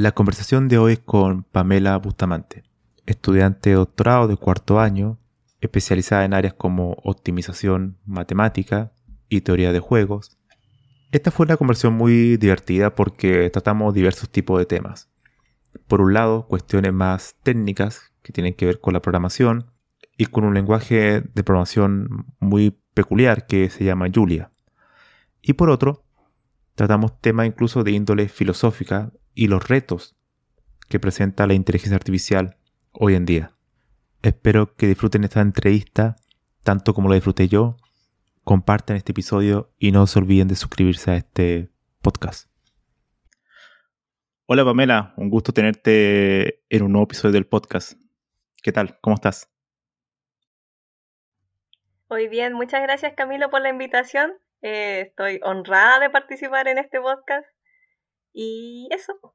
La conversación de hoy es con Pamela Bustamante, estudiante de doctorado de cuarto año, especializada en áreas como optimización matemática y teoría de juegos. Esta fue una conversación muy divertida porque tratamos diversos tipos de temas. Por un lado, cuestiones más técnicas que tienen que ver con la programación y con un lenguaje de programación muy peculiar que se llama Julia. Y por otro, tratamos temas incluso de índole filosófica y los retos que presenta la inteligencia artificial hoy en día. Espero que disfruten esta entrevista tanto como lo disfruté yo. Compartan este episodio y no se olviden de suscribirse a este podcast. Hola Pamela, un gusto tenerte en un nuevo episodio del podcast. ¿Qué tal? ¿Cómo estás? Muy bien, muchas gracias Camilo por la invitación. Eh, estoy honrada de participar en este podcast y eso.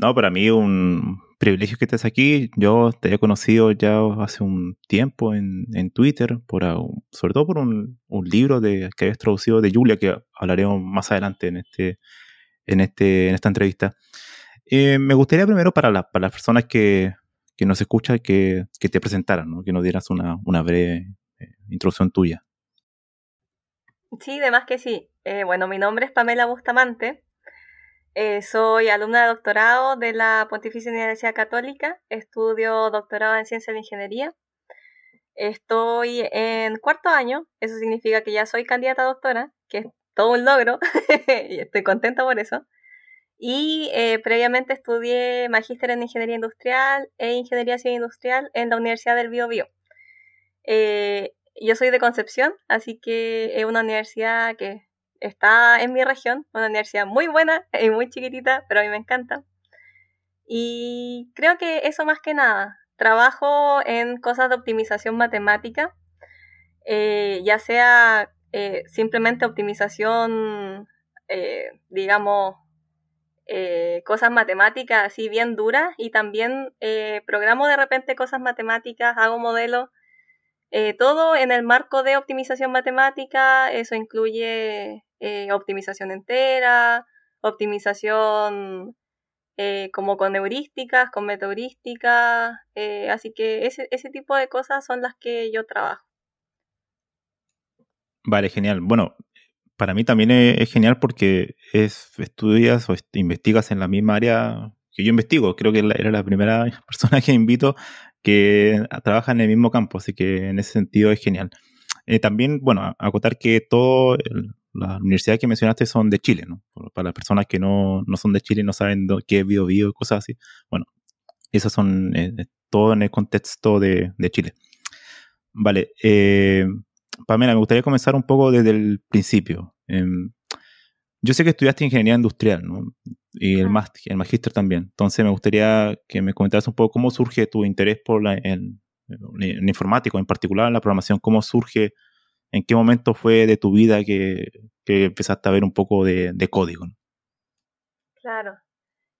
No, para mí un privilegio que estés aquí. Yo te he conocido ya hace un tiempo en, Twitter, por, sobre todo por un, libro de, que habías traducido de Julia, que hablaremos más adelante en, este, en, este, en esta entrevista. Eh, me gustaría primero para, para las personas que, que nos escuchan que, que te presentaran, ¿no? que nos dieras una, una breve eh, introducción tuya. Sí, de más que sí. Eh, bueno, mi nombre es Pamela Bustamante. Eh, soy alumna de doctorado de la Pontificia Universidad Católica. Estudio doctorado en Ciencia de Ingeniería. Estoy en cuarto año. Eso significa que ya soy candidata a doctora, que es todo un logro. y estoy contenta por eso. Y eh, previamente estudié magíster en Ingeniería Industrial e Ingeniería Civil Industrial en la Universidad del Bio Bio. Yo soy de Concepción, así que es una universidad que está en mi región, una universidad muy buena y muy chiquitita, pero a mí me encanta. Y creo que eso más que nada. Trabajo en cosas de optimización matemática, eh, ya sea eh, simplemente optimización, eh, digamos, cosas matemáticas así bien duras y también programo de repente cosas matemáticas, hago modelos eh, todo en el marco de optimización matemática, eso incluye eh, optimización entera, optimización eh, como con heurísticas, con metaheurísticas, así que ese, ese tipo de cosas son las que yo trabajo. Vale, genial. Bueno, para mí también es, genial porque es, estudias o investigas en la misma área que yo investigo. Creo que era la primera persona que invito que trabaja en el mismo campo, así que en ese sentido es genial. Eh, también, bueno, acotar que todas las universidades que mencionaste son de Chile, ¿no? Para las personas que no, son de Chile y no saben qué es bio, bio, cosas así. Bueno, esas son eh, todo en el contexto de, Chile. Vale, eh, Pamela, me gustaría comenzar un poco desde el principio. Yo sé que estudiaste ingeniería industrial, ¿no? Y el, el magíster también. Entonces me gustaría que me comentaras un poco cómo surge tu interés por la, en, en, informático, en particular en la programación, cómo surge, en qué momento fue de tu vida que, que empezaste a ver un poco de, de código. Claro.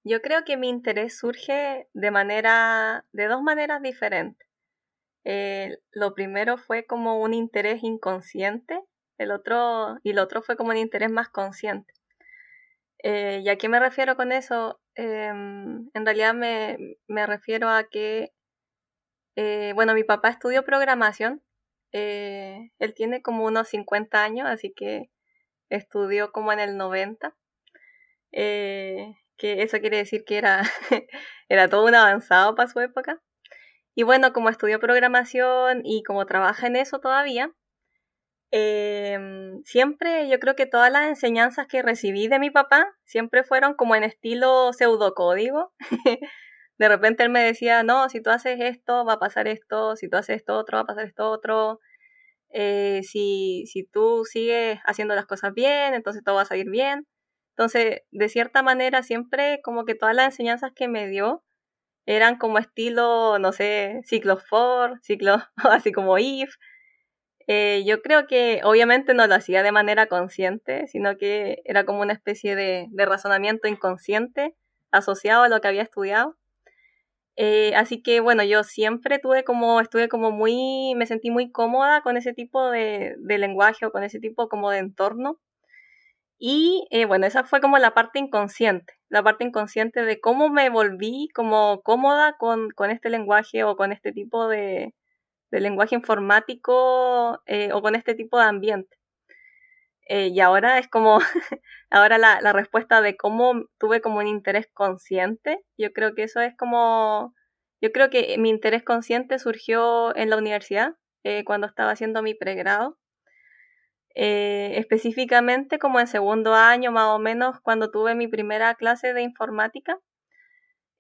Yo creo que mi interés surge de manera, de dos maneras diferentes. Eh, lo primero fue como un interés inconsciente el otro, y el otro fue como un interés más consciente. Eh, ¿Y a qué me refiero con eso? Em, en realidad me, refiero a que, eh, bueno, mi papá estudió programación. Eh, él tiene como unos 50 años, así que estudió como en el 90. eh, que eso quiere decir que era, era todo un avanzado para su época. Y bueno, como estudió programación y como trabaja en eso todavía, em, siempre yo creo que todas las enseñanzas que recibí de mi papá siempre fueron como en estilo pseudocódigo. de repente él me decía, no, si tú haces esto, va a pasar esto, si tú haces esto otro, va a pasar esto otro. Eh, si, si tú sigues haciendo las cosas bien, entonces todo va a salir bien. Entonces, de cierta manera, siempre como que todas las enseñanzas que me dio eran como estilo, no sé, ciclos for, ciclos así como if. Eh, yo creo que obviamente no lo hacía de manera consciente, sino que era como una especie de, razonamiento inconsciente asociado a lo que había estudiado. Eh, así que bueno, yo siempre tuve como, estuve como muy, me sentí muy cómoda con ese tipo de, de lenguaje o con ese tipo como de entorno. Y eh, bueno, esa fue como la parte inconsciente, la parte inconsciente de cómo me volví como cómoda con, con este lenguaje o con este tipo de, de lenguaje informático eh, o con este tipo de ambiente. Eh, y ahora es como, ahora la, la, respuesta de cómo tuve como un interés consciente, yo creo que eso es como, yo creo que mi interés consciente surgió en la universidad, cuando estaba haciendo mi pregrado. Eh, específicamente como en segundo año más o menos cuando tuve mi primera clase de informática.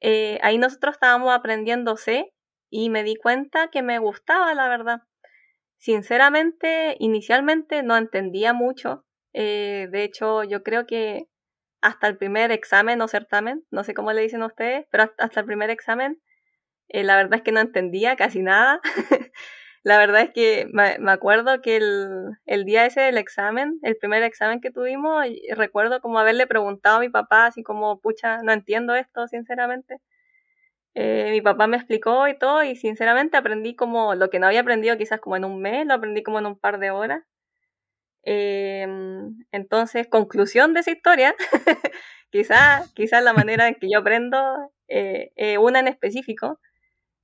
Eh, ahí nosotros estábamos aprendiendo C y me di cuenta que me gustaba, la verdad. Sinceramente, inicialmente no entendía mucho. Eh, de hecho, yo creo que hasta el primer examen o certamen, no sé cómo le dicen ustedes, pero hasta el primer examen, la verdad es que no entendía casi nada. La verdad es que me, acuerdo que el, día ese del examen, el primer examen que tuvimos, recuerdo como haberle preguntado a mi papá, así como, pucha, no entiendo esto, sinceramente. Eh, mi papá me explicó y todo, y sinceramente aprendí como lo que no había aprendido quizás como en un mes, lo aprendí como en un par de horas. Em, entonces, conclusión de esa historia, quizás quizá la manera en que yo aprendo, eh, eh, una en específico,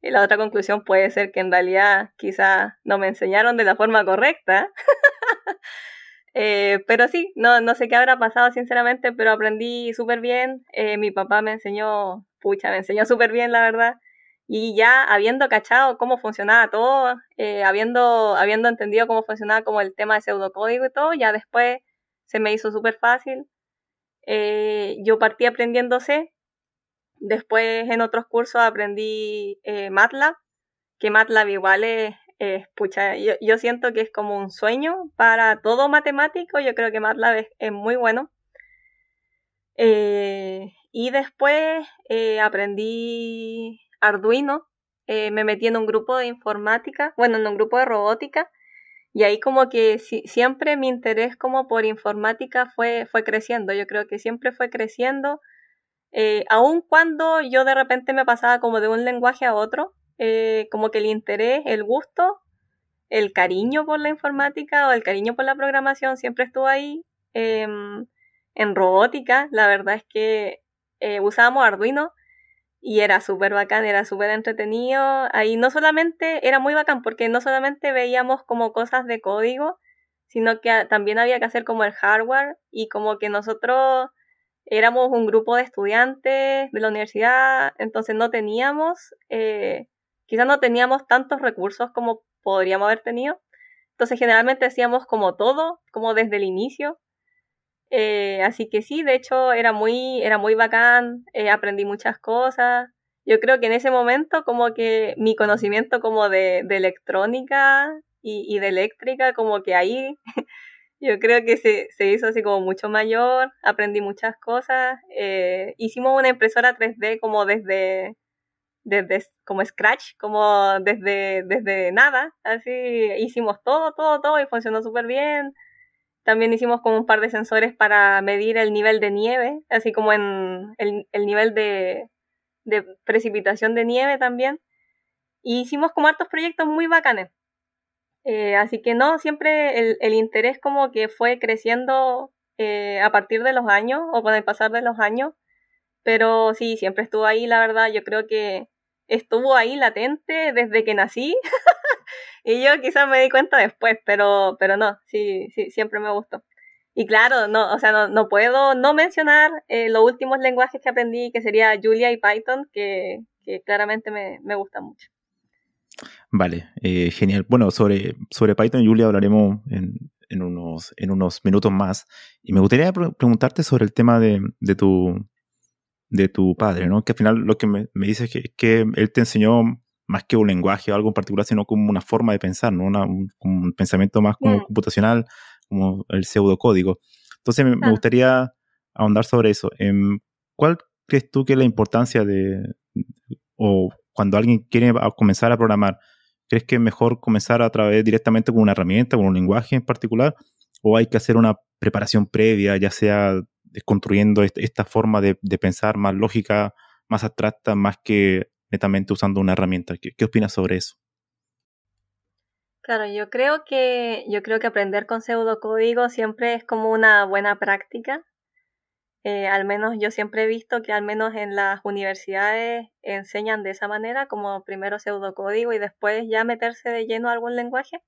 y la otra conclusión puede ser que en realidad quizá no me enseñaron de la forma correcta. Eh, pero sí, no, no sé qué habrá pasado sinceramente, pero aprendí súper bien. Eh, mi papá me enseñó, pucha, me enseñó súper bien, la verdad. Y ya habiendo cachado cómo funcionaba todo, eh, habiendo, habiendo entendido cómo funcionaba como el tema de pseudocódigo y todo, ya después se me hizo súper fácil. yo partí aprendiéndose Después en otros cursos aprendí eh, MATLAB, que MATLAB igual es, pucha, yo, siento que es como un sueño para todo matemático, yo creo que MATLAB es, muy bueno. Eh, y después eh, aprendí Arduino, me metí en un grupo de informática, bueno, en un grupo de robótica, y ahí como que siempre mi interés como por informática fue, fue creciendo, yo creo que siempre fue creciendo eh, aun cuando yo de repente me pasaba como de un lenguaje a otro, eh, como que el interés, el gusto, el cariño por la informática o el cariño por la programación siempre estuvo ahí. Em, en robótica, la verdad es que eh, usábamos Arduino y era súper bacán, era súper entretenido. Ahí no solamente era muy bacán porque no solamente veíamos como cosas de código, sino que también había que hacer como el hardware y como que nosotros éramos un grupo de estudiantes de la universidad, entonces no teníamos, eh, quizás no teníamos tantos recursos como podríamos haber tenido. Entonces generalmente hacíamos como todo, como desde el inicio. Eh, así que sí, de hecho era muy, era muy bacán, eh, aprendí muchas cosas. Yo creo que en ese momento como que mi conocimiento como de, de electrónica y, y de eléctrica, como que ahí Yo creo que se, se, hizo así como mucho mayor, aprendí muchas cosas. Eh, hicimos una impresora 3D como desde, desde como Scratch, como desde, desde nada. Así hicimos todo, todo, todo y funcionó súper bien. También hicimos como un par de sensores para medir el nivel de nieve, así como en el, el nivel de, precipitación de nieve también. Y hicimos como hartos proyectos muy bacanes. Eh, así que no, siempre el, el, interés como que fue creciendo eh, a partir de los años o con el pasar de los años, pero sí, siempre estuvo ahí, la verdad, yo creo que estuvo ahí latente desde que nací y yo quizás me di cuenta después, pero, pero no, sí, sí, siempre me gustó. y claro, no, o sea, no, puedo no mencionar eh, los últimos lenguajes que aprendí, que sería Julia y Python, que, claramente me, me gustan mucho. Vale, eh, genial. Bueno, sobre, sobre Python y Julia hablaremos en, en, unos, en unos minutos más. Y me gustaría preguntarte sobre el tema de, de, tu, de tu padre, ¿no? Que al final lo que me, me dice es que, que, él te enseñó más que un lenguaje o algo en particular, sino como una forma de pensar, ¿no? un, un, pensamiento más como mm. computacional, como el pseudocódigo. Entonces me, gustaría ahondar sobre eso. Em, ¿Cuál crees tú que es la importancia de, o cuando alguien quiere comenzar a programar, ¿crees que es mejor comenzar a través directamente con una herramienta, con un lenguaje en particular? ¿O hay que hacer una preparación previa, ya sea construyendo esta forma de, pensar más lógica, más abstracta, más que netamente usando una herramienta? ¿Qué, opinas sobre eso? Claro, yo creo que yo creo que aprender con pseudocódigo siempre es como una buena práctica. Eh, al menos yo siempre he visto que al menos en las universidades enseñan de esa manera, como primero pseudocódigo y después ya meterse de lleno a algún lenguaje.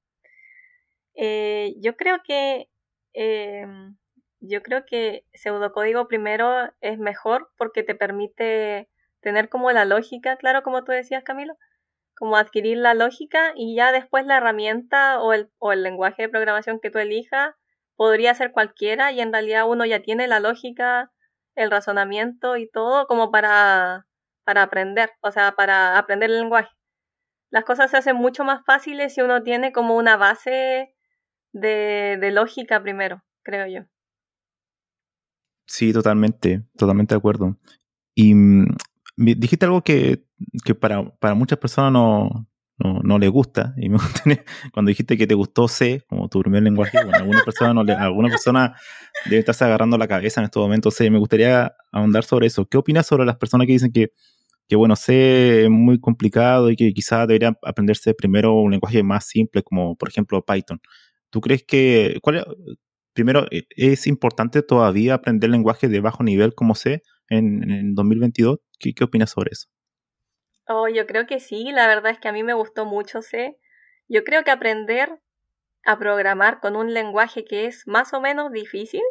Eh, yo creo que em, yo creo que pseudocódigo primero es mejor porque te permite tener como la lógica, claro, como tú decías, Camilo, como adquirir la lógica y ya después la herramienta o el, o el lenguaje de programación que tú elijas podría ser cualquiera y en realidad uno ya tiene la lógica, el razonamiento y todo como para, para aprender, o sea, para aprender el lenguaje. Las cosas se hacen mucho más fáciles si uno tiene como una base de, de lógica primero, creo yo. Sí, totalmente, totalmente de acuerdo. Y mm, dijiste algo que, para, para, muchas personas no, no, no les gusta. Y me cuando dijiste que te gustó C, como tu primer lenguaje, bueno, alguna persona, no le, alguna persona debe estarse agarrando la cabeza en estos momentos. C. Me gustaría ahondar sobre eso. ¿Qué opinas sobre las personas que dicen que, que bueno, C es muy complicado y que quizás deberían aprenderse primero un lenguaje más simple, como por ejemplo Python? ¿Tú crees que, cuál, primero, es importante todavía aprender lenguaje de bajo nivel como C en, en 2022? ¿Qué, opinas sobre eso? Oh, yo creo que sí, la verdad es que a mí me gustó mucho C. Yo creo que aprender a programar con un lenguaje que es más o menos difícil,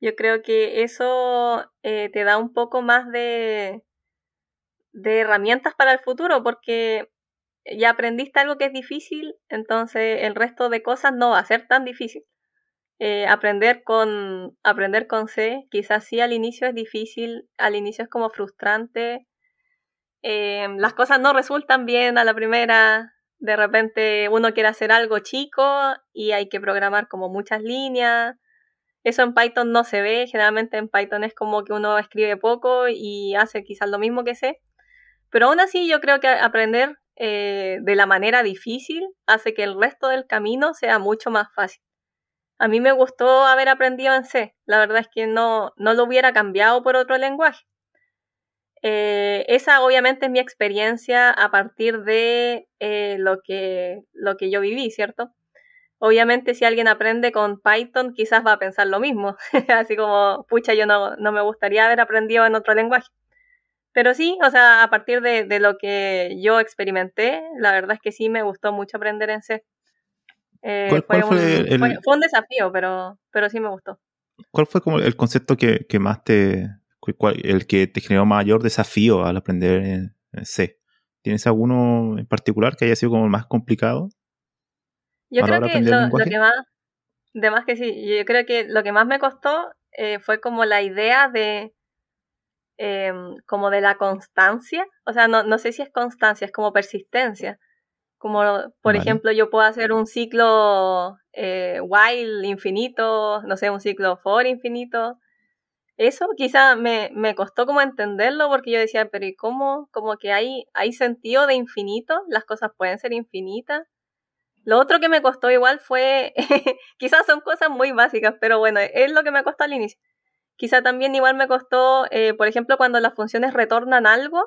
yo creo que eso eh, te da un poco más de, de herramientas para el futuro, porque ya aprendiste algo que es difícil, entonces el resto de cosas no va a ser tan difícil. Eh, aprender, con, aprender con C, quizás sí al inicio es difícil, al inicio es como frustrante, eh, las cosas no resultan bien a la primera, de repente uno quiere hacer algo chico y hay que programar como muchas líneas. Eso en Python no se ve, generalmente en Python es como que uno escribe poco y hace quizás lo mismo que sé. Pero aún así yo creo que aprender eh, de la manera difícil hace que el resto del camino sea mucho más fácil. A mí me gustó haber aprendido en C. La verdad es que no, no lo hubiera cambiado por otro lenguaje. Eh, esa obviamente es mi experiencia a partir de eh, lo, que, lo que yo viví, ¿cierto? Obviamente si alguien aprende con Python quizás va a pensar lo mismo, así como, pucha, yo no, no, me gustaría haber aprendido en otro lenguaje. Pero sí, o sea, a partir de, de, lo que yo experimenté, la verdad es que sí me gustó mucho aprender en C. Eh, fue, un, desafío, pero, pero sí me gustó. ¿Cuál fue como el concepto que, más te, el que te generó mayor desafío al aprender en, C? ¿Tienes alguno en particular que haya sido como el más complicado? Yo creo que lo, que más, de más que sí, yo creo que lo que más me costó eh, fue como la idea de, em, como de la constancia, o sea, no, no sé si es constancia, es como persistencia como, por ejemplo, yo puedo hacer un ciclo eh, while infinito, no sé, un ciclo for infinito. Eso quizá me, me, costó como entenderlo porque yo decía, pero ¿y cómo? Como que hay, hay sentido de infinito, las cosas pueden ser infinitas. Lo otro que me costó igual fue, quizás son cosas muy básicas, pero bueno, es lo que me costó al inicio. Quizá también igual me costó, eh, por ejemplo, cuando las funciones retornan algo,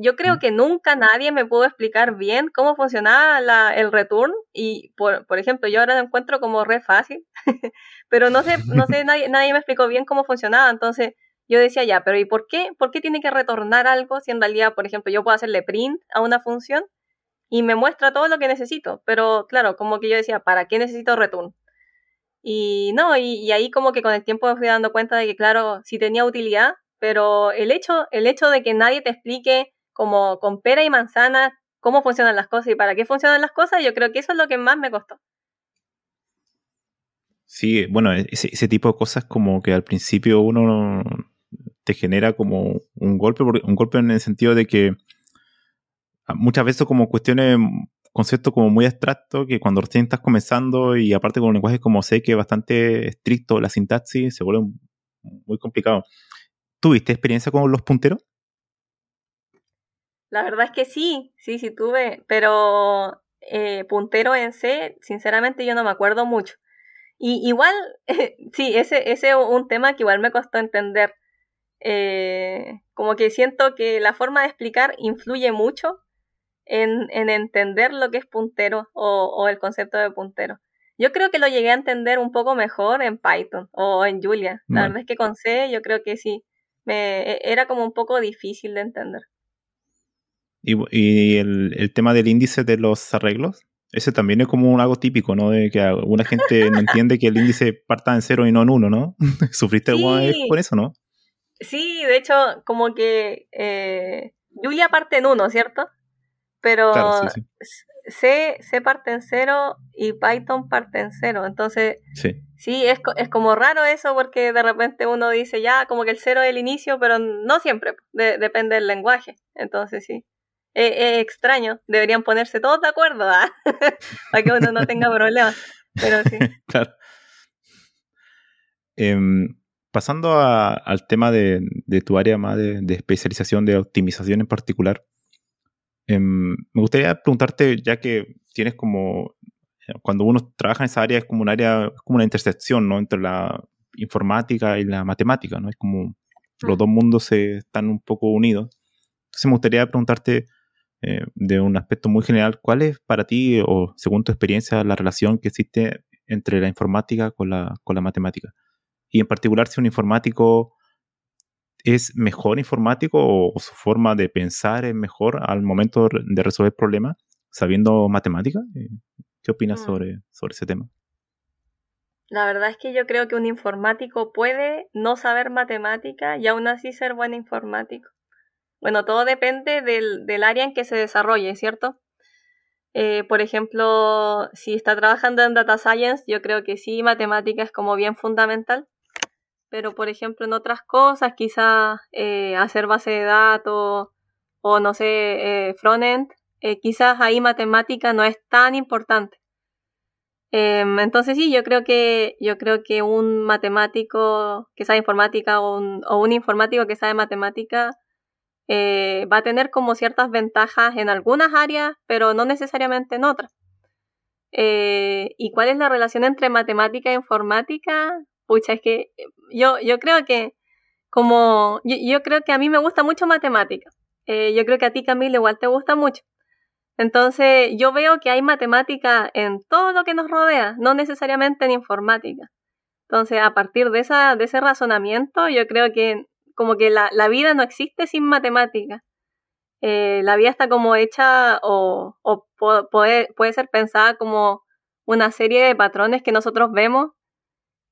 yo creo que nunca nadie me pudo explicar bien cómo funcionaba la, el return y, por, por, ejemplo, yo ahora lo encuentro como re fácil, pero no sé, no sé, nadie, nadie me explicó bien cómo funcionaba, entonces yo decía ya, pero ¿y por qué? ¿Por qué tiene que retornar algo si en realidad, por ejemplo, yo puedo hacerle print a una función y me muestra todo lo que necesito? Pero claro, como que yo decía, ¿para qué necesito return? Y no, y, ahí como que con el tiempo me fui dando cuenta de que, claro, sí tenía utilidad, pero el hecho, el hecho de que nadie te explique como con pera y manzana cómo funcionan las cosas y para qué funcionan las cosas, yo creo que eso es lo que más me costó. Sí, bueno, e-, ese, tipo de cosas como que al principio uno te genera como un golpe, un golpe en el sentido de que muchas veces como cuestiones, conceptos como muy abstractos que cuando recién estás comenzando y aparte con un lenguaje como sé que es bastante estricto, la sintaxis se vuelve muy complicado. ¿Tuviste experiencia con los punteros? La verdad es que sí, sí, sí tuve, pero eh, puntero en C, sinceramente yo no me acuerdo mucho. Y igual, sí, ese, ese es un tema que igual me costó entender. Eh, como que siento que la forma de explicar influye mucho en, en entender lo que es puntero o, o, el concepto de puntero. Yo creo que lo llegué a entender un poco mejor en Python o en Julia. La verdad es que con C yo creo que sí, me, e, era como un poco difícil de entender. ¿Y, y el, el, tema del índice de los arreglos? Ese también es como un algo típico, ¿no? De que alguna gente no entiende que el índice parta en cero y no en uno, ¿no? ¿Sufriste alguna vez con eso, no? Sí, de hecho, como que eh, Julia parte en uno, ¿cierto? Pero C, C, parte en cero y Python parte en cero. Entonces, sí, sí es, es como raro eso porque de repente uno dice ya como que el cero es el inicio, pero no siempre, depende del lenguaje. Entonces, sí es, extraño. Deberían ponerse todos de acuerdo ¿ah? para que uno no tenga problemas. Pero sí. claro. Em, pasando al tema de, tu área más de, especialización, de optimización en particular, em, me gustaría preguntarte, ya que tienes como, cuando uno trabaja en esa área es como un área, es como una intersección, ¿no? Entre la informática y la matemática, ¿no? Es como los mm. dos mundos se están un poco unidos. Entonces me gustaría preguntarte, eh, de un aspecto muy general, ¿cuál es para ti o según tu experiencia la relación que existe entre la informática con la, con la matemática? Y en particular si un informático es mejor informático o, su forma de pensar es mejor al momento de resolver problemas sabiendo matemática. Eh, ¿Qué opinas mm. sobre, sobre ese tema? La verdad es que yo creo que un informático puede no saber matemática y aún así ser buen informático. Bueno, todo depende del, área en que se desarrolle, ¿cierto? Eh, por ejemplo, si está trabajando en data science, yo creo que sí, matemática es como bien fundamental. Pero, por ejemplo, en otras cosas, quizás eh, hacer base de datos o, no sé, eh, frontend, eh, quizás ahí matemática no es tan importante. Em, entonces sí, yo creo que yo creo que un matemático que sabe informática o un, o un informático que sabe matemática eh, va a tener como ciertas ventajas en algunas áreas, pero no necesariamente en otras. Eh, ¿Y cuál es la relación entre matemática e informática? Pucha, es que yo, yo creo que como yo, creo que a mí me gusta mucho matemática. Eh, yo creo que a ti, Camila, igual te gusta mucho. Entonces, yo veo que hay matemática en todo lo que nos rodea, no necesariamente en informática. Entonces, a partir de, esa, de ese razonamiento, yo creo que como que la, vida no existe sin matemática. Eh, la vida está como hecha o, puede, puede, ser pensada como una serie de patrones que nosotros vemos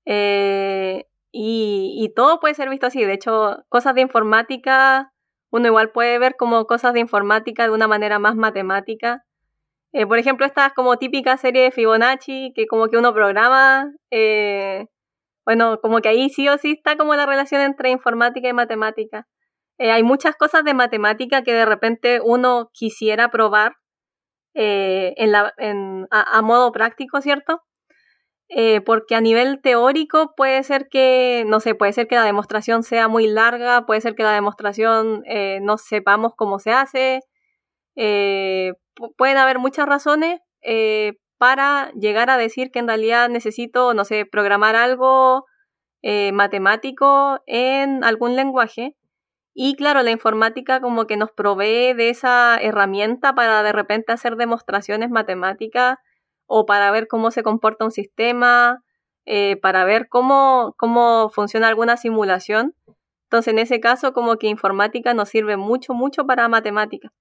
eh, y, todo puede ser visto así. De hecho, cosas de informática, uno igual puede ver como cosas de informática de una manera más matemática. Eh, por ejemplo, esta como típica serie de Fibonacci que como que uno programa bueno, como que ahí sí o sí está como la relación entre informática y matemática. Eh, hay muchas cosas de matemática que de repente uno quisiera probar eh, en la, en, a, modo práctico, ¿cierto? Eh, porque a nivel teórico puede ser que, no sé, puede ser que la demostración sea muy larga, puede ser que la demostración no sepamos cómo se hace, pueden haber muchas razones, para llegar a decir que en realidad necesito, no sé, programar algo eh, matemático en algún lenguaje. Y claro, la informática como que nos provee de esa herramienta para de repente hacer demostraciones matemáticas o para ver cómo se comporta un sistema, eh, para ver cómo, cómo funciona alguna simulación. Entonces, en ese caso, como que informática nos sirve mucho, mucho para matemática.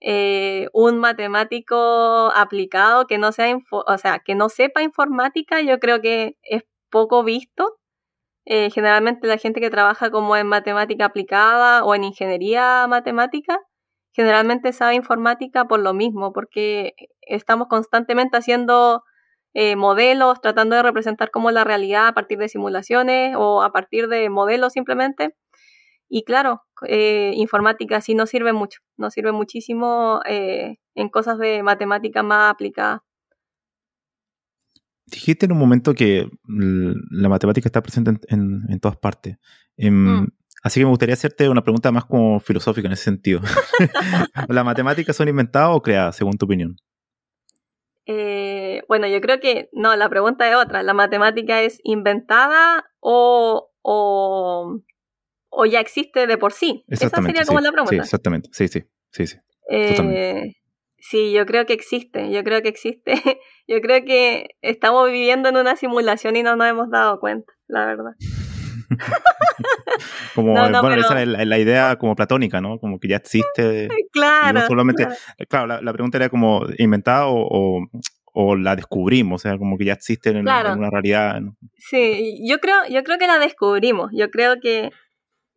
Eh, un matemático aplicado que no sea, o sea, que no sepa informática, yo creo que es poco visto. Eh, generalmente la gente que trabaja como en matemática aplicada o en ingeniería matemática, generalmente sabe informática por lo mismo, porque estamos constantemente haciendo eh, modelos, tratando de representar como la realidad a partir de simulaciones o a partir de modelos simplemente. Y claro, eh, informática sí no sirve mucho, nos sirve muchísimo eh, en cosas de matemática más aplicadas. Dijiste en un momento que la matemática está presente en, todas partes. Em, mm. Así que me gustaría hacerte una pregunta más como filosófica en ese sentido. ¿Las matemáticas son inventadas o creadas, según tu opinión? Eh, bueno, yo creo que no, la pregunta es otra. ¿La matemática es inventada o, o, o ya existe de por sí? Esa sería como la pregunta. Sí, exactamente. Sí, sí, sí, sí. Eh, sí, yo creo que existe. Yo creo que existe. yo creo que estamos viviendo en una simulación y no nos hemos dado cuenta, la verdad. como, bueno, esa es la, idea como platónica, ¿no? Como que ya existe. Claro. solamente, claro, la, pregunta era como inventada o, o, la descubrimos, o sea, como que ya existe en, una realidad. Sí, yo creo, yo creo que la descubrimos. Yo creo que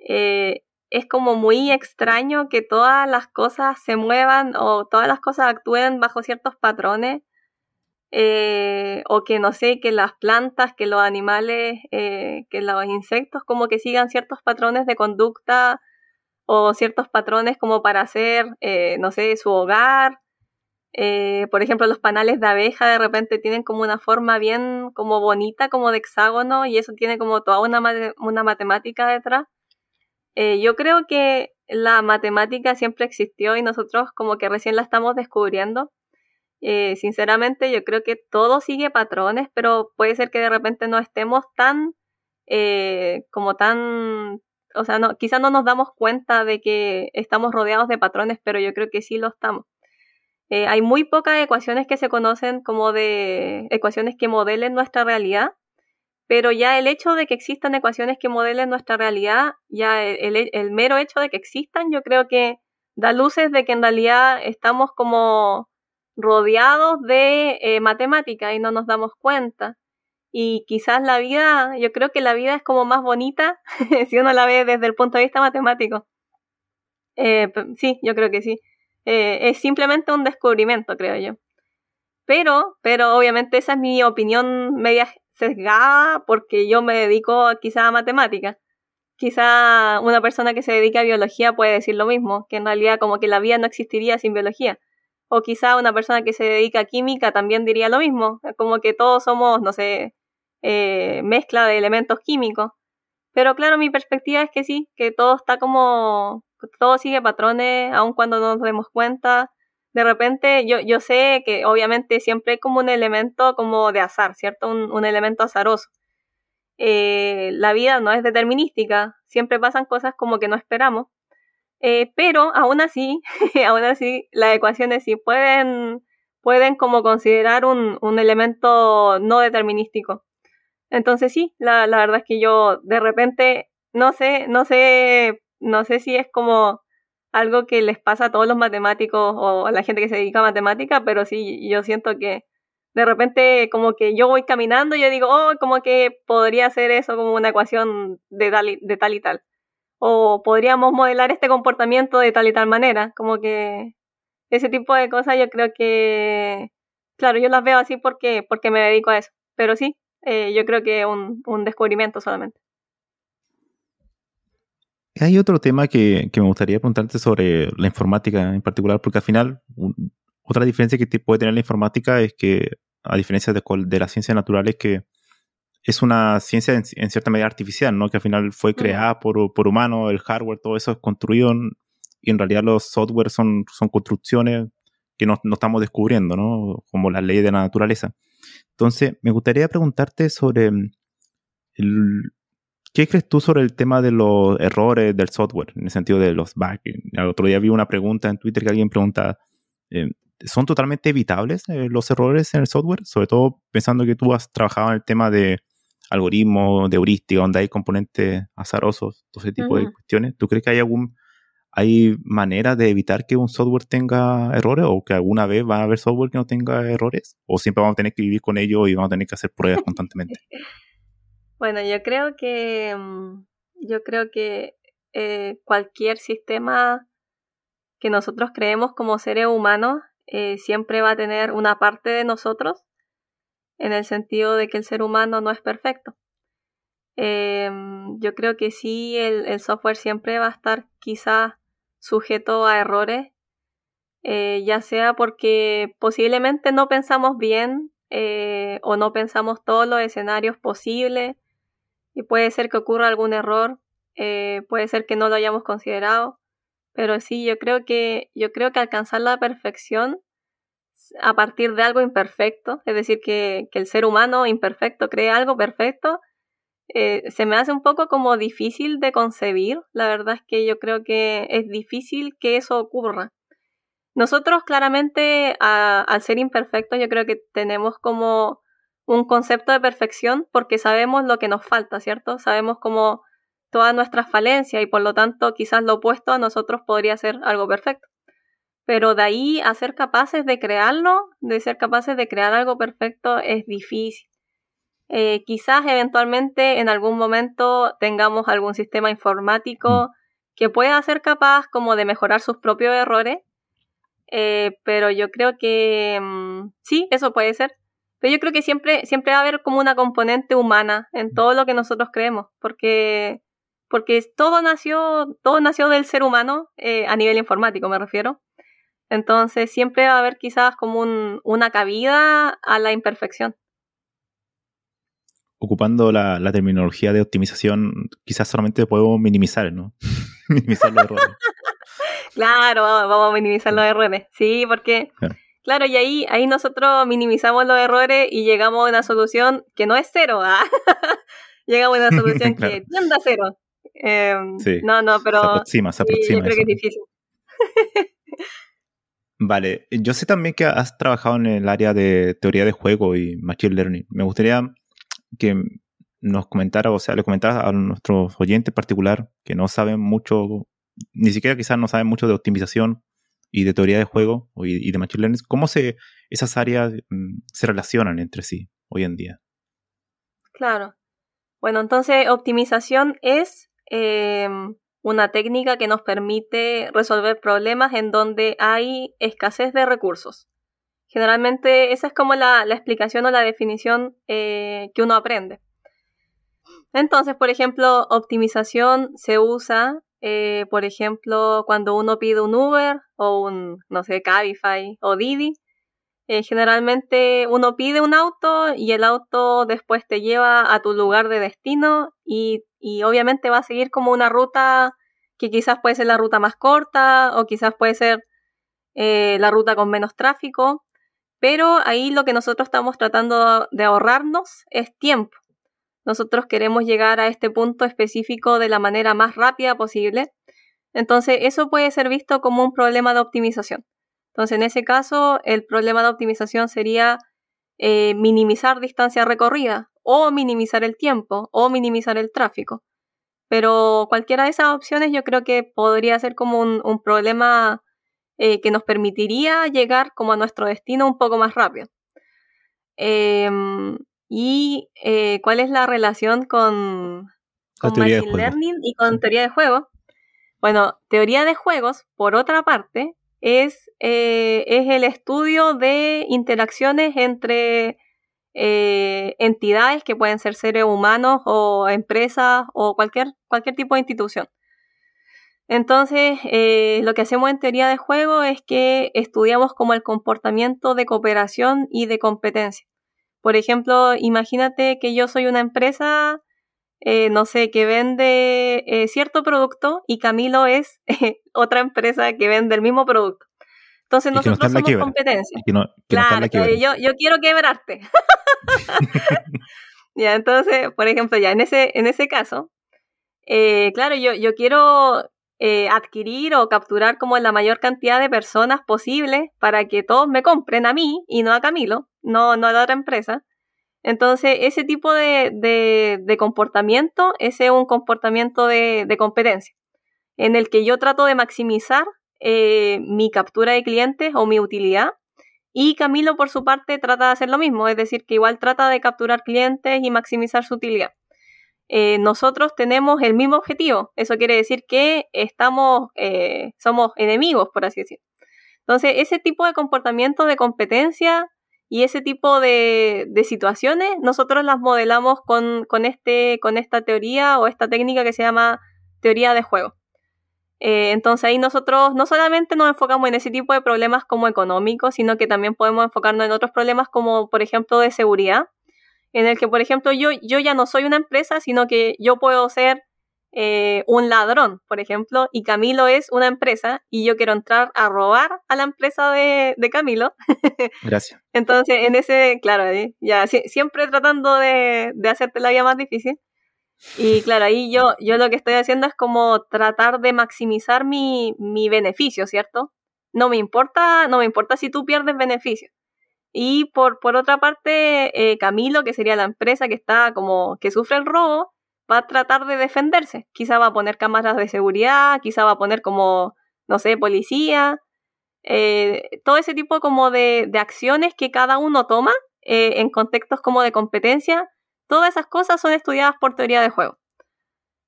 eh, es como muy extraño que todas las cosas se muevan o todas las cosas actúen bajo ciertos patrones eh, o que no sé, que las plantas, que los animales, eh, que los insectos como que sigan ciertos patrones de conducta o ciertos patrones como para hacer, eh, no sé, su hogar. por ejemplo, los panales de abeja de repente tienen como una forma bien como bonita, como de hexágono, y eso tiene como toda una, una matemática detrás. Yo creo que la matemática siempre existió y nosotros como que recién la estamos descubriendo eh, sinceramente, yo creo que todo sigue patrones, pero puede ser que de repente no estemos tan, eh, como tan, o sea, no, quizás no nos damos cuenta de que estamos rodeados de patrones, pero yo creo que sí lo estamos. Eh, hay muy pocas ecuaciones que se conocen como de ecuaciones que modelen nuestra realidad, pero ya el hecho de que existan ecuaciones que modelen nuestra realidad, ya el, mero hecho de que existan, yo creo que da luces de que en realidad estamos como rodeados de eh, matemática y no nos damos cuenta. Y quizás la vida, yo creo que la vida es como más bonita si uno la ve desde el punto de vista matemático. Eh, sí, yo creo que sí. Eh, es simplemente un descubrimiento, creo yo. Pero, pero obviamente esa es mi opinión media sesgada porque yo me dedico quizá a matemática. Quizá una persona que se dedica a biología puede decir lo mismo, que en realidad como que la vida no existiría sin biología. O quizá una persona que se dedica a química también diría lo mismo, como que todos somos, no sé, eh, mezcla de elementos químicos. Pero claro, mi perspectiva es que sí, que todo está como, todo sigue patrones, aun cuando no nos demos cuenta. De repente, yo, yo sé que obviamente siempre hay como un elemento como de azar, ¿cierto? Un, elemento azaroso. Eh, la vida no es determinística, siempre pasan cosas como que no esperamos. Eh, pero aún así, aún así, las ecuaciones sí pueden, pueden como considerar un, un elemento no determinístico. Entonces sí, la, la, verdad es que yo de repente no sé, no sé, no sé si es como algo que les pasa a todos los matemáticos o a la gente que se dedica a matemática, pero sí, yo siento que de repente como que yo voy caminando y yo digo, oh, como que podría ser eso como una ecuación de de tal y tal o podríamos modelar este comportamiento de tal y tal manera, como que ese tipo de cosas yo creo que, claro, yo las veo así porque, porque me dedico a eso, pero sí, eh, yo creo que un, un descubrimiento solamente. Hay otro tema que, que, me gustaría preguntarte sobre la informática en particular, porque al final otra diferencia que puede tener la informática es que, a diferencia de, de las ciencias naturales, que es una ciencia en, cierta medida artificial, ¿no? Que al final fue creada por, por humanos, el hardware, todo eso es construido y en realidad los software son, son construcciones que no, no, estamos descubriendo, ¿no? Como la ley de la naturaleza. Entonces, me gustaría preguntarte sobre el, ¿qué crees tú sobre el tema de los errores del software, en el sentido de los bugs? El otro día vi una pregunta en Twitter que alguien pregunta, eh, ¿son totalmente evitables eh, los errores en el software? Sobre todo pensando que tú has trabajado en el tema de algoritmos, de heurística, donde hay componentes azarosos, todo ese tipo de cuestiones. ¿Tú crees que hay algún, ¿Hay manera de evitar que un software tenga errores o que alguna vez va a haber software que no tenga errores? ¿O siempre vamos a tener que vivir con ello y vamos a tener que hacer pruebas constantemente? Bueno, yo creo que mm, yo creo que eh, cualquier sistema que nosotros creemos como seres humanos eh, siempre va a tener una parte de nosotros en el sentido de que el ser humano no es perfecto. Em, yo creo que sí, el, software siempre va a estar quizás sujeto a errores, eh, ya sea porque posiblemente no pensamos bien o no pensamos todos los escenarios posibles y puede ser que ocurra algún error, eh, puede ser que no lo hayamos considerado, pero sí, yo creo que yo creo que alcanzar la perfección a partir de algo imperfecto, es decir, que, que el ser humano imperfecto cree algo perfecto, eh, se me hace un poco como difícil de concebir. La verdad es que yo creo que es difícil que eso ocurra. Nosotros claramente, al ser imperfectos, yo creo que tenemos como un concepto de perfección porque sabemos lo que nos falta, ¿cierto? Sabemos como todas nuestras falencias y por lo tanto quizás lo opuesto a nosotros podría ser algo perfecto. Pero de ahí a ser capaces de crearlo, de ser capaces de crear algo perfecto es difícil. Eh, quizás eventualmente en algún momento tengamos algún sistema informático mm. que pueda ser capaz como de mejorar sus propios errores, eh, pero yo creo que mm, sí, eso puede ser. Pero yo creo que siempre, siempre va a haber como una componente humana en mm. todo lo que nosotros creemos, porque, porque todo nació, todo nació del ser humano eh, a nivel informático, me refiero. Entonces siempre va a haber quizás como una cabida a la imperfección ocupando la, terminología de optimización, quizás solamente podemos minimizar, ¿no? minimizar los errores. claro, vamos a minimizar los errores. Sí, porque, claro, y ahí, ahí nosotros minimizamos los errores y llegamos a una solución que no es cero, ¿ah? llegamos a una solución que tiende a cero. Em, sí. No, no, pero. Se aproxima, se aproxima. yo creo que es difícil. Vale, yo sé también que has trabajado en el área de teoría de juego y machine learning. Me gustaría que nos comentara, o sea, le comentara a nuestros oyentes en particular que no saben mucho, ni siquiera quizás no saben mucho de optimización y de teoría de juego y, de machine learning, cómo se, esas áreas mm, se relacionan entre sí hoy en día. Claro. Bueno, entonces optimización es em, una técnica que nos permite resolver problemas en donde hay escasez de recursos. Generalmente esa es como la, explicación o la definición eh, que uno aprende. Entonces, por ejemplo, optimización se usa, eh, por ejemplo, cuando uno pide un Uber o un, no sé, Cabify o Didi. Eh, generalmente uno pide un auto y el auto después te lleva a tu lugar de destino y, y obviamente va a seguir como una ruta que quizás puede ser la ruta más corta o quizás puede ser la ruta con menos tráfico. Pero ahí lo que nosotros estamos tratando de ahorrarnos es tiempo. Nosotros queremos llegar a este punto específico de la manera más rápida posible. Entonces, eso puede ser visto como un problema de optimización. Entonces, en ese caso, el problema de optimización sería eh, minimizar distancia recorrida o minimizar el tiempo o minimizar el tráfico. Pero cualquiera de esas opciones yo creo que podría ser como un problema eh, que nos permitiría llegar como a nuestro destino un poco más rápido. Em, y eh, cuál es la relación con, con Machine Learning y con teoría de juegos. Bueno, teoría de juegos, por otra parte, es, eh, es el estudio de interacciones entre entidades que pueden ser seres humanos o empresas o cualquier, cualquier tipo de institución. Entonces, eh, lo que hacemos en teoría de juego es que estudiamos como el comportamiento de cooperación y de competencia. Por ejemplo, imagínate que yo soy una empresa, eh, no sé, que vende eh, cierto producto y Camilo es otra empresa que vende el mismo producto. Entonces nosotros somos competencia. claro, yo, yo quiero quebrarte. ya, entonces, por ejemplo, ya en ese, en ese caso, claro, yo, yo quiero eh, adquirir o capturar como la mayor cantidad de personas posible para que todos me compren a mí y no a Camilo, no, a la otra empresa. Entonces, ese tipo de, de, comportamiento, ese es un comportamiento de, competencia. en el que yo trato de maximizar eh, mi captura de clientes o mi utilidad. Y Camilo, por su parte, trata de hacer lo mismo, es decir, que igual trata de capturar clientes y maximizar su utilidad. Eh, nosotros tenemos el mismo objetivo. Eso quiere decir que estamos, eh, somos enemigos, por así decirlo. Entonces, ese tipo de comportamiento de competencia y ese tipo de, situaciones, nosotros las modelamos con, con, este, con esta teoría o esta técnica que se llama teoría de juego. Eh, entonces ahí nosotros no solamente nos enfocamos en ese tipo de problemas como económicos, sino que también podemos enfocarnos en otros problemas como, por ejemplo, de seguridad, en el que, por ejemplo, yo, yo ya no soy una empresa, sino que yo puedo ser eh, un ladrón, por ejemplo, y Camilo es una empresa y yo quiero entrar a robar a la empresa de, Camilo. Gracias. Entonces, en ese, claro, ya siempre tratando de, de hacerte la vida más difícil. Y claro, ahí yo, yo lo que estoy haciendo es como tratar de maximizar mi, mi beneficio, ¿cierto? No me importa, no me importa si tú pierdes beneficio. Y por, por otra parte, eh, Camilo, que sería la empresa que está como, que sufre el robo, va a tratar de defenderse. Quizá va a poner cámaras de seguridad, quizá va a poner como, no sé, policía. Eh, todo ese tipo como de, de, acciones que cada uno toma eh, en contextos como de competencia Todas esas cosas son estudiadas por teoría de juego.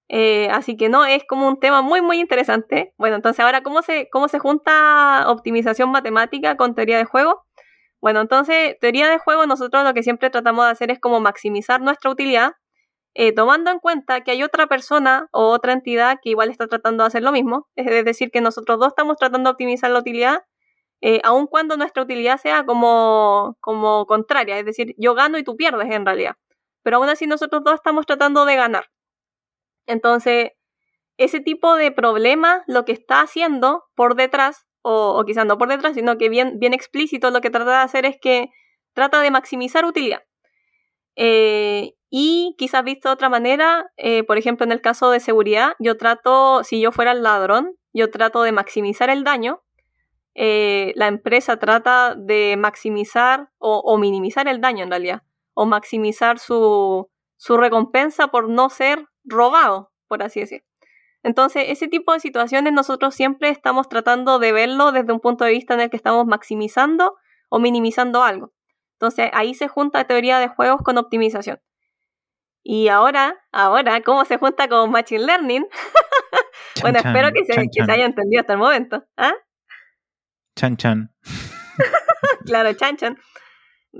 Eh, así que no, es como un tema muy, muy interesante. Bueno, entonces ahora, ¿cómo se, ¿cómo se junta optimización matemática con teoría de juego? Bueno, entonces, teoría de juego, nosotros lo que siempre tratamos de hacer es como maximizar nuestra utilidad, eh, tomando en cuenta que hay otra persona o otra entidad que igual está tratando de hacer lo mismo. Es decir, que nosotros dos estamos tratando de optimizar la utilidad, eh, aun cuando nuestra utilidad sea como, como contraria. Es decir, yo gano y tú pierdes en realidad pero aún así nosotros dos estamos tratando de ganar. Entonces, ese tipo de problema lo que está haciendo por detrás, o, quizás no por detrás, sino que bien, bien explícito lo que trata de hacer es que trata de maximizar utilidad. Eh, y quizás visto de otra manera, eh, por ejemplo, en el caso de seguridad, yo trato, si yo fuera el ladrón, yo trato de maximizar el daño. Eh, la empresa trata de maximizar o minimizar el daño en realidad o maximizar su, su recompensa por no ser robado, por así decir. Entonces, ese tipo de situaciones nosotros siempre estamos tratando de verlo desde un punto de vista en el que estamos maximizando o minimizando algo. Entonces, ahí se junta teoría de juegos con optimización. Y ahora, ahora, ¿cómo se junta con Machine Learning? bueno, espero que se, que se, haya entendido hasta el momento. ¿Ah? Chan Chan. claro, Chan Chan.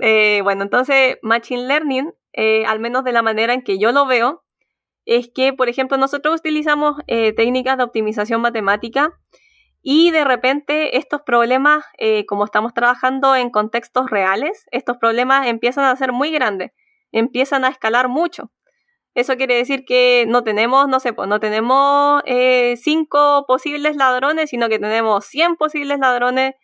Eh, bueno, entonces Machine Learning, eh, al menos de la manera en que yo lo veo, es que, por ejemplo, nosotros utilizamos eh, técnicas de optimización matemática y de repente estos problemas, como estamos trabajando en contextos reales, estos problemas empiezan a ser muy grandes, empiezan a escalar mucho. Eso quiere decir que no tenemos, no sé, pues no tenemos cinco posibles ladrones, sino que tenemos 100 posibles ladrones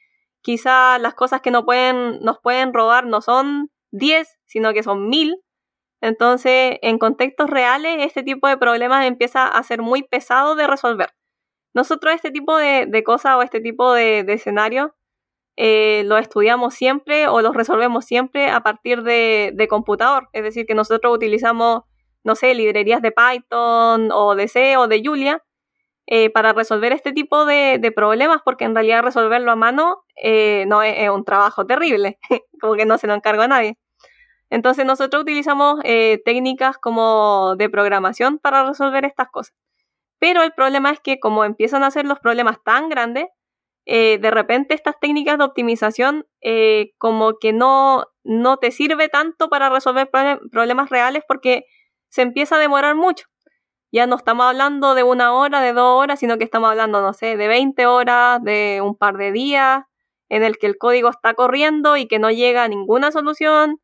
quizá las cosas que no pueden, nos pueden robar no son 10, sino que son 1000. Entonces, en contextos reales, este tipo de problemas empieza a ser muy pesado de resolver. Nosotros este tipo de, cosas o este tipo de, de escenarios eh, lo estudiamos siempre o los resolvemos siempre a partir de, de, computador. Es decir, que nosotros utilizamos, no sé, librerías de Python o de C o de Julia eh, para resolver este tipo de, problemas, porque en realidad resolverlo a mano eh, no es, un trabajo terrible, como que no se lo encarga a nadie. Entonces nosotros utilizamos eh, técnicas como de programación para resolver estas cosas. Pero el problema es que como empiezan a ser los problemas tan grandes, de repente estas técnicas de optimización como que no, no te sirve tanto para resolver problemas reales porque se empieza a demorar mucho ya no estamos hablando de una hora, de dos horas, sino que estamos hablando, no sé, de 20 horas, de un par de días, en el que el código está corriendo y que no llega a ninguna solución.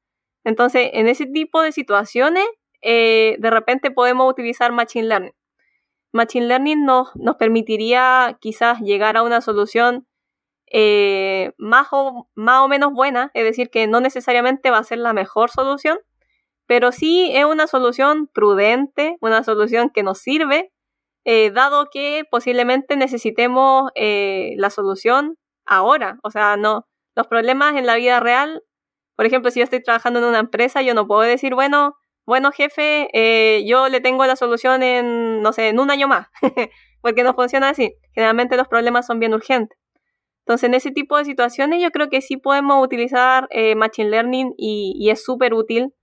Entonces, en ese tipo de situaciones, eh, de repente podemos utilizar Machine Learning. Machine Learning nos, nos permitiría quizás llegar a una solución eh, más, o, más o menos buena, es decir, que no necesariamente va a ser la mejor solución, pero sí es una solución prudente, una solución que nos sirve, eh, dado que posiblemente necesitemos la solución ahora. O sea, no, los problemas en la vida real, por ejemplo, si yo estoy trabajando en una empresa, yo no puedo decir, bueno, bueno jefe, eh, yo le tengo la solución en, no sé, en un año más. porque no funciona así. Generalmente los problemas son bien urgentes. Entonces, en ese tipo de situaciones yo creo que sí podemos utilizar eh, Machine Learning y, es súper útil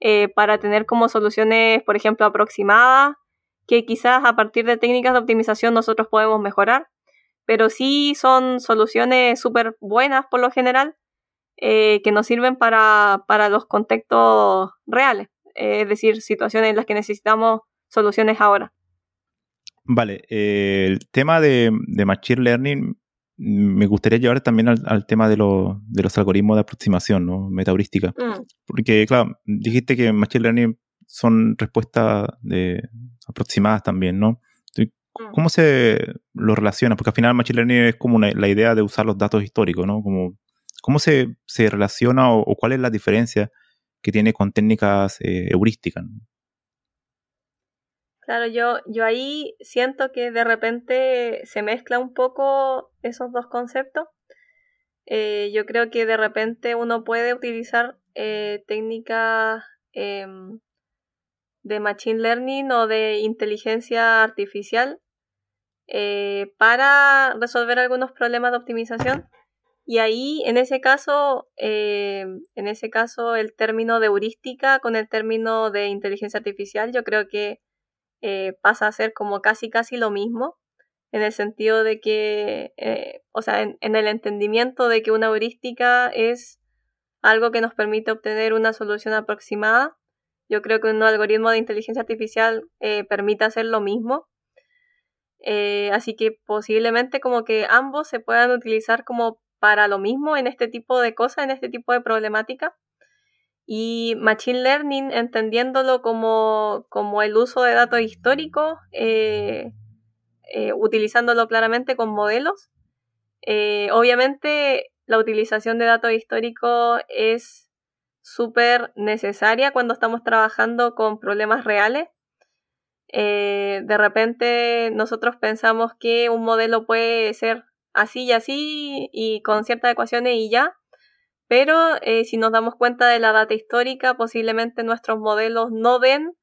eh, para tener como soluciones, por ejemplo, aproximadas, que quizás a partir de técnicas de optimización nosotros podemos mejorar, pero sí son soluciones súper buenas por lo general, eh, que nos sirven para, para los contextos reales, es decir, situaciones en las que necesitamos soluciones ahora. Vale, el tema de, de Machine Learning me gustaría llevar también al, tema de, de, los algoritmos de aproximación, ¿no? Metaheurística. Mm. Porque, claro, dijiste que Machine Learning son respuestas de, aproximadas también, ¿no? Mm. ¿Cómo se lo relaciona? Porque al final Machine Learning es como la idea de usar los datos históricos, ¿no? Como, ¿Cómo se, se relaciona o, cuál es la diferencia que tiene con técnicas eh, heurísticas? Claro, yo, yo ahí siento que de repente se mezcla un poco esos dos conceptos. Eh, yo creo que de repente uno puede utilizar eh, técnicas em, de Machine Learning o de inteligencia artificial para resolver algunos problemas de optimización. Y ahí, en ese caso, en ese caso, el término de heurística con el término de inteligencia artificial, yo creo que eh, pasa a ser como casi casi lo mismo, en el sentido de que, eh, o sea, en, el entendimiento de que una heurística es algo que nos permite obtener una solución aproximada. Yo creo que un algoritmo de inteligencia artificial eh, permite hacer lo mismo. así que posiblemente como que ambos se puedan utilizar como para lo mismo en este tipo de cosas, en este tipo de problemática. Y Machine Learning, entendiéndolo como, el uso de datos históricos, eh, eh, utilizándolo claramente con modelos. Eh, obviamente, la utilización de datos históricos es súper necesaria cuando estamos trabajando con problemas reales. de repente nosotros pensamos que un modelo puede ser así y así y con ciertas ecuaciones y ya, pero eh, si nos damos cuenta de la data histórica, posiblemente nuestros modelos no den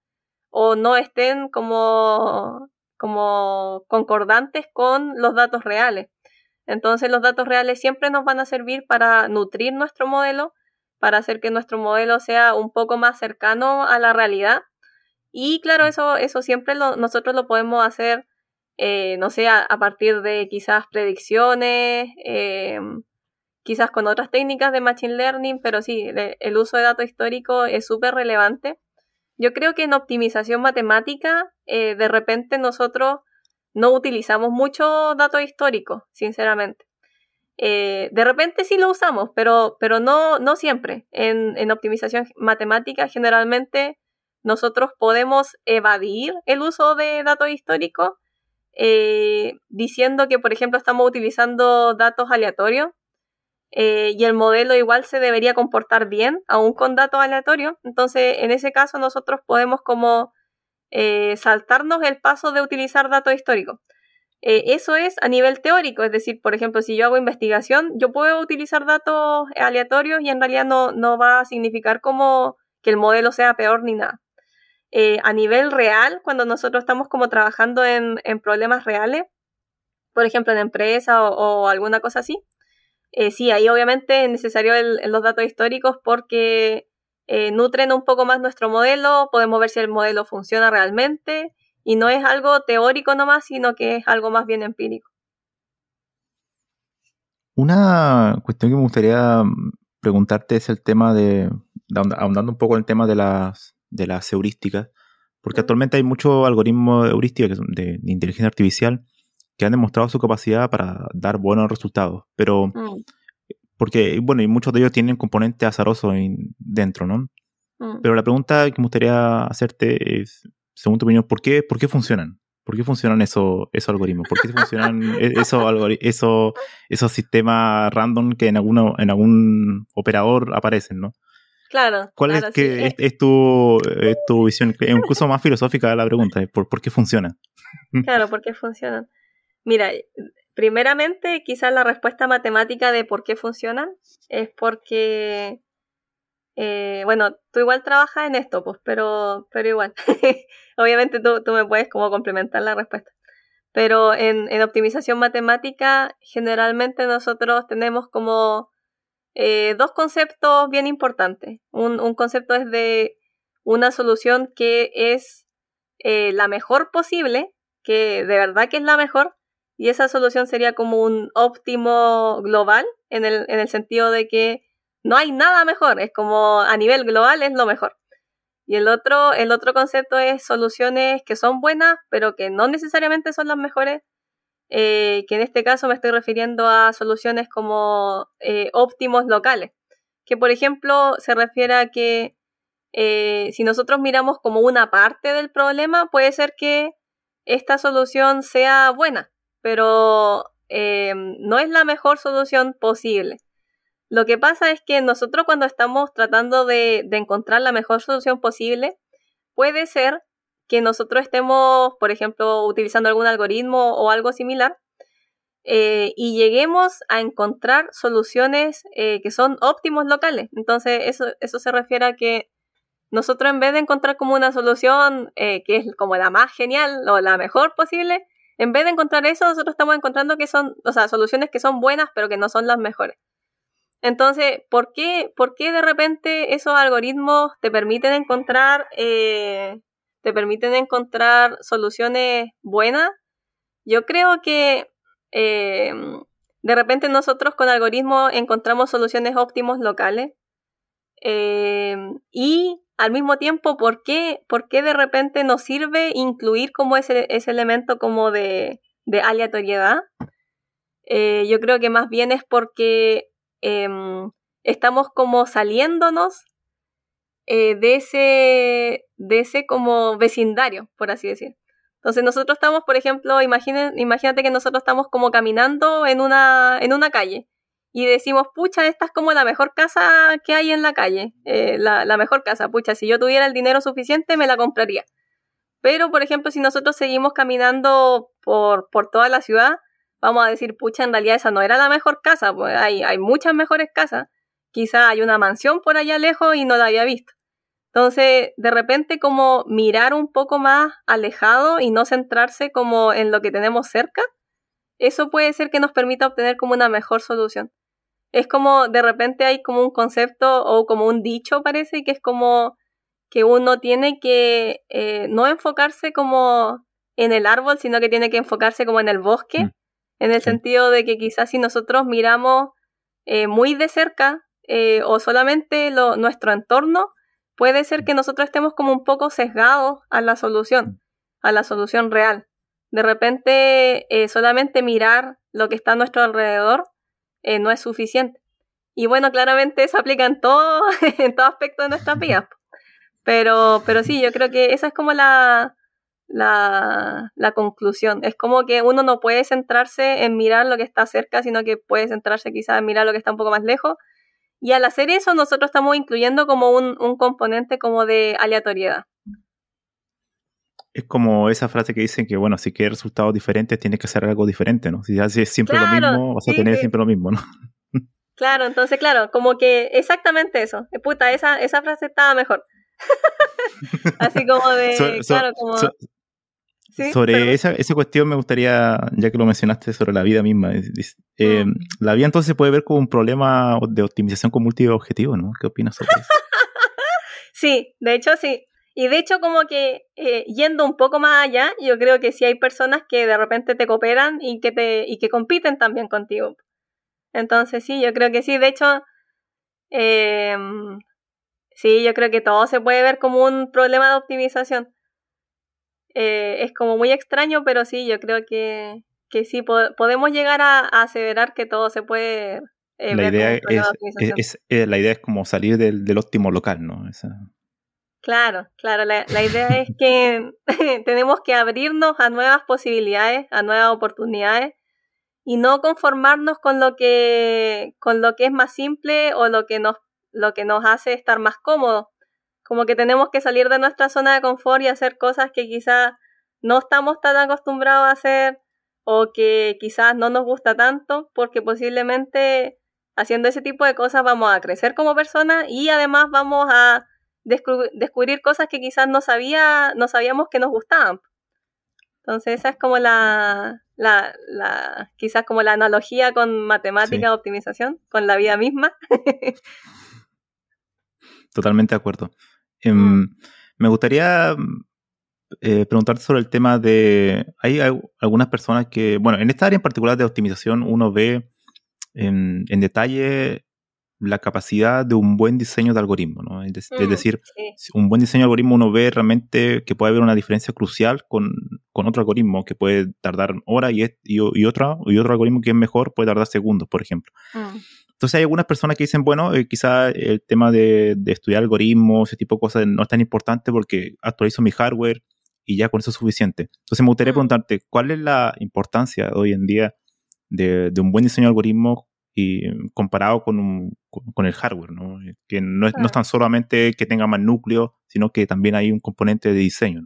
o no estén como, como concordantes con los datos reales. Entonces los datos reales siempre nos van a servir para nutrir nuestro modelo, para hacer que nuestro modelo sea un poco más cercano a la realidad. Y claro, eso, eso siempre nosotros lo podemos hacer, eh, no sé, a, partir de quizás predicciones, eh, quizás con otras técnicas de Machine Learning, pero sí, el uso de datos históricos es súper relevante. Yo creo que en optimización matemática, eh, de repente nosotros no utilizamos mucho datos históricos, sinceramente. De repente sí lo usamos, pero, pero no, no siempre. En, optimización matemática, generalmente nosotros podemos evadir el uso de datos históricos eh, diciendo que, por ejemplo, estamos utilizando datos aleatorios eh, y el modelo igual se debería comportar bien, aún con datos aleatorios. Entonces, en ese caso, nosotros podemos como eh, saltarnos el paso de utilizar datos históricos. Eso es a nivel teórico, es decir, por ejemplo, si yo hago investigación, yo puedo utilizar datos aleatorios y en realidad no, no va a significar como que el modelo sea peor ni nada. A nivel real, cuando nosotros estamos como trabajando en, en problemas reales, por ejemplo, en empresa o alguna cosa así, eh, sí, ahí obviamente es necesario los datos históricos porque eh, nutren un poco más nuestro modelo, podemos ver si el modelo funciona realmente y no es algo teórico nomás, sino que es algo más bien empírico. Una cuestión que me gustaría mm, preguntarte es el tema de, ahondando un poco en el tema de las, de las heurísticas, porque actualmente hay muchos algoritmos heurísticos de inteligencia artificial que han demostrado su capacidad para dar buenos resultados, pero mm. porque, bueno, y muchos de ellos tienen componente azaroso dentro, ¿no? Mm. Pero la pregunta que me gustaría hacerte es, según tu opinión, ¿por qué, por qué funcionan? ¿Por qué funcionan esos, esos algoritmos? ¿Por qué funcionan e-, esos, esos, sistemas random que en, alguno, en algún operador aparecen, ¿no? Claro. ¿Cuál es, que eh. es, tu, tu visión? Incluso más filosófica la pregunta, ¿por, ¿por qué funcionan? Claro, ¿por qué funcionan? Mira, primeramente quizás la respuesta matemática de por qué funcionan es porque, eh, bueno, tú igual trabajas en esto, pues, pero, pero igual, obviamente tú, me puedes como complementar la respuesta. pero en, optimización matemática generalmente nosotros tenemos como eh, dos conceptos bien importantes. Un, concepto es de una solución que es eh, la mejor posible, que de verdad que es la mejor, y esa solución sería como un óptimo global, en el, en el sentido de que no hay nada mejor, es como a nivel global es lo mejor. Y el otro, el otro concepto es soluciones que son buenas, pero que no necesariamente son las mejores. Eh, que en este caso me estoy refiriendo a soluciones como eh, óptimos locales. Que por ejemplo se refiere a que eh, si nosotros miramos como una parte del problema, puede ser que esta solución sea buena, pero no es la mejor solución posible. Lo que pasa es que nosotros cuando estamos tratando de, encontrar la mejor solución posible, puede ser que nosotros estemos, por ejemplo, utilizando algún algoritmo o algo similar eh, y lleguemos a encontrar soluciones eh, que son óptimos locales. Entonces, eso, eso se refiere a que nosotros en vez de encontrar como una solución eh, que es como la más genial o la mejor posible, en vez de encontrar eso, nosotros estamos encontrando que son, o sea, soluciones que son buenas pero que no son las mejores. Entonces, ¿por qué, ¿por qué de repente esos algoritmos te permiten encontrar, te permiten encontrar soluciones buenas? Yo creo que eh, de repente nosotros con algoritmos encontramos soluciones óptimos locales eh, y al mismo tiempo, ¿por qué, ¿por qué de repente nos sirve incluir como ese, ese elemento como de, de aleatoriedad? yo creo que más bien es porque Em, estamos como saliéndonos eh, de, ese, de ese como vecindario, por así decir. Entonces nosotros estamos, por ejemplo, imagínate que nosotros estamos como caminando en una, en una calle y decimos, pucha, esta es como la mejor casa que hay en la calle, eh, la, la, mejor casa, pucha, si yo tuviera el dinero suficiente me la compraría. Pero, por ejemplo, si nosotros seguimos caminando por, por toda la ciudad, vamos a decir, pucha, en realidad esa no era la mejor casa, pues hay, hay muchas mejores casas. Quizá hay una mansión por allá lejos y no la había visto. Entonces, de repente como mirar un poco más alejado y no centrarse como en lo que tenemos cerca, eso puede ser que nos permita obtener como una mejor solución. Es como de repente hay como un concepto o como un dicho parece que es como que uno tiene que eh, no enfocarse como en el árbol, sino que tiene que enfocarse como en el bosque mm en el sentido de que quizás si nosotros miramos eh, muy de cerca eh, o solamente lo, nuestro entorno, puede ser que nosotros estemos como un poco sesgados a la solución, a la solución real. De repente, eh, solamente mirar lo que está a nuestro alrededor no es suficiente. Y bueno, claramente eso aplica en todo, en todo aspecto de nuestra vida. Pero, pero sí, yo creo que esa es como la, la, la, conclusión. Es como que uno no puede centrarse en mirar lo que está cerca, sino que puede centrarse quizás en mirar lo que está un poco más lejos. Y al hacer eso, nosotros estamos incluyendo como un, un componente como de aleatoriedad. Es como esa frase que dicen que, bueno, si quieres resultados diferentes, tienes que hacer algo diferente, ¿no? Si haces siempre lo mismo, vas a tener siempre lo mismo, ¿no? Claro, entonces, claro, como que exactamente eso. Puta, esa, esa frase estaba mejor. Así como de, claro, como sobre esa, esa, cuestión me gustaría, ya que lo mencionaste, sobre la vida misma. Eh, mm. La vida entonces se puede ver como un problema de optimización con múltiples objetivos, ¿no? ¿Qué opinas sobre eso? sí, de hecho sí. Y de hecho como que eh, yendo un poco más allá, yo creo que sí hay personas que de repente te cooperan y que, te, y que compiten también contigo. Entonces sí, yo creo que sí. De hecho, em, sí, yo creo que todo se puede ver como un problema de optimización. Eh, es como muy extraño, pero sí, yo creo que, que sí, podemos llegar a, aseverar que todo se puede eh, la idea es, eh, la idea es como salir del, óptimo local, ¿no? Claro, claro, la, idea es que tenemos que abrirnos a nuevas posibilidades, a nuevas oportunidades y no conformarnos con lo que, con lo que es más simple o lo que nos, lo que nos hace estar más cómodos como que tenemos que salir de nuestra zona de confort y hacer cosas que quizás no estamos tan acostumbrados a hacer o que quizás no nos gusta tanto, porque posiblemente haciendo ese tipo de cosas vamos a crecer como personas y además vamos a descubrir cosas que quizás no, sabía, no sabíamos que nos gustaban. Entonces esa es como la, la, quizás como la analogía con matemática de optimización, con la vida misma. Totalmente de acuerdo. Em, me gustaría eh, preguntarte sobre el tema de... Hay, algunas personas que, bueno, en esta área en particular de optimización uno ve en, detalle la capacidad de un buen diseño de algoritmo, ¿no? Es, mm, decir, un buen diseño de algoritmo uno ve realmente que puede haber una diferencia crucial con, otro algoritmo que puede tardar horas y, y, otro, y otro algoritmo que es mejor puede tardar segundos, por ejemplo. Mm. Entonces hay algunas personas que dicen, bueno, eh, quizá el tema de, de, estudiar algoritmos, ese tipo de cosas no es tan importante porque actualizo mi hardware, y ya con eso es suficiente. Entonces me gustaría mm. preguntarte, ¿cuál es la importancia hoy en día de, un buen diseño de algoritmos y comparado con, con, el hardware? ¿no? Que no es, no tan solamente que tenga más núcleo, sino que también hay un componente de diseño.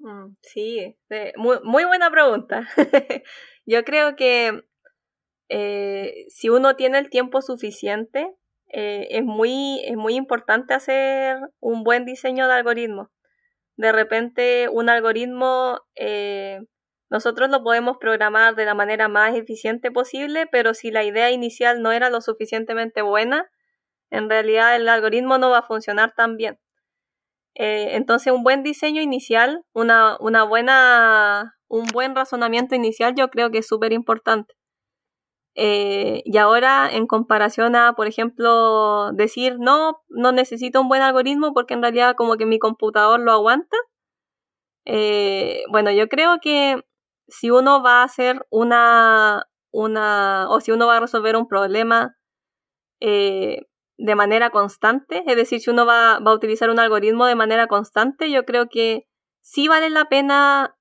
Mm, sí, muy, muy buena pregunta. Yo creo que eh, si uno tiene el tiempo suficiente, eh, es, muy, es muy importante hacer un buen diseño de algoritmos de repente un algoritmo eh, nosotros lo podemos programar de la manera más eficiente posible, pero si la idea inicial no era lo suficientemente buena, en realidad el algoritmo no va a funcionar tan bien. Entonces un buen diseño inicial, una, una buena, un buen razonamiento inicial yo creo que es súper importante. Eh, y ahora, en comparación a, por ejemplo, decir, no, no necesito un buen algoritmo porque en realidad como que mi computador lo aguanta. Eh, bueno, yo creo que si uno va a hacer una, una, o si uno va a resolver un problema eh, de manera constante, es decir, si uno va, va, a utilizar un algoritmo de manera constante, yo creo que sí vale la pena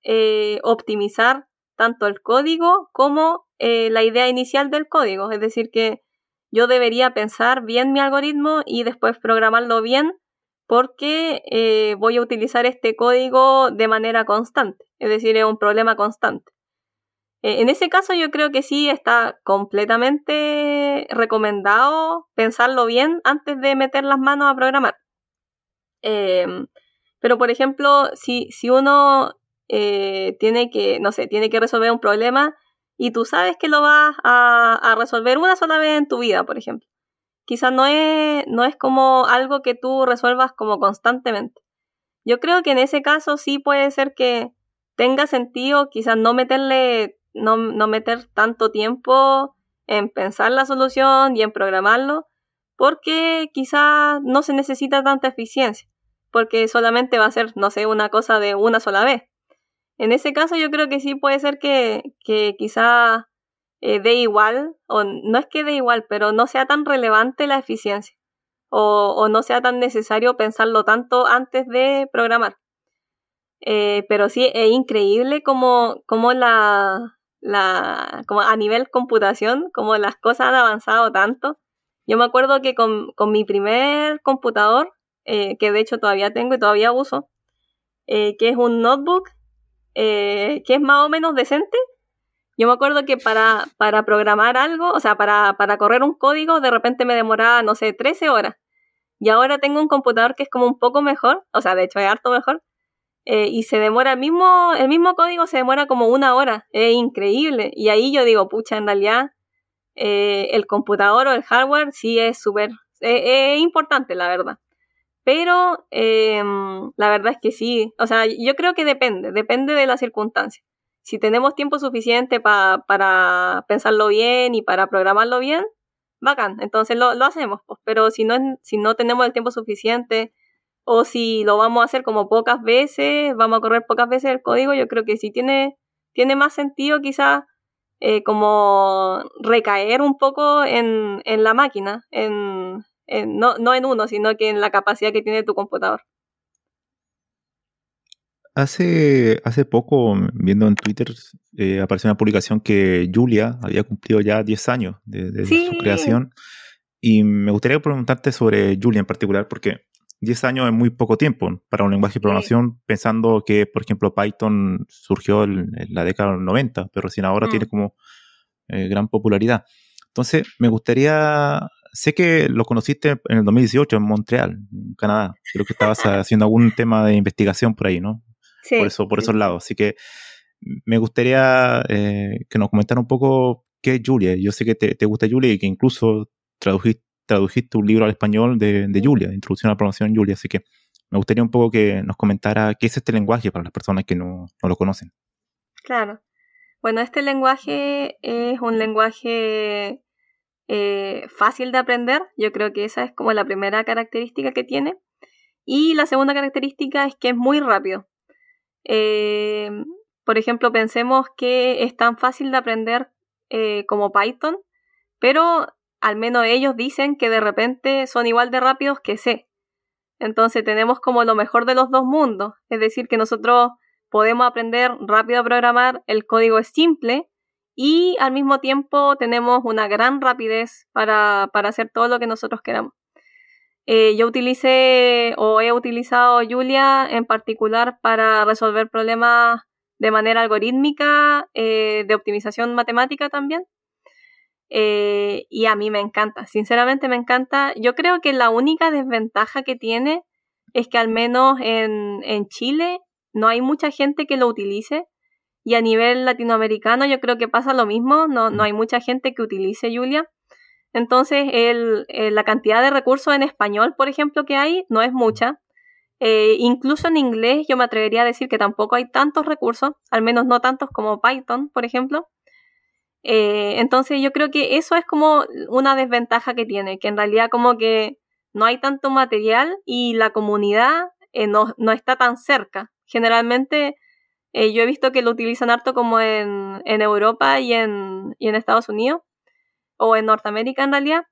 optimizar tanto el código como eh, la idea inicial del código, es decir, que yo debería pensar bien mi algoritmo y después programarlo bien porque eh, voy a utilizar este código de manera constante, es decir, es un problema constante. Eh, en ese caso yo creo que sí está completamente recomendado pensarlo bien antes de meter las manos a programar. Em, pero por ejemplo, si, si uno tiene que, no sé, tiene que resolver un problema y tú sabes que lo vas a, resolver una sola vez en tu vida, por ejemplo. Quizás no es, no es como algo que tú resuelvas como constantemente. Yo creo que en ese caso sí puede ser que tenga sentido quizás no meterle, no, no meter tanto tiempo en pensar la solución y en programarlo, porque quizás no se necesita tanta eficiencia, porque solamente va a ser, no sé, una cosa de una sola vez. En ese caso yo creo que sí puede ser que, que quizá eh, dé igual, o no es que dé igual, pero no sea tan relevante la eficiencia, o, no sea tan necesario pensarlo tanto antes de programar. Eh, pero sí es increíble como, como la, la, como a nivel computación, como las cosas han avanzado tanto. Yo me acuerdo que con, con mi primer computador, eh, que de hecho todavía tengo y todavía uso, que es un notebook eh, que es más o menos decente. Yo me acuerdo que para, para programar algo, o sea, para, para correr un código, de repente me demoraba, no sé, 13 horas. Y ahora tengo un computador que es como un poco mejor, o sea, de hecho es harto mejor, eh, y se demora el mismo, el mismo código se demora como una hora, es increíble. Y ahí yo digo, pucha, en realidad eh, el computador o el hardware sí es súper, importante, la verdad. Pero em, la verdad es que sí, o sea, yo creo que depende, depende de la circunstancia. Si tenemos tiempo suficiente para pensarlo bien y para programarlo bien, bacán, entonces lo, lo hacemos, pues. pero si no, si no tenemos el tiempo suficiente o si lo vamos a hacer como pocas veces, vamos a correr pocas veces el código, yo creo que sí tiene, tiene más sentido quizás eh, como recaer un poco en, en la máquina, en, no, no en uno, sino que en la capacidad que tiene tu computador. Hace, hace poco, viendo en Twitter, eh, apareció una publicación que Julia había cumplido ya 10 años de, su creación. Y me gustaría preguntarte sobre Julia en particular, porque 10 años es muy poco tiempo para un lenguaje de programación, pensando que, por ejemplo, Python surgió en, la década de los 90, pero recién ahora mm. tiene como eh, gran popularidad. Entonces, me gustaría sé que lo conociste en el 2018 en Montreal, en Canadá. Creo que estabas haciendo algún tema de investigación por ahí, ¿no? Sí. Por, eso, por esos lados. Así que me gustaría eh, que nos comentara un poco qué es Julia. Yo sé que te, gusta Julia y que incluso tradujiste, tradujiste un libro al español de, de Julia, de Introducción a la Programación Julia, así que me gustaría un poco que nos comentara qué es este lenguaje para las personas que no, lo conocen. Claro. Bueno, este lenguaje es un lenguaje eh, fácil de aprender. Yo creo que esa es como la primera característica que tiene. Y la segunda característica es que es muy rápido. Eh, por ejemplo, pensemos que es tan fácil de aprender eh, como Python, pero al menos ellos dicen que de repente son igual de rápidos que C. Entonces tenemos como lo mejor de los dos mundos, es decir, que nosotros podemos aprender rápido a programar, el código es simple y al mismo tiempo tenemos una gran rapidez para, hacer todo lo que nosotros queramos. Eh, yo utilicé o he utilizado Julia en particular para resolver problemas de manera algorítmica, eh, de optimización matemática también. Eh, y a mí me encanta, sinceramente me encanta. Yo creo que la única desventaja que tiene es que al menos en, Chile no hay mucha gente que lo utilice y a nivel latinoamericano yo creo que pasa lo mismo, no, no hay mucha gente que utilice Julia. Entonces el, la cantidad de recursos en español, por ejemplo, que hay no es mucha. Eh, incluso en inglés yo me atrevería a decir que tampoco hay tantos recursos, al menos no tantos como Python, por ejemplo. Eh, entonces yo creo que eso es como una desventaja que tiene, que en realidad como que no hay tanto material y la comunidad eh, no, está tan cerca. Generalmente eh, yo he visto que lo utilizan harto como en, Europa y en, Estados Unidos o en Norteamérica en realidad.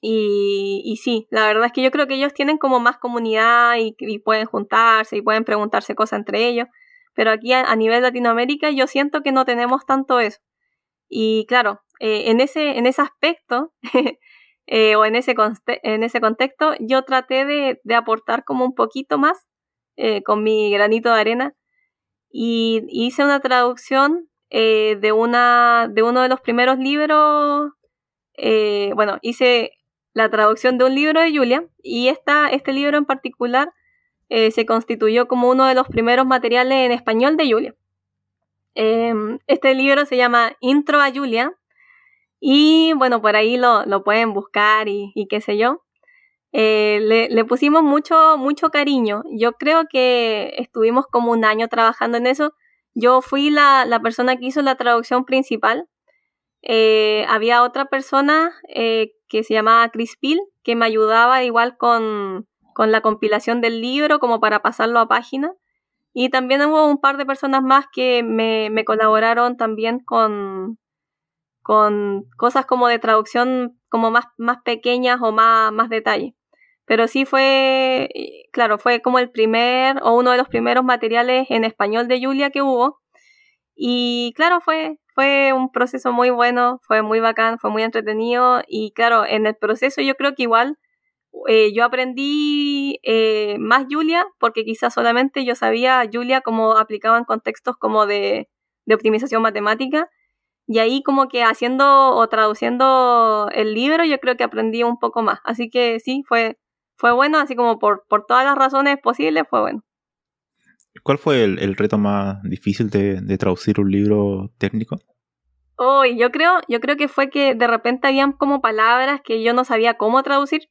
Y, y, sí, la verdad es que yo creo que ellos tienen como más comunidad y, pueden juntarse y pueden preguntarse cosas entre ellos. Pero aquí a nivel Latinoamérica yo siento que no tenemos tanto eso. Y claro, eh, en, ese, en ese aspecto eh, o en ese, en ese contexto, yo traté de, aportar como un poquito más con mi granito de arena y hice una traducción de, una, de uno de los primeros libros, bueno, hice la traducción de un libro de Julia y esta, este libro en particular se constituyó como uno de los primeros materiales en español de Julia. Em, este libro se llama Intro a Julia y bueno, por ahí lo, pueden buscar y, qué sé yo. Eh, le, pusimos mucho, mucho cariño. Yo creo que estuvimos como un año trabajando en eso. Yo fui la, persona que hizo la traducción principal. Eh, había otra persona eh, que se llamaba Chris Peel, que me ayudaba igual con, con la compilación del libro como para pasarlo a página. Y también hubo un par de personas más que me, colaboraron también con, con cosas como de traducción como más, más pequeñas o más, más detalle. Pero sí fue, claro, fue como el primer o uno de los primeros materiales en español de Julia que hubo. Y claro, fue, fue un proceso muy bueno, fue muy bacán, fue muy entretenido. Y claro, en el proceso yo creo que igual eh, yo aprendí eh, más Julia porque quizás solamente yo sabía Julia como aplicaba en contextos como de, optimización matemática y ahí como que haciendo o traduciendo el libro yo creo que aprendí un poco más. Así que sí, fue, fue bueno, así como por, por todas las razones posibles fue bueno. ¿Cuál fue el, reto más difícil de, traducir un libro técnico? Oh, yo creo, yo creo que fue que de repente habían como palabras que yo no sabía cómo traducir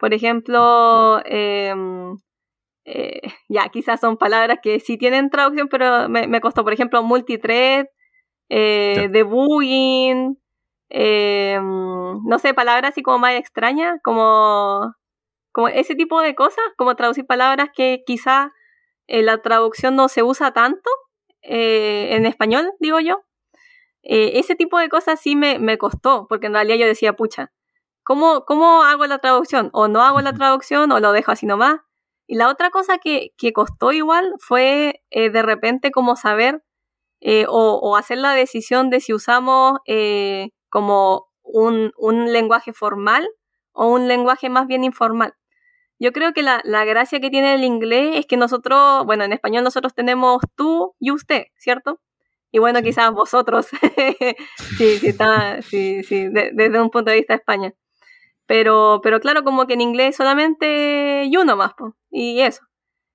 por ejemplo, em, eh, ya quizás son palabras que sí tienen traducción, pero me, costó, por ejemplo, multithread, eh, debugging, em, no sé, palabras así como más extrañas, como, como ese tipo de cosas, como traducir palabras que quizá en la traducción no se usa tanto eh, en español, digo yo. ese tipo de cosas sí me, me costó, porque en realidad yo decía, pucha, ¿Cómo, ¿Cómo hago la traducción? O no hago la traducción o lo dejo así nomás. Y la otra cosa que, que costó igual fue eh, de repente como saber eh, o, hacer la decisión de si usamos eh, como un, un, lenguaje formal o un lenguaje más bien informal. Yo creo que la, la, gracia que tiene el inglés es que nosotros, bueno, en español nosotros tenemos tú y usted, ¿cierto? Y bueno, quizás vosotros, sí, sí, está, sí, sí, desde un punto de vista de España. Pero, pero claro, como que en inglés solamente yo nomás, y eso.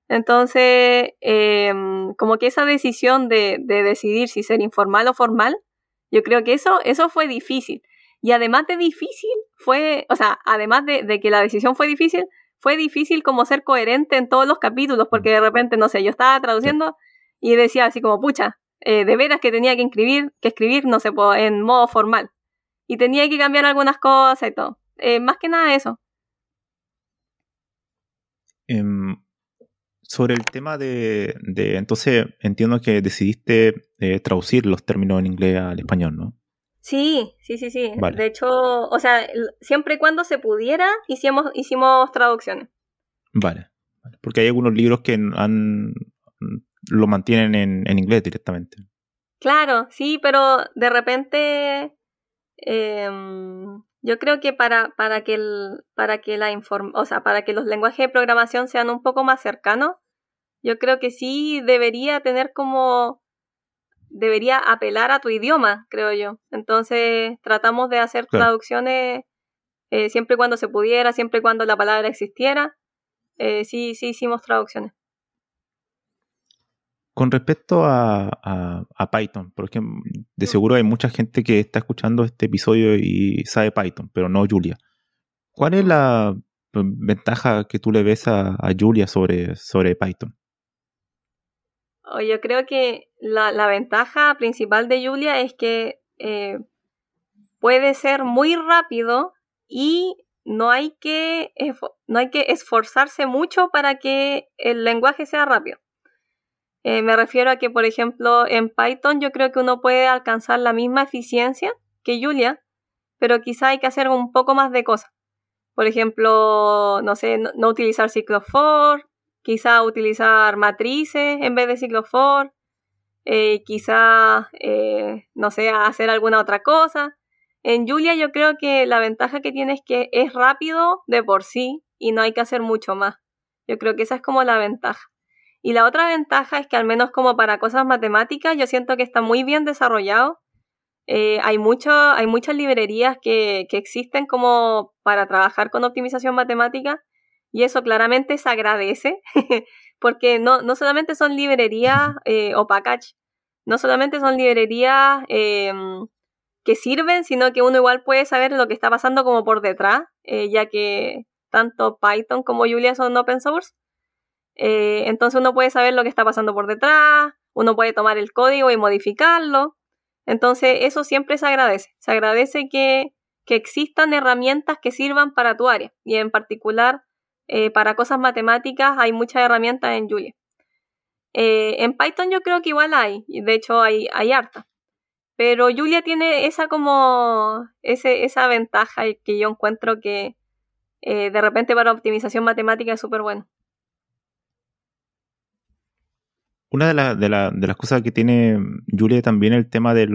Entonces, em, como que esa decisión de, decidir si ser informal o formal, yo creo que eso, eso fue difícil. Y además de difícil, fue, o sea, además de, que la decisión fue difícil, fue difícil como ser coherente en todos los capítulos, porque de repente, no sé, yo estaba traduciendo y decía así como, pucha, eh, de veras que tenía que escribir, que escribir, no sé, en modo formal. Y tenía que cambiar algunas cosas y todo. Eh, más que nada eso. Em, sobre el tema de, entonces entiendo que decidiste eh, traducir los términos en inglés al español, ¿no? Sí, sí, sí, sí. De hecho, o sea, siempre y cuando se pudiera, hicimos, hicimos traducciones. Vale, porque hay algunos libros que han, lo mantienen en, inglés directamente. Claro, sí, pero de repente em, yo creo que para, para que el, para que la o sea, para que los lenguajes de programación sean un poco más cercanos, yo creo que sí debería tener como debería apelar a tu idioma, creo yo. Entonces tratamos de hacer traducciones eh, siempre y cuando se pudiera, siempre y cuando la palabra existiera. Eh, sí, sí hicimos traducciones. Con respecto a, Python, porque de seguro hay mucha gente que está escuchando este episodio y sabe Python, pero no Julia. ¿Cuál es la ventaja que tú le ves a, Julia sobre, sobre Python? Oh, yo creo que la, ventaja principal de Julia es que eh, puede ser muy rápido y no hay, que, no hay que esforzarse mucho para que el lenguaje sea rápido. Eh, me refiero a que, por ejemplo, en Python yo creo que uno puede alcanzar la misma eficiencia que Julia, pero quizá hay que hacer un poco más de cosas. Por ejemplo, no sé, no, utilizar ciclo for, quizá utilizar matrices en vez de ciclo for, eh, quizá, eh, no sé, hacer alguna otra cosa. En Julia yo creo que la ventaja que tiene es que es rápido de por sí y no hay que hacer mucho más. Yo creo que esa es como la ventaja. Y la otra ventaja es que al menos como para cosas matemáticas, yo siento que está muy bien desarrollado. Eh, hay, mucho, hay muchas librerías que, existen como para trabajar con optimización matemática y eso claramente se agradece porque no, no solamente son librerías eh, o package, no solamente son librerías em, que sirven, sino que uno igual puede saber lo que está pasando como por detrás, eh, ya que tanto Python como Julia son open source. Eh, entonces uno puede saber lo que está pasando por detrás, uno puede tomar el código y modificarlo. Entonces eso siempre se agradece. Se agradece que, existan herramientas que sirvan para tu área y en particular eh, para cosas matemáticas hay muchas herramientas en Julia. Eh, en Python yo creo que igual hay, de hecho hay, hay harta. Pero Julia tiene esa como ese, esa ventaja que yo encuentro que de repente para optimización matemática es súper bueno. Una de, las cosas que tiene Julia también el tema del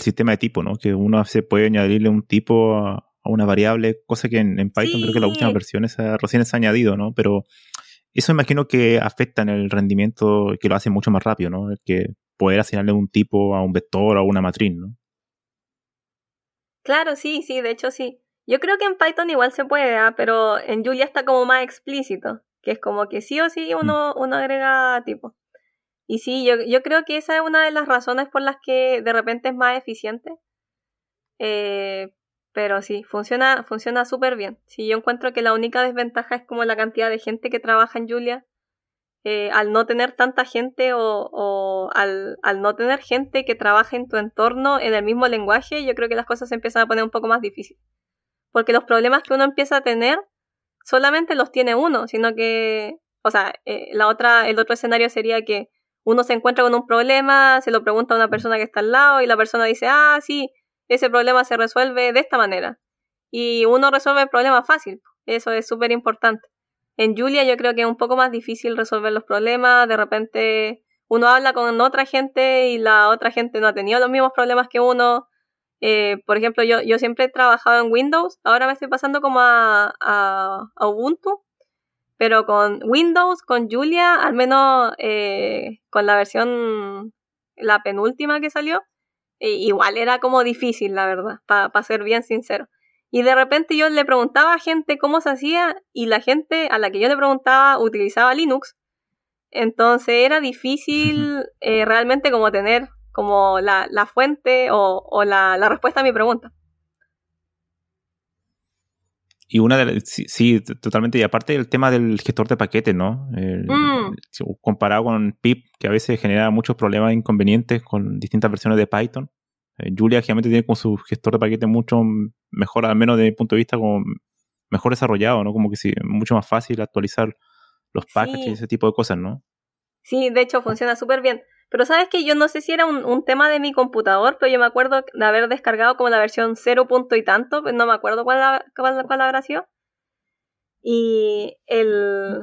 sistema de tipo, ¿no? Que uno se puede añadirle un tipo a, una variable, cosa que en, Python creo que la última versión es, recién se ha añadido, ¿no? Pero eso imagino que afecta en el rendimiento, que lo hace mucho más rápido, ¿no? Que poder asignarle un tipo a un vector o a una matriz, ¿no? Claro, sí, sí, de hecho sí. Yo creo que en Python igual se puede, ¿ah? pero en Julia está como más explícito, que es como que sí o sí uno, mm. uno agrega tipo. Y sí, yo, yo creo que esa es una de las razones por las que de repente es más eficiente. Eh, pero sí, funciona funciona súper bien. Sí, yo encuentro que la única desventaja es como la cantidad de gente que trabaja en Julia. Eh, al no tener tanta gente o, al, al, no tener gente que trabaje en tu entorno en el mismo lenguaje, yo creo que las cosas se empiezan a poner un poco más difíciles. Porque los problemas que uno empieza a tener solamente los tiene uno, sino que, o sea, eh, la otra, el otro escenario sería que uno se encuentra con un problema, se lo pregunta a una persona que está al lado y la persona dice, ah, sí, ese problema se resuelve de esta manera. Y uno resuelve el problema fácil, eso es súper importante. En Julia yo creo que es un poco más difícil resolver los problemas, de repente uno habla con otra gente y la otra gente no ha tenido los mismos problemas que uno. Eh, por ejemplo, yo, yo siempre he trabajado en Windows, ahora me estoy pasando como a, a Ubuntu pero con Windows, con Julia, al menos eh, con la versión, la penúltima que salió, eh, igual era como difícil, la verdad, para ser bien sincero. Y de repente yo le preguntaba a gente cómo se hacía y la gente a la que yo le preguntaba utilizaba Linux entonces era difícil eh, realmente como tener como la, fuente o, la, respuesta a mi pregunta. Y una de sí, totalmente. Y aparte el tema del gestor de paquetes, ¿no? Mm. Comparado con PIP, que a veces genera muchos problemas e inconvenientes con distintas versiones de Python. Eh, Julia generalmente tiene como su gestor de paquetes mucho mejor, al menos desde mi punto de vista, como mejor desarrollado, ¿no? Como que sí, mucho más fácil actualizar los packages y ese tipo de cosas, ¿no? Sí, de hecho funciona súper bien. Pero sabes que yo no sé si era un, tema de mi computador, pero yo me acuerdo de haber descargado como la versión 0 punto y tanto, pero no me acuerdo cuál, cuál, cuál habrá sido. Y el,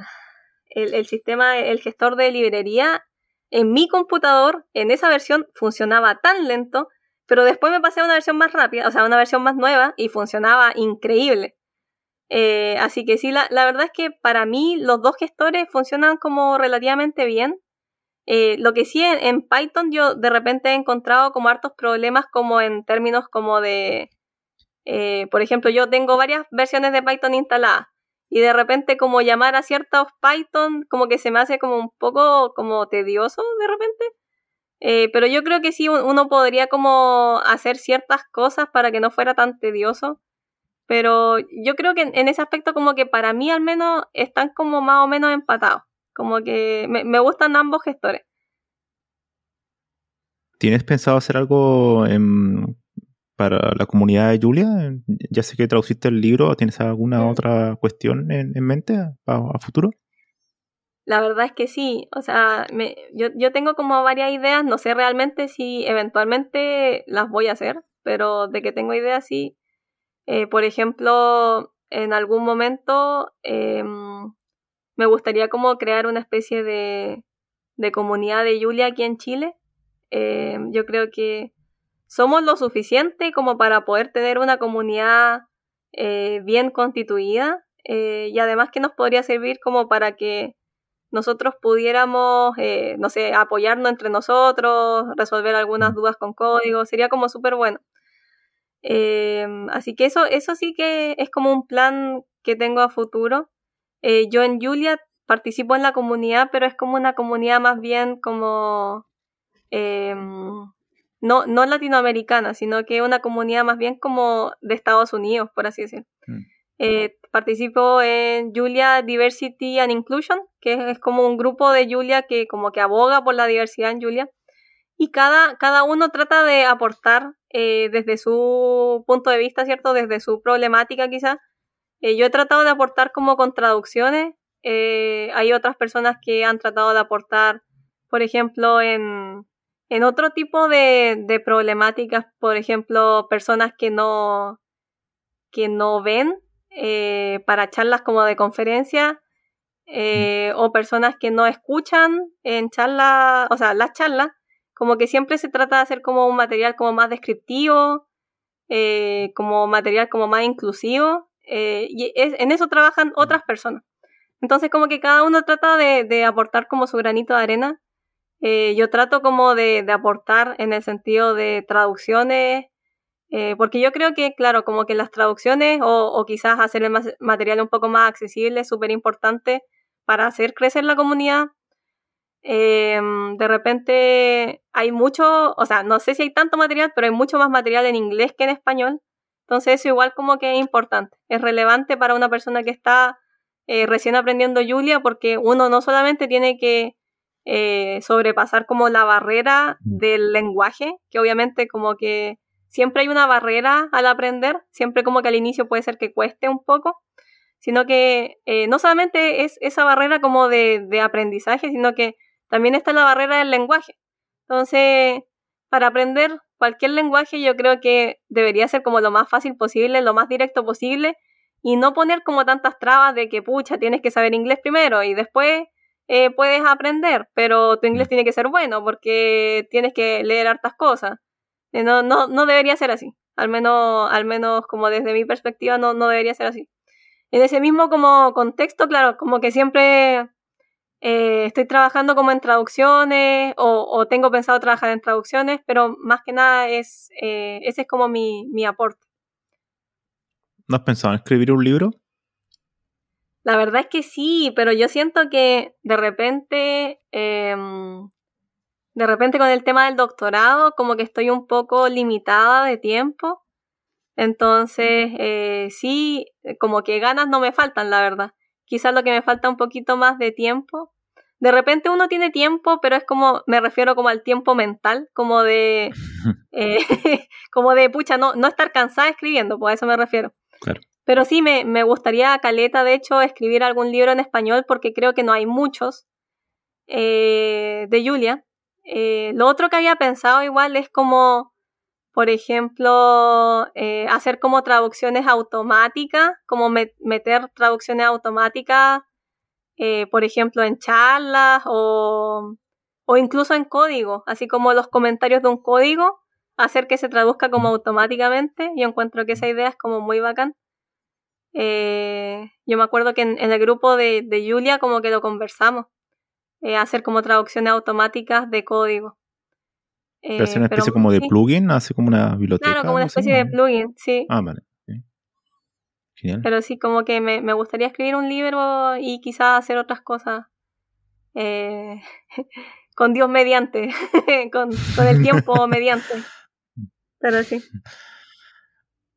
el, sistema, el gestor de librería en mi computador, en esa versión, funcionaba tan lento, pero después me pasé a una versión más rápida, o sea, una versión más nueva, y funcionaba increíble. Eh, así que sí, la, verdad es que para mí los dos gestores funcionan como relativamente bien. Eh, lo que sí en, Python yo de repente he encontrado como hartos problemas como en términos como de, eh, por ejemplo, yo tengo varias versiones de Python instaladas y de repente como llamar a ciertos Python como que se me hace como un poco como tedioso de repente. pero yo creo que sí uno podría como hacer ciertas cosas para que no fuera tan tedioso. Pero yo creo que en, ese aspecto como que para mí al menos están como más o menos empatados. Como que me, gustan ambos gestores. ¿Tienes pensado hacer algo para la comunidad de Julia? Ya sé que traduciste el libro. ¿Tienes alguna otra cuestión en, mente a, futuro? La verdad es que sí. O sea, yo, yo tengo como varias ideas. No sé realmente si eventualmente las voy a hacer. Pero de que tengo ideas sí eh, por ejemplo, en algún momento em, me gustaría como crear una especie de, comunidad de Julia aquí en Chile. Em, yo creo que somos lo suficiente como para poder tener una comunidad eh, bien constituida eh, y además que nos podría servir como para que nosotros pudiéramos, no sé, apoyarnos entre nosotros, resolver algunas dudas con código, sería como súper bueno. Em, así que eso, eso sí que es como un plan que tengo a futuro. Eh, yo en Julia participo en la comunidad, pero es como una comunidad más bien como em, no, no latinoamericana, sino que una comunidad más bien como de Estados Unidos, por así decirlo. Mm. Eh, participo en Julia Diversity and Inclusion, que es como un grupo de Julia que como que aboga por la diversidad en Julia y cada, cada uno trata de aportar eh, desde su punto de vista, ¿cierto? Desde su problemática quizás. Eh, yo he tratado de aportar como con traducciones. Eh, hay otras personas que han tratado de aportar, por ejemplo, en, en otro tipo de, de, problemáticas, por ejemplo, personas que no, que no ven para charlas como de conferencia, o personas que no escuchan en charlas, o sea, las charlas, como que siempre se trata de hacer como un material como más descriptivo, eh, como material como más inclusivo, eh, y en eso trabajan otras personas. Entonces como que cada uno trata de, aportar como su granito de arena. Eh, yo trato como de, aportar en el sentido de traducciones, porque yo creo que, claro, como que las traducciones o, o quizás hacer el material un poco más accesible es súper importante para hacer crecer la comunidad Em, de repente hay mucho, o sea, no sé si hay tanto material, pero hay mucho más material en inglés que en español. Entonces eso igual como que es importante, es relevante para una persona que está eh, recién aprendiendo Julia porque uno no solamente tiene que eh, sobrepasar como la barrera del lenguaje, que obviamente como que siempre hay una barrera al aprender, siempre como que al inicio puede ser que cueste un poco, sino que eh, no solamente es esa barrera como de, de aprendizaje, sino que también está la barrera del lenguaje. Entonces, para aprender cualquier lenguaje yo creo que debería ser como lo más fácil posible, lo más directo posible y no poner como tantas trabas de que, pucha, tienes que saber inglés primero y después eh, puedes aprender, pero tu inglés mm. tiene que ser bueno porque tienes que leer hartas cosas. Eh, no, no, no debería ser así. Al menos, al menos como desde mi perspectiva no, no debería ser así. En ese mismo como contexto, claro, como que siempre eh, estoy trabajando como en traducciones o, tengo pensado trabajar en traducciones, pero más que nada es eh, ese es como mi, mi, aporte. ¿No has pensado en escribir un libro? La verdad es que sí, pero yo siento que de repente, em, de repente con el tema del doctorado, como que estoy un poco limitada de tiempo. Entonces, eh, sí, como que ganas no me faltan, la verdad. Quizás lo que me falta un poquito más de tiempo. De repente uno tiene tiempo, pero es como, me refiero como al tiempo mental, como de, eh, como de, pucha, no, no estar cansada escribiendo, pues a eso me refiero. Claro. Pero sí, me, me gustaría, Caleta, de hecho, escribir algún libro en español porque creo que no hay muchos eh, de Julia. Eh, lo otro que había pensado igual es como, por ejemplo, eh, hacer como traducciones automáticas, como meter traducciones automáticas, por ejemplo, en charlas o, o incluso en código, así como los comentarios de un código, hacer que se traduzca como automáticamente. Yo encuentro que esa idea es como muy bacán. Eh, yo me acuerdo que en, el grupo de, Julia como que lo conversamos, eh, hacer como traducciones automáticas de código. Eh, pero una especie como de plugin, hace como una biblioteca. Claro, como una especie de plugin, sí. Ah, vale. Genial. Pero sí, como que me, me, gustaría escribir un libro y quizás hacer otras cosas. Eh, con Dios mediante, con, con el tiempo mediante. Pero sí.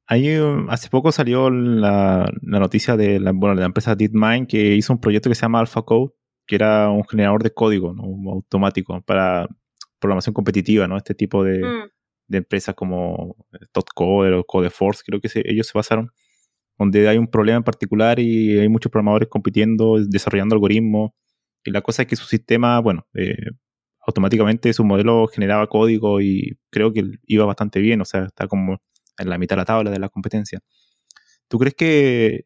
hace poco salió la, noticia de la, bueno, de la empresa DeepMind que hizo un proyecto que se llama AlphaCode, que era un generador de código automático para programación competitiva, ¿no? Este tipo de, mm. de empresas como TotCode o Codeforce, creo que ellos se basaron, donde hay un problema en particular y hay muchos programadores compitiendo, desarrollando algoritmos. Y la cosa es que su sistema, bueno, eh, automáticamente su modelo generaba código y creo que iba bastante bien, o sea, está como en la mitad de la tabla de la competencia. ¿Tú crees que...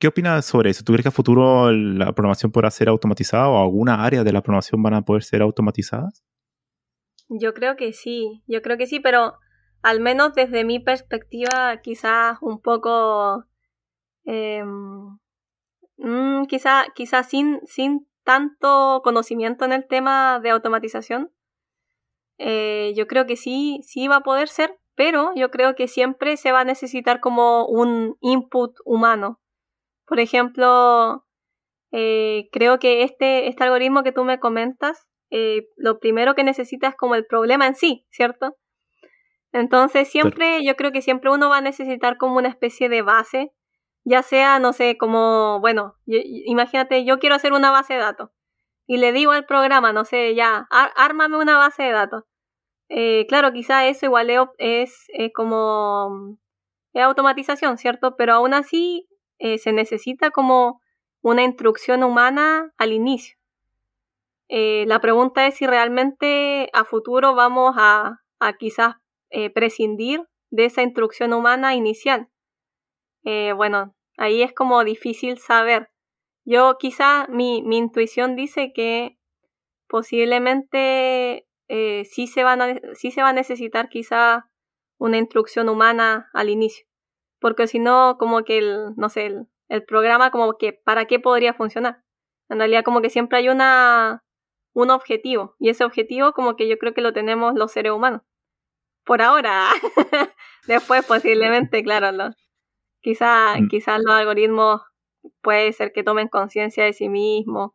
¿Qué opinas sobre eso? ¿Tú crees que a futuro la programación podrá ser automatizada o alguna área de la programación van a poder ser automatizadas? Yo creo que sí, yo creo que sí, pero al menos desde mi perspectiva quizás un poco... Eh, quizás quizá sin, sin tanto conocimiento en el tema de automatización. Eh, yo creo que sí, sí va a poder ser, pero yo creo que siempre se va a necesitar como un input humano. Por ejemplo, eh, creo que este, este algoritmo que tú me comentas, eh, lo primero que necesita es como el problema en sí, ¿cierto? Entonces siempre, yo creo que siempre uno va a necesitar como una especie de base, ya sea, no sé, como, bueno, imagínate, yo quiero hacer una base de datos y le digo al programa, no sé, ya, ármame una base de datos. Eh, claro, quizá eso igual es, eh, como es automatización, ¿cierto? Pero aún así eh, se necesita como una instrucción humana al inicio. la pregunta es si realmente a futuro vamos a, a quizás prescindir de esa instrucción humana inicial. bueno, ahí es como difícil saber. Yo quizá mi, mi intuición dice que posiblemente eh, sí, se van a, sí se va a necesitar quizá una instrucción humana al inicio. Porque si no, como que el, no sé, el, programa como que para qué podría funcionar. En realidad como que siempre hay una, un objetivo. Y ese objetivo como que yo creo que lo tenemos los seres humanos. Por ahora. Después posiblemente, claro, los, quizá, mm. quizás los algoritmos puede ser que tomen conciencia de sí mismos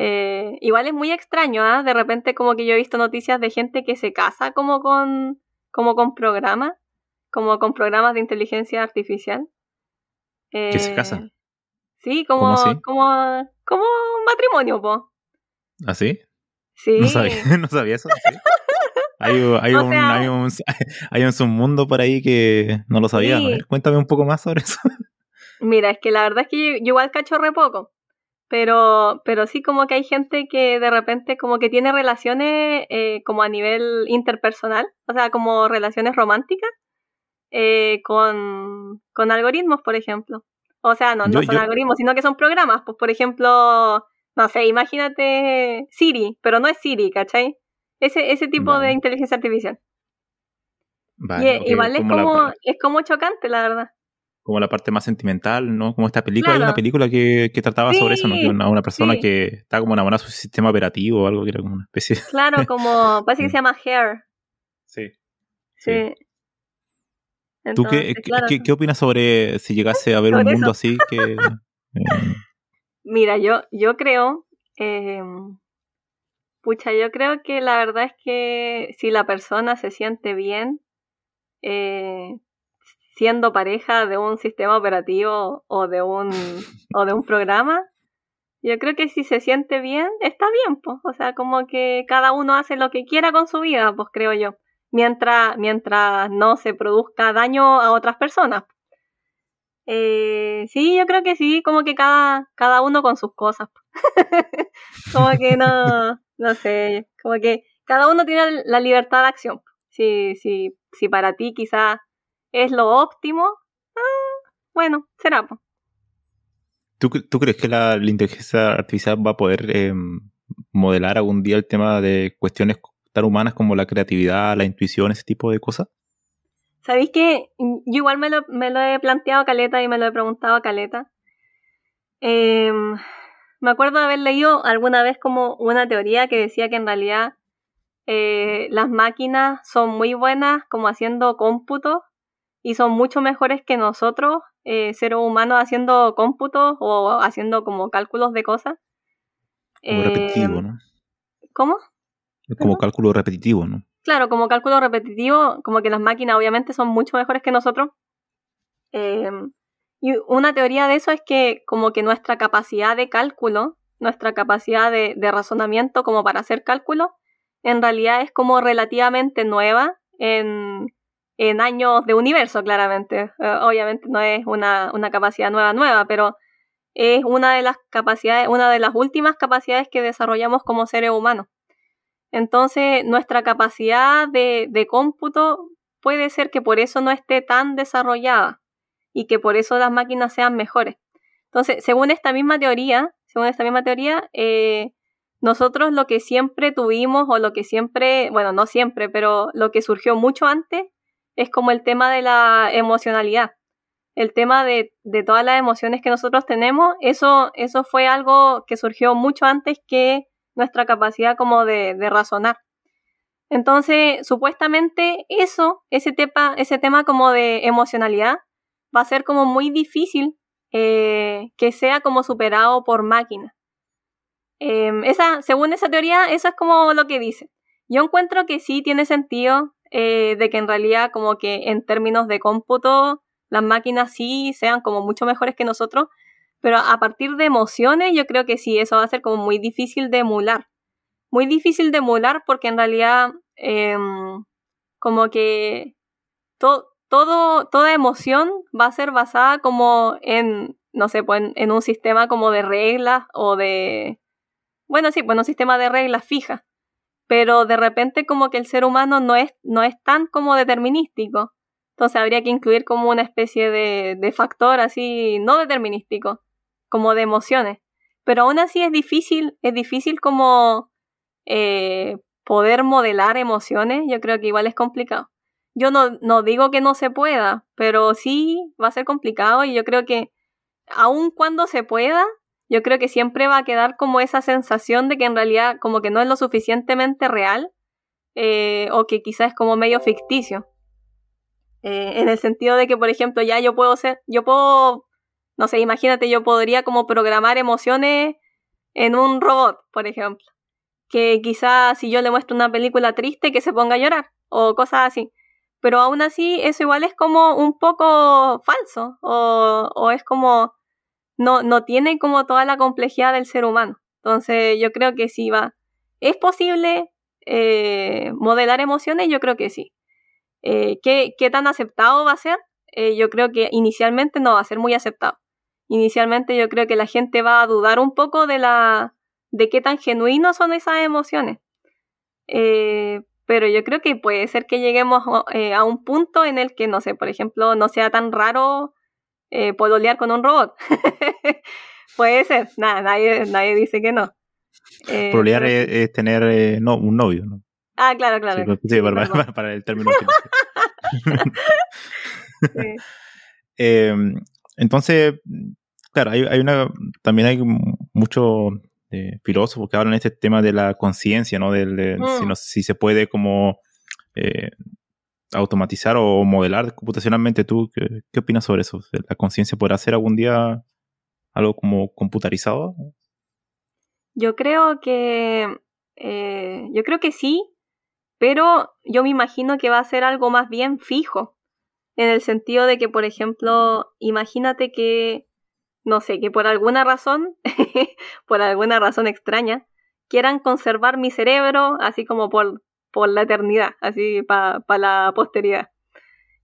eh, igual es muy extraño, ¿ah? De repente como que yo he visto noticias de gente que se casa como con, como con programas, como con programas de inteligencia artificial. ¿Que se casan? Eh, sí, como, como, como matrimonio, po. ¿Ah, sí? Sí. No sabía, no sabía eso. Hay, hay, un, hay, un, hay, un, submundo por ahí que no lo sabía. cuéntame un poco más sobre eso. Mira, es que la verdad es que yo, yo igual cacho re poco. Pero, pero sí como que hay gente que de repente como que tiene relaciones eh, como a nivel interpersonal, o sea, como relaciones románticas eh, con, con algoritmos, por ejemplo. O sea, no, no son algoritmos, sino que son programas. Pues, por ejemplo, no sé, imagínate Siri, pero no es Siri, ¿cachai? Ese, ese tipo de inteligencia artificial. y, igual es como, es como chocante, la verdad como la parte más sentimental, ¿no? Como esta película, hay una película que, que trataba sobre eso, ¿no? Que una, una persona que está como enamorada de su sistema operativo o algo que era como una especie Claro, como, parece que se llama Hair. Sí. Sí. ¿Tú qué, qué, opinas sobre si llegase a ver un mundo así? Que, eh, Mira, yo, yo creo, em, pucha, yo creo que la verdad es que si la persona se siente bien eh, siendo pareja de un sistema operativo o de un, o de un programa, yo creo que si se siente bien, está bien, pues. O sea, como que cada uno hace lo que quiera con su vida, pues creo yo. Mientras, mientras no se produzca daño a otras personas. Eh, sí, yo creo que sí, como que cada, cada uno con sus cosas. como que no, no sé, como que cada uno tiene la libertad de acción. Si, si, si para ti quizás es lo óptimo, ah, bueno, será. pues. ¿Tú, crees que la, inteligencia artificial va a poder em, modelar algún día el tema de cuestiones tan humanas como la creatividad, la intuición, ese tipo de cosas? Sabéis que yo igual me lo, me lo, he planteado a Caleta y me lo he preguntado a Caleta. Em, me acuerdo de haber leído alguna vez como una teoría que decía que en realidad eh, las máquinas son muy buenas como haciendo cómputos y son mucho mejores que nosotros, eh, seres humanos, haciendo cómputos o haciendo como cálculos de cosas. Como repetitivo, eh, ¿no? ¿Cómo? Como cálculo repetitivo, ¿no? Claro, como cálculo repetitivo, como que las máquinas obviamente son mucho mejores que nosotros. Em, y una teoría de eso es que como que nuestra capacidad de cálculo, nuestra capacidad de, de razonamiento como para hacer cálculo, en realidad es como relativamente nueva en, en años de universo, claramente. Eh, obviamente no es una, capacidad nueva, nueva, pero es una de las capacidades, una de las últimas capacidades que desarrollamos como seres humanos. Entonces, nuestra capacidad de, de cómputo puede ser que por eso no esté tan desarrollada y que por eso las máquinas sean mejores. Entonces, según esta misma teoría, según esta misma teoría, eh, nosotros lo que siempre tuvimos o lo que siempre, bueno, no siempre, pero lo que surgió mucho antes es como el tema de la emocionalidad. El tema de, todas las emociones que nosotros tenemos, eso, eso fue algo que surgió mucho antes que nuestra capacidad como de, razonar. Entonces, supuestamente eso, ese tema, ese tema como de emocionalidad, va a ser como muy difícil eh, que sea como superado por máquinas. Em, esa, según esa teoría, eso es como lo que dice. Yo encuentro que sí tiene sentido eh, de que en realidad como que en términos de cómputo las máquinas sí sean como mucho mejores que nosotros, pero a partir de emociones yo creo que sí, eso va a ser como muy difícil de emular. Muy difícil de emular porque en realidad em, como que todo, toda emoción va a ser basada como en, no sé, pues en, un sistema como de reglas o de... Bueno, sí, pues un sistema de reglas fijas pero de repente como que el ser humano no es, no es tan como determinístico. Entonces habría que incluir como una especie de, de factor así, no determinístico, como de emociones. Pero aún así es difícil, es difícil como eh, poder modelar emociones, yo creo que igual es complicado. Yo no, no digo que no se pueda, pero sí va a ser complicado y yo creo que aun cuando se pueda, yo creo que siempre va a quedar como esa sensación de que en realidad como que no es lo suficientemente real eh, o que quizás es como medio ficticio. Eh, en el sentido de que, por ejemplo, ya yo puedo ser, yo puedo, no sé, imagínate, yo podría como programar emociones en un robot, por ejemplo. Que quizás si yo le muestro una película triste que se ponga a llorar o cosas así. Pero aún así eso igual es como un poco falso o, es como no, no tiene como toda la complejidad del ser humano. Entonces yo creo que sí va. ¿Es posible eh, modelar emociones? Yo creo que sí. Eh, ¿qué, tan aceptado va a ser? Eh, yo creo que inicialmente no va a ser muy aceptado. Inicialmente yo creo que la gente va a dudar un poco de la de qué tan genuinos son esas emociones. pero yo creo que puede ser que lleguemos a un punto en el que, no sé, por ejemplo, no sea tan raro eh, pololear con un robot. Puede ser, nada, nadie, nadie dice que no. Eh, pololear es, tener eh, no, un novio, ¿no? Ah, claro, claro. Sí, para, el término. Em, entonces, claro, hay, hay, una, también hay muchos eh, filósofos que hablan de este tema de la conciencia, ¿no? Del, de, si, mm. no, si se puede como automatizar o modelar computacionalmente. ¿Tú qué, qué opinas sobre eso? ¿La conciencia podrá ser algún día algo como computarizado? Yo creo que eh, yo creo que sí, pero yo me imagino que va a ser algo más bien fijo, en el sentido de que, por ejemplo, imagínate que, no sé, que por alguna razón, por alguna razón extraña, quieran conservar mi cerebro así como por, por la eternidad, así para la posteridad.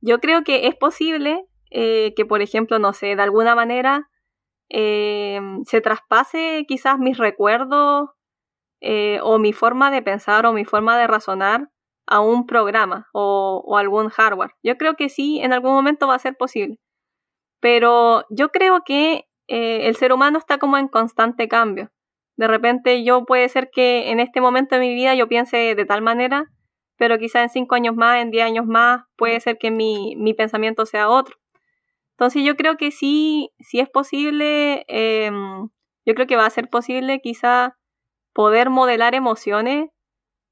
Yo creo que es posible eh, que, por ejemplo, no sé, de alguna manera eh, se traspase quizás mis recuerdos eh, o mi forma de pensar o mi forma de razonar a un programa o, algún hardware. Yo creo que sí, en algún momento va a ser posible. Pero yo creo que eh, el ser humano está como en constante cambio. De repente yo puede ser que en este momento de mi vida yo piense de tal manera, pero quizá en cinco años más, en diez años más, puede ser que mi, mi pensamiento sea otro. Entonces yo creo que sí, sí es posible, em, yo creo que va a ser posible quizá poder modelar emociones,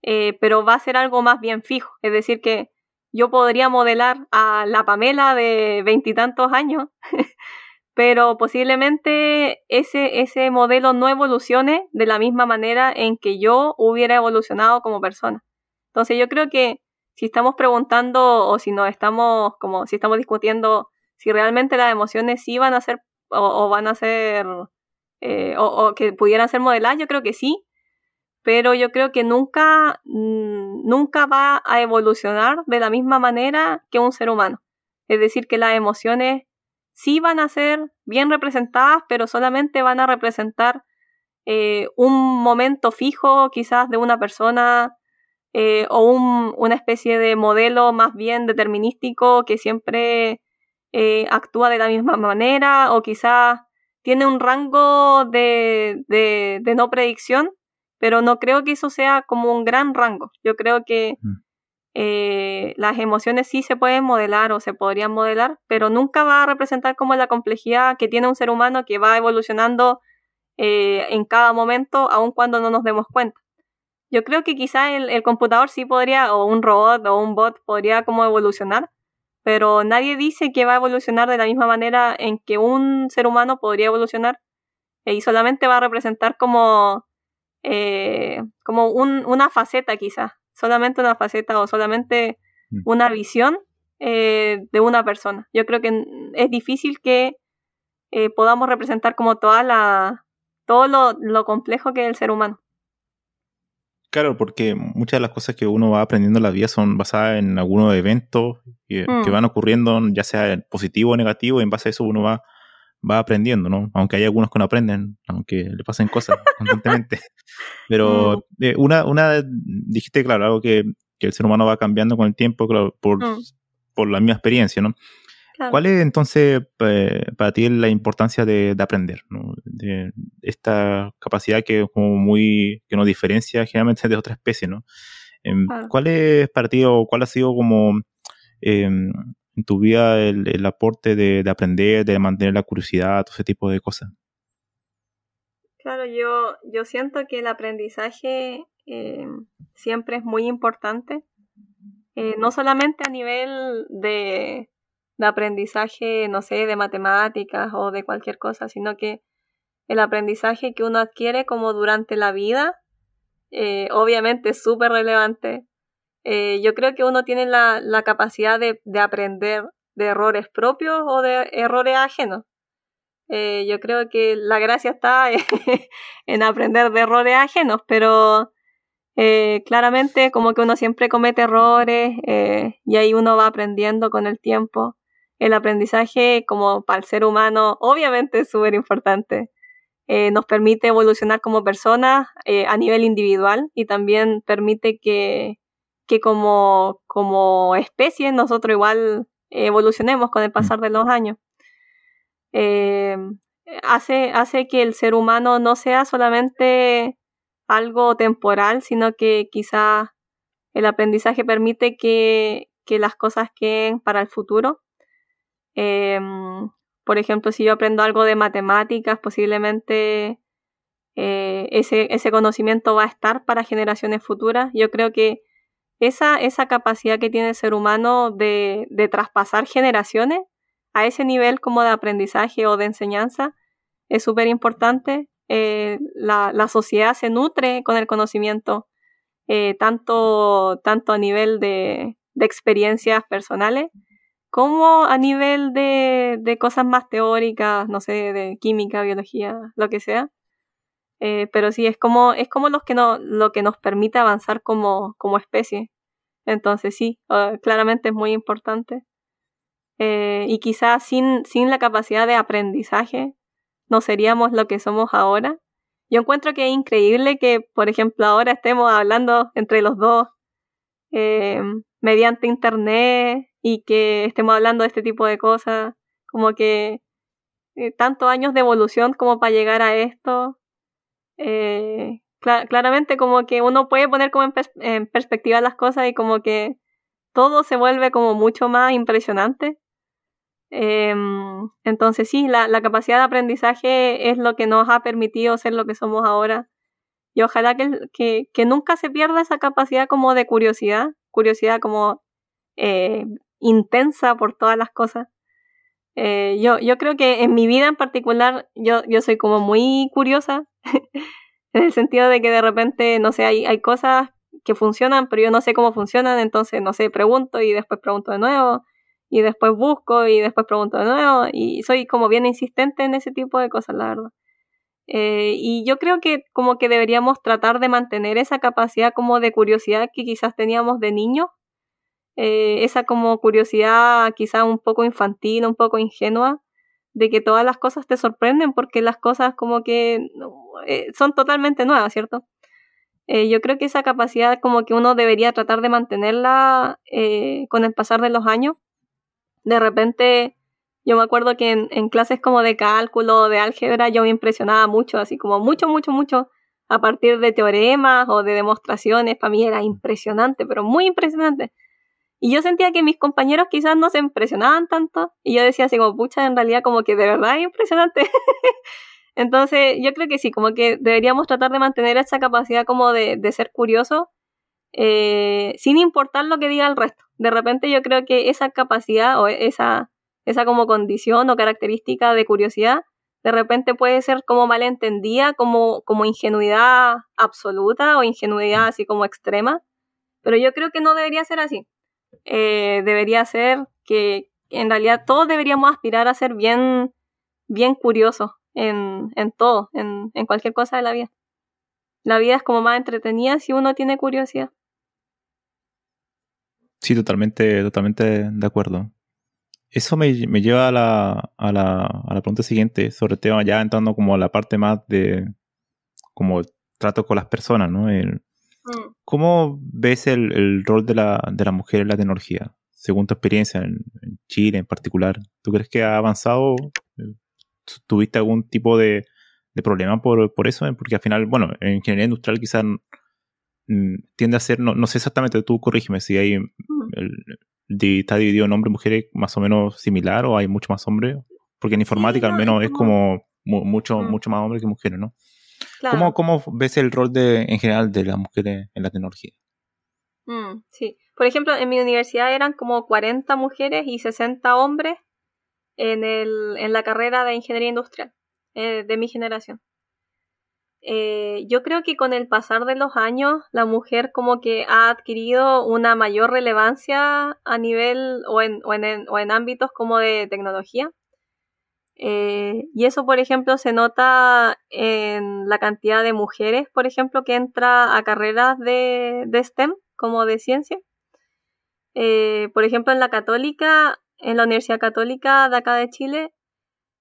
eh, pero va a ser algo más bien fijo. Es decir, que yo podría modelar a la Pamela de veintitantos años, pero posiblemente ese, ese modelo no evolucione de la misma manera en que yo hubiera evolucionado como persona. Entonces yo creo que si estamos preguntando o si nos estamos como si estamos discutiendo si realmente las emociones sí van a ser o, van a ser eh, o, que pudieran ser modeladas, yo creo que sí, pero yo creo que nunca, mm, nunca va a evolucionar de la misma manera que un ser humano. Es decir, que las emociones sí van a ser bien representadas, pero solamente van a representar eh, un momento fijo quizás de una persona eh, o una especie de modelo más bien determinístico que siempre eh, actúa de la misma manera o quizás tiene un rango de, de, no predicción, pero no creo que eso sea como un gran rango. Yo creo que mm. Eh, las emociones sí se pueden modelar o se podrían modelar, pero nunca va a representar como la complejidad que tiene un ser humano que va evolucionando eh, en cada momento, aun cuando no nos demos cuenta. Yo creo que quizás el, computador sí podría, o un robot o un bot podría como evolucionar, pero nadie dice que va a evolucionar de la misma manera en que un ser humano podría evolucionar y solamente va a representar como, eh, como una faceta quizás, solamente una faceta o solamente mm. una visión eh, de una persona. Yo creo que es difícil que eh, podamos representar como toda la, todo lo, lo complejo que es el ser humano. Claro, porque muchas de las cosas que uno va aprendiendo en la vida son basadas en algunos eventos que, mm. van ocurriendo, ya sea positivo o negativo, y en base a eso uno va, va aprendiendo, ¿no? Aunque hay algunos que no aprenden, aunque le pasen cosas constantemente. Pero mm. eh, una, una, dijiste, claro, algo que, que, el ser humano va cambiando con el tiempo, claro, por, mm. por la misma experiencia, ¿no? ¿Cuál es entonces para ti la importancia de, aprender? De esta capacidad que como muy que nos diferencia generalmente de otras especies, ¿no? Em, ¿Cuál es para ti o cuál ha sido como em, en tu vida el, aporte de, aprender, de mantener la curiosidad, todo ese tipo de cosas? Claro, yo, yo siento que el aprendizaje em, siempre es muy importante, eh, no solamente a nivel de, de aprendizaje, no sé, de matemáticas o de cualquier cosa, sino que el aprendizaje que uno adquiere como durante la vida, eh, obviamente es súper relevante. Eh, yo creo que uno tiene la, capacidad de, de, aprender de errores propios o de errores ajenos. Eh, yo creo que la gracia está en aprender de errores ajenos, pero claramente como que uno siempre comete errores y ahí uno va aprendiendo con el tiempo el aprendizaje como para el ser humano obviamente es súper importante. Eh, nos permite evolucionar como personas eh, a nivel individual y también permite que, que como, como especie nosotros igual evolucionemos con el mm. pasar de los años. Eh, hace, hace que el ser humano no sea solamente algo temporal, sino que quizás el aprendizaje permite que, que las cosas queden para el futuro Em, por ejemplo, si yo aprendo algo de matemáticas, posiblemente eh, ese, ese, conocimiento va a estar para generaciones futuras. Yo creo que esa, esa capacidad que tiene el ser humano de, de traspasar generaciones a ese nivel como de aprendizaje o de enseñanza es súper importante. Eh, la, la, sociedad se nutre con el conocimiento, eh, tanto, tanto a nivel de, de, experiencias personales como a nivel de, de, cosas más teóricas, no sé, de química, biología, lo que sea. Eh, pero sí, es como, es como los que no, lo que nos permite avanzar como, como especie. Entonces sí, uh, claramente es muy importante. Eh, y quizás sin, sin la capacidad de aprendizaje no seríamos lo que somos ahora. Yo encuentro que es increíble que, por ejemplo, ahora estemos hablando entre los dos eh, mediante internet y que estemos hablando de este tipo de cosas, como que eh, tantos años de evolución como para llegar a esto. Eh, claramente como que uno puede poner como en, perspectiva las cosas y como que todo se vuelve como mucho más impresionante. Em, entonces sí, la, la, capacidad de aprendizaje es lo que nos ha permitido ser lo que somos ahora. Y ojalá que, que, que nunca se pierda esa capacidad como de curiosidad, curiosidad como eh, intensa por todas las cosas. Eh, yo, yo creo que en mi vida en particular yo, yo soy como muy curiosa, en el sentido de que de repente, no sé, hay, hay cosas que funcionan, pero yo no sé cómo funcionan, entonces, no sé, pregunto y después pregunto de nuevo y después busco y después pregunto de nuevo y soy como bien insistente en ese tipo de cosas, la verdad. Eh, y yo creo que como que deberíamos tratar de mantener esa capacidad como de curiosidad que quizás teníamos de niños, eh, esa como curiosidad quizás un poco infantil, un poco ingenua, de que todas las cosas te sorprenden porque las cosas como que eh, son totalmente nuevas, ¿cierto? Eh, yo creo que esa capacidad como que uno debería tratar de mantenerla eh, con el pasar de los años de repente yo me acuerdo que en, clases como de cálculo, de álgebra, yo me impresionaba mucho, así como mucho, mucho, mucho, a partir de teoremas o de demostraciones, para mí era impresionante, pero muy impresionante. Y yo sentía que mis compañeros quizás no se impresionaban tanto, y yo decía así como, pucha, en realidad como que de verdad es impresionante. Entonces, yo creo que sí, como que deberíamos tratar de mantener esa capacidad como de, de ser curioso eh, sin importar lo que diga el resto. De repente yo creo que esa capacidad o esa, esa como condición o característica de curiosidad, de repente puede ser como malentendida, como, como ingenuidad absoluta o ingenuidad así como extrema, pero yo creo que no debería ser así. Eh, debería ser que en realidad todos deberíamos aspirar a ser bien, bien curiosos en, en todo, en, en cualquier cosa de la vida. La vida es como más entretenida si uno tiene curiosidad. Sí, totalmente, totalmente de acuerdo. Eso me, lleva a la, a, la, a la pregunta siguiente, sobre el tema ya entrando como a la parte más de como trato con las personas, ¿no? Mm. ¿Cómo ves el, rol de la, de la mujer en la tecnología? Según tu experiencia en, Chile en particular, ¿tú crees que ha avanzado? ¿Tuviste algún tipo de, de problema por, por eso? Porque al final, bueno, en ingeniería industrial quizás Mm, tiende a ser, no, no sé exactamente, tú corrígeme si hay mm. está dividido en hombres y mujeres más o menos similar o hay mucho más hombres, porque en informática al menos es como, mucho, mm. mucho más hombres que mujeres, ¿no? ¿Cómo, ¿Cómo, ves el rol de, en general de las mujeres en la tecnología? sí, por ejemplo, en mi universidad eran como 40 mujeres y 60 hombres en, el, en la carrera de ingeniería industrial eh, de mi generación. Eh, yo creo que con el pasar de los años la mujer como que ha adquirido una mayor relevancia a nivel o en, o en, o en ámbitos como de tecnología. Eh, y eso, por ejemplo, se nota en la cantidad de mujeres, por ejemplo, que entra a carreras de, STEM, como de ciencia. Eh, por ejemplo, en la católica, en la Universidad Católica de acá de Chile,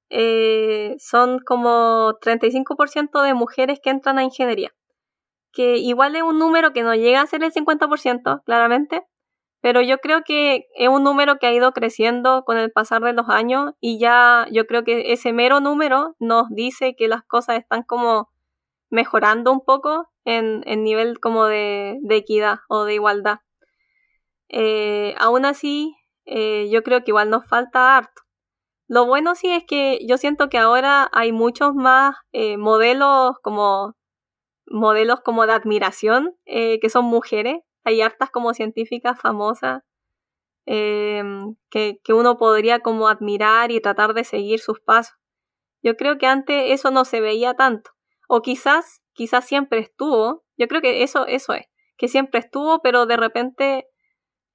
eh, son como 35% de mujeres que entran a ingeniería, que igual es un número que no llega a ser el 50%, claramente, pero yo creo que es un número que ha ido creciendo con el pasar de los años y ya yo creo que ese mero número nos dice que las cosas están como mejorando un poco en, nivel como de, de, equidad o de igualdad. Eh, aún así, eh, yo creo que igual nos falta harto. Lo bueno sí es que yo siento que ahora hay muchos más eh, modelos como modelos como de admiración eh, que son mujeres. Hay hartas como científicas famosas em, que, que uno podría como admirar y tratar de seguir sus pasos. Yo creo que antes eso no se veía tanto. O quizás, quizás siempre estuvo. Yo creo que eso, eso es. Que siempre estuvo, pero de repente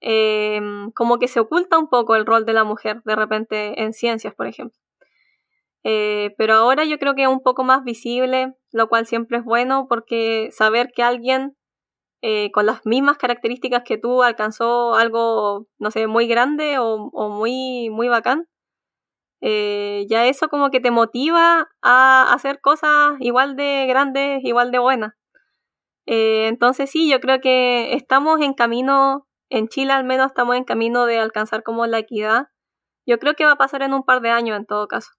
em, como que se oculta un poco el rol de la mujer, de repente en ciencias, por ejemplo. Eh, pero ahora yo creo que es un poco más visible, lo cual siempre es bueno porque saber que alguien eh, con las mismas características que tú alcanzó algo, no sé, muy grande o, muy, muy bacán, eh, ya eso como que te motiva a hacer cosas igual de grandes, igual de buenas. entonces sí, yo creo que estamos en camino, en Chile al menos estamos en camino de alcanzar como la equidad. Yo creo que va a pasar en un par de años en todo caso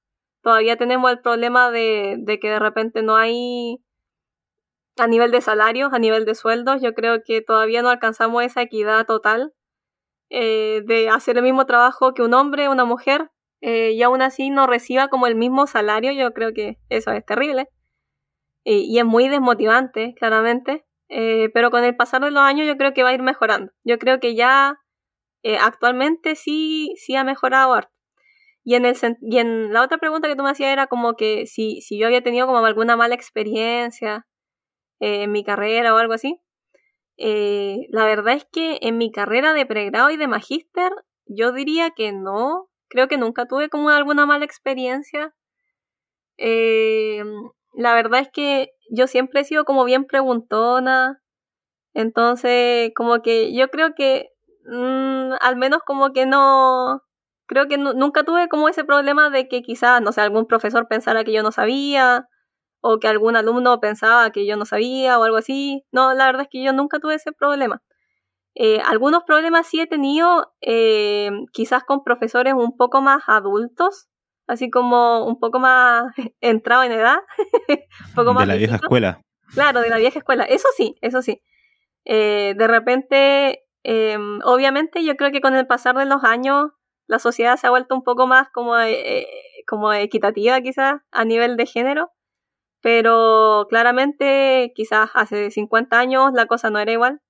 todavía tenemos el problema de, que de repente no hay a nivel de salarios, a nivel de sueldos, yo creo que todavía no alcanzamos esa equidad total eh, de hacer el mismo trabajo que un hombre, una mujer, eh, y aún así no reciba como el mismo salario, yo creo que eso es terrible. y es muy desmotivante, claramente, eh, pero con el pasar de los años yo creo que va a ir mejorando. Yo creo que ya actualmente sí, sí ha mejorado harto. Y en, el, y en la otra pregunta que tú me hacías era como que si, si yo había tenido como alguna mala experiencia eh, en mi carrera o algo así. Eh, la verdad es que en mi carrera de pregrado y de magíster, yo diría que no. Creo que nunca tuve como alguna mala experiencia. Eh, la verdad es que yo siempre he sido como bien preguntona. Entonces, como que yo creo que mm, al menos como que no, creo que nunca tuve como ese problema de que quizás, no sé, algún profesor pensara que yo no sabía o que algún alumno pensaba que yo no sabía o algo así. No, la verdad es que yo nunca tuve ese problema. Eh, algunos problemas sí he tenido, eh, quizás con profesores un poco más adultos, así como un poco más entrado en edad. poco de la vieja escuela. Claro, de la vieja escuela. Eso sí, eso sí. Eh, de repente, em, obviamente yo creo que con el pasar de los años la sociedad se ha vuelto un poco más como, eh, como equitativa quizás a nivel de género, pero claramente quizás hace 50 años la cosa no era igual.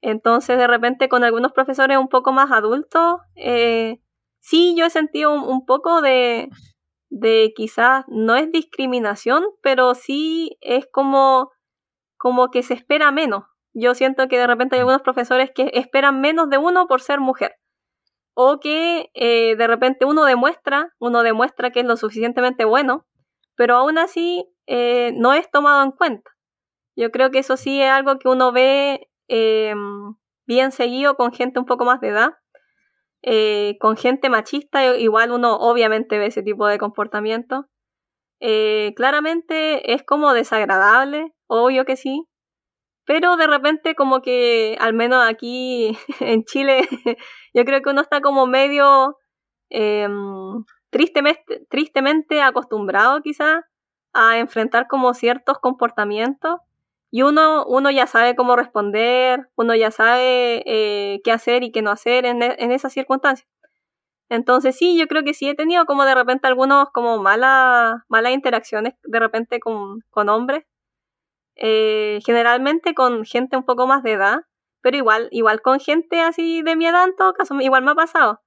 Entonces de repente con algunos profesores un poco más adultos, eh, sí yo he sentido un, poco de, de quizás no es discriminación, pero sí es como, como que se espera menos. Yo siento que de repente hay algunos profesores que esperan menos de uno por ser mujer o que eh, de repente uno demuestra, uno demuestra que es lo suficientemente bueno, pero aún así eh, no es tomado en cuenta. Yo creo que eso sí es algo que uno ve eh, bien seguido con gente un poco más de edad. con gente machista, igual uno obviamente ve ese tipo de comportamiento. claramente es como desagradable, obvio que sí, pero de repente como que, al menos aquí en Chile, yo creo que uno está como medio em, tristemente, tristemente acostumbrado quizás a enfrentar como ciertos comportamientos y uno, uno ya sabe cómo responder, uno ya sabe eh, qué hacer y qué no hacer en, e, en esas circunstancias. Entonces sí, yo creo que sí he tenido como de repente algunos como malas interacciones de repente con, con hombres eh, generalmente con gente un poco más de edad, pero igual, igual con gente así de mi edad en todo caso, igual me ha pasado.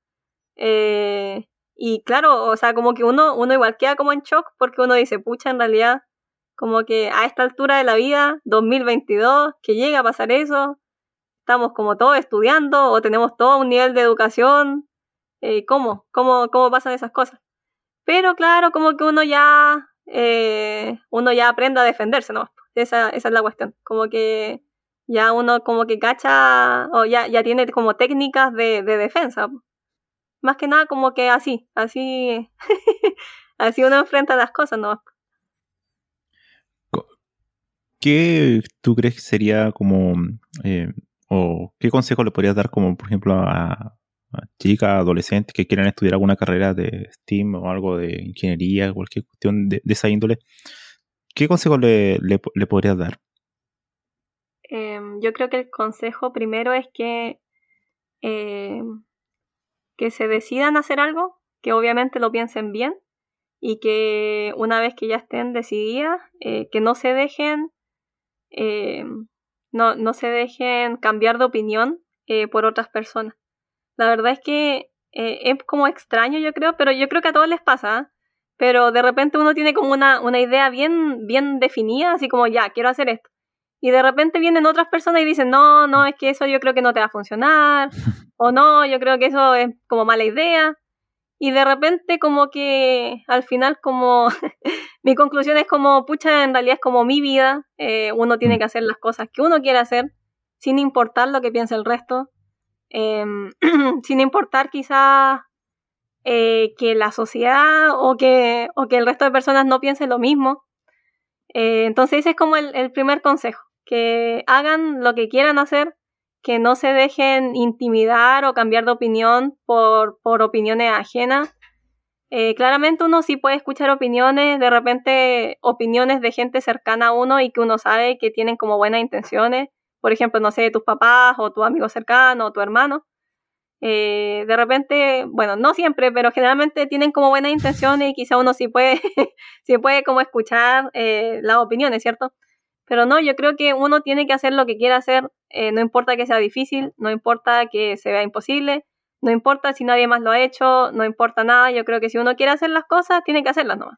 Eh, y claro, o sea, como que uno, uno igual queda como en shock porque uno dice, pucha, en realidad, como que a esta altura de la vida, 2022, que llega a pasar eso, estamos como todos estudiando o tenemos todo un nivel de educación, eh, ¿cómo? ¿cómo? ¿Cómo pasan esas cosas? Pero claro, como que uno ya, uno ya aprende a defenderse, ¿no? Esa, esa es la cuestión. Como que ya uno como que cacha o ya, ya tiene como técnicas de, defensa. Más que nada como que así, así, así uno enfrenta las cosas, ¿no? ¿Qué tú crees que sería como, eh, o qué consejo le podrías dar como, por ejemplo, a, chicas, adolescentes que quieran estudiar alguna carrera de STEAM o algo de ingeniería, cualquier cuestión de esa índole? ¿Qué consejo le, le, podrías dar? Em, yo creo que el consejo primero es que, em, que se decidan hacer algo, que obviamente lo piensen bien y que una vez que ya estén decididas, eh, que no se dejen em, no, no se dejen cambiar de opinión eh, por otras personas. La verdad es que eh, es como extraño, yo creo, pero yo creo que a todos les pasa. ¿ah? Pero de repente uno tiene como una, una idea bien, bien definida, así como ya, quiero hacer esto. Y de repente vienen otras personas y dicen, no, no, es que eso yo creo que no te va a funcionar, o no, yo creo que eso es como mala idea. Y de repente como que al final como mi conclusión es como, pucha, en realidad es como mi vida, eh, uno tiene mm. que hacer las cosas que uno quiere hacer, sin importar lo que piense el resto, em, sin importar quizás eh, que la sociedad o que, o que el resto de personas no piensen lo mismo. Eh, entonces ese es como el, primer consejo, que hagan lo que quieran hacer, que no se dejen intimidar o cambiar de opinión por, por opiniones ajenas. Eh, claramente uno sí puede escuchar opiniones, de repente opiniones de gente cercana a uno y que uno sabe que tienen como buenas intenciones, por ejemplo, no sé, tus papás o tu amigo cercano o tu hermano. Eh, de repente, bueno, no siempre, pero generalmente tienen como buenas intenciones y quizá uno sí puede, sí puede como escuchar eh, las opiniones, ¿cierto? Pero no, yo creo que uno tiene que hacer lo que quiera hacer, eh, no importa que sea difícil, no importa que se vea imposible, no importa si nadie más lo ha hecho, no importa nada, yo creo que si uno quiere hacer las cosas, tiene que hacerlas nomás.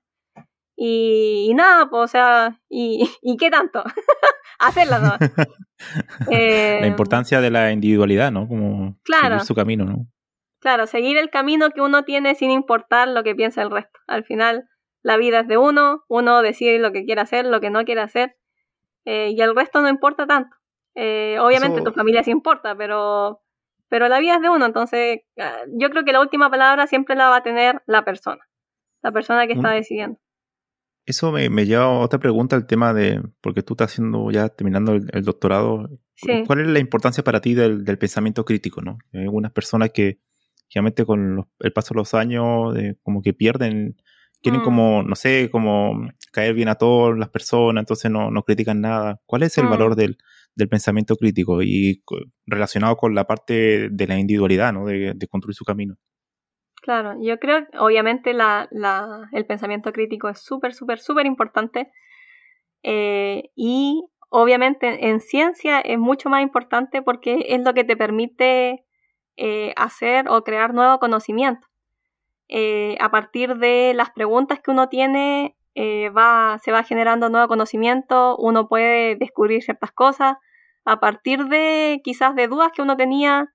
Y, nada, pues, o sea, ¿y, y qué tanto? Hacerlas nomás. Eh, la importancia de la individualidad, ¿no? Como seguir su camino, ¿no? Claro, seguir el camino que uno tiene sin importar lo que piensa el resto. Al final, la vida es de uno, uno decide lo que quiere hacer, lo que no quiere hacer, eh, y el resto no importa tanto. Eh, obviamente tu familia sí importa, pero, pero la vida es de uno, entonces ah, yo creo que la última palabra siempre la va a tener la persona, la persona que está decidiendo. Eso me, lleva a otra pregunta, el tema de, porque tú estás haciendo ya terminando el, doctorado, ¿cuál es la importancia para ti del, pensamiento crítico? ¿no? Hay algunas personas que realmente con el paso de los años como que pierden, quieren mm. como, no sé, como caer bien a todas las personas, entonces no, no critican nada. ¿Cuál es el valor mm. del, del, pensamiento crítico y relacionado con la parte de la individualidad, ¿no? de, de construir su camino? Claro, yo creo, obviamente, la, la, el pensamiento crítico es súper, súper, súper importante. Eh, y obviamente en ciencia es mucho más importante porque es lo que te permite eh, hacer o crear nuevo conocimiento. Eh, a partir de las preguntas que uno tiene, va, se va generando nuevo conocimiento, uno puede descubrir ciertas cosas. A partir de quizás de dudas que uno tenía,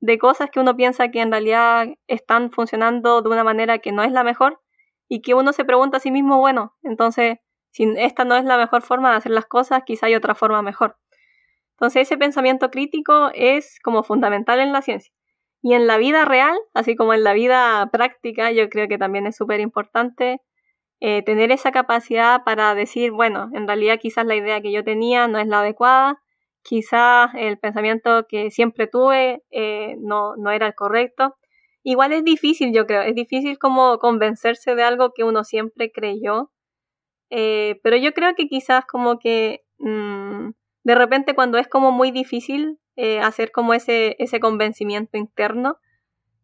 de cosas que uno piensa que en realidad están funcionando de una manera que no es la mejor y que uno se pregunta a sí mismo, bueno, entonces, si esta no es la mejor forma de hacer las cosas, quizá hay otra forma mejor. Entonces ese pensamiento crítico es como fundamental en la ciencia. Y en la vida real, así como en la vida práctica, yo creo que también es súper importante eh, tener esa capacidad para decir, bueno, en realidad quizás la idea que yo tenía no es la adecuada, quizás el pensamiento que siempre tuve eh, no, no era el correcto. Igual es difícil, yo creo, es difícil como convencerse de algo que uno siempre creyó, eh, pero yo creo que quizás como que mm, de repente cuando es como muy difícil eh, hacer como ese, ese convencimiento interno,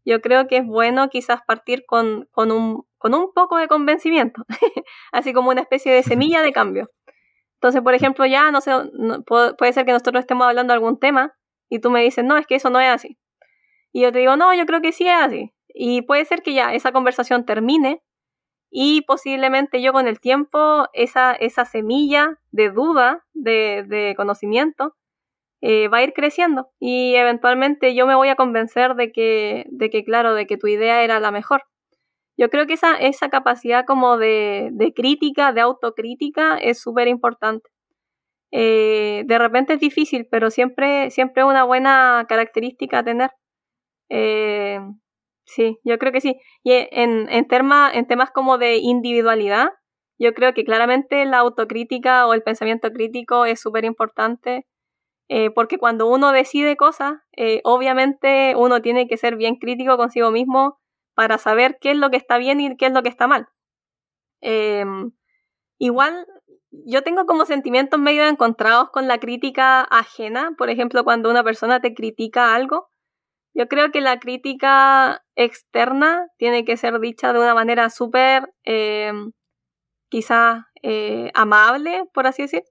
yo creo que es bueno quizás partir con, con, un, con un poco de convencimiento, así como una especie de semilla de cambio. Entonces, por ejemplo, ya no sé, puede ser que nosotros estemos hablando de algún tema y tú me dices, no, es que eso no es así. Y yo te digo, no, yo creo que sí es así. Y puede ser que ya esa conversación termine y posiblemente yo con el tiempo, esa, esa semilla de duda, de, de conocimiento, eh, va a ir creciendo y eventualmente yo me voy a convencer de que, de que, claro, de que tu idea era la mejor. Yo creo que esa, esa capacidad como de, de crítica, de autocrítica, es súper importante. Eh, de repente es difícil, pero siempre, siempre es una buena característica a tener. Eh, sí, yo creo que sí. Y en, en, en temas como de individualidad, yo creo que claramente la autocrítica o el pensamiento crítico es súper importante. Eh, porque cuando uno decide cosas, obviamente uno tiene que ser bien crítico consigo mismo para saber qué es lo que está bien y qué es lo que está mal. Em, igual, yo tengo como sentimientos medio encontrados con la crítica ajena. Por ejemplo, cuando una persona te critica algo, yo creo que la crítica externa tiene que ser dicha de una manera súper, em, quizás eh, amable, por así decir,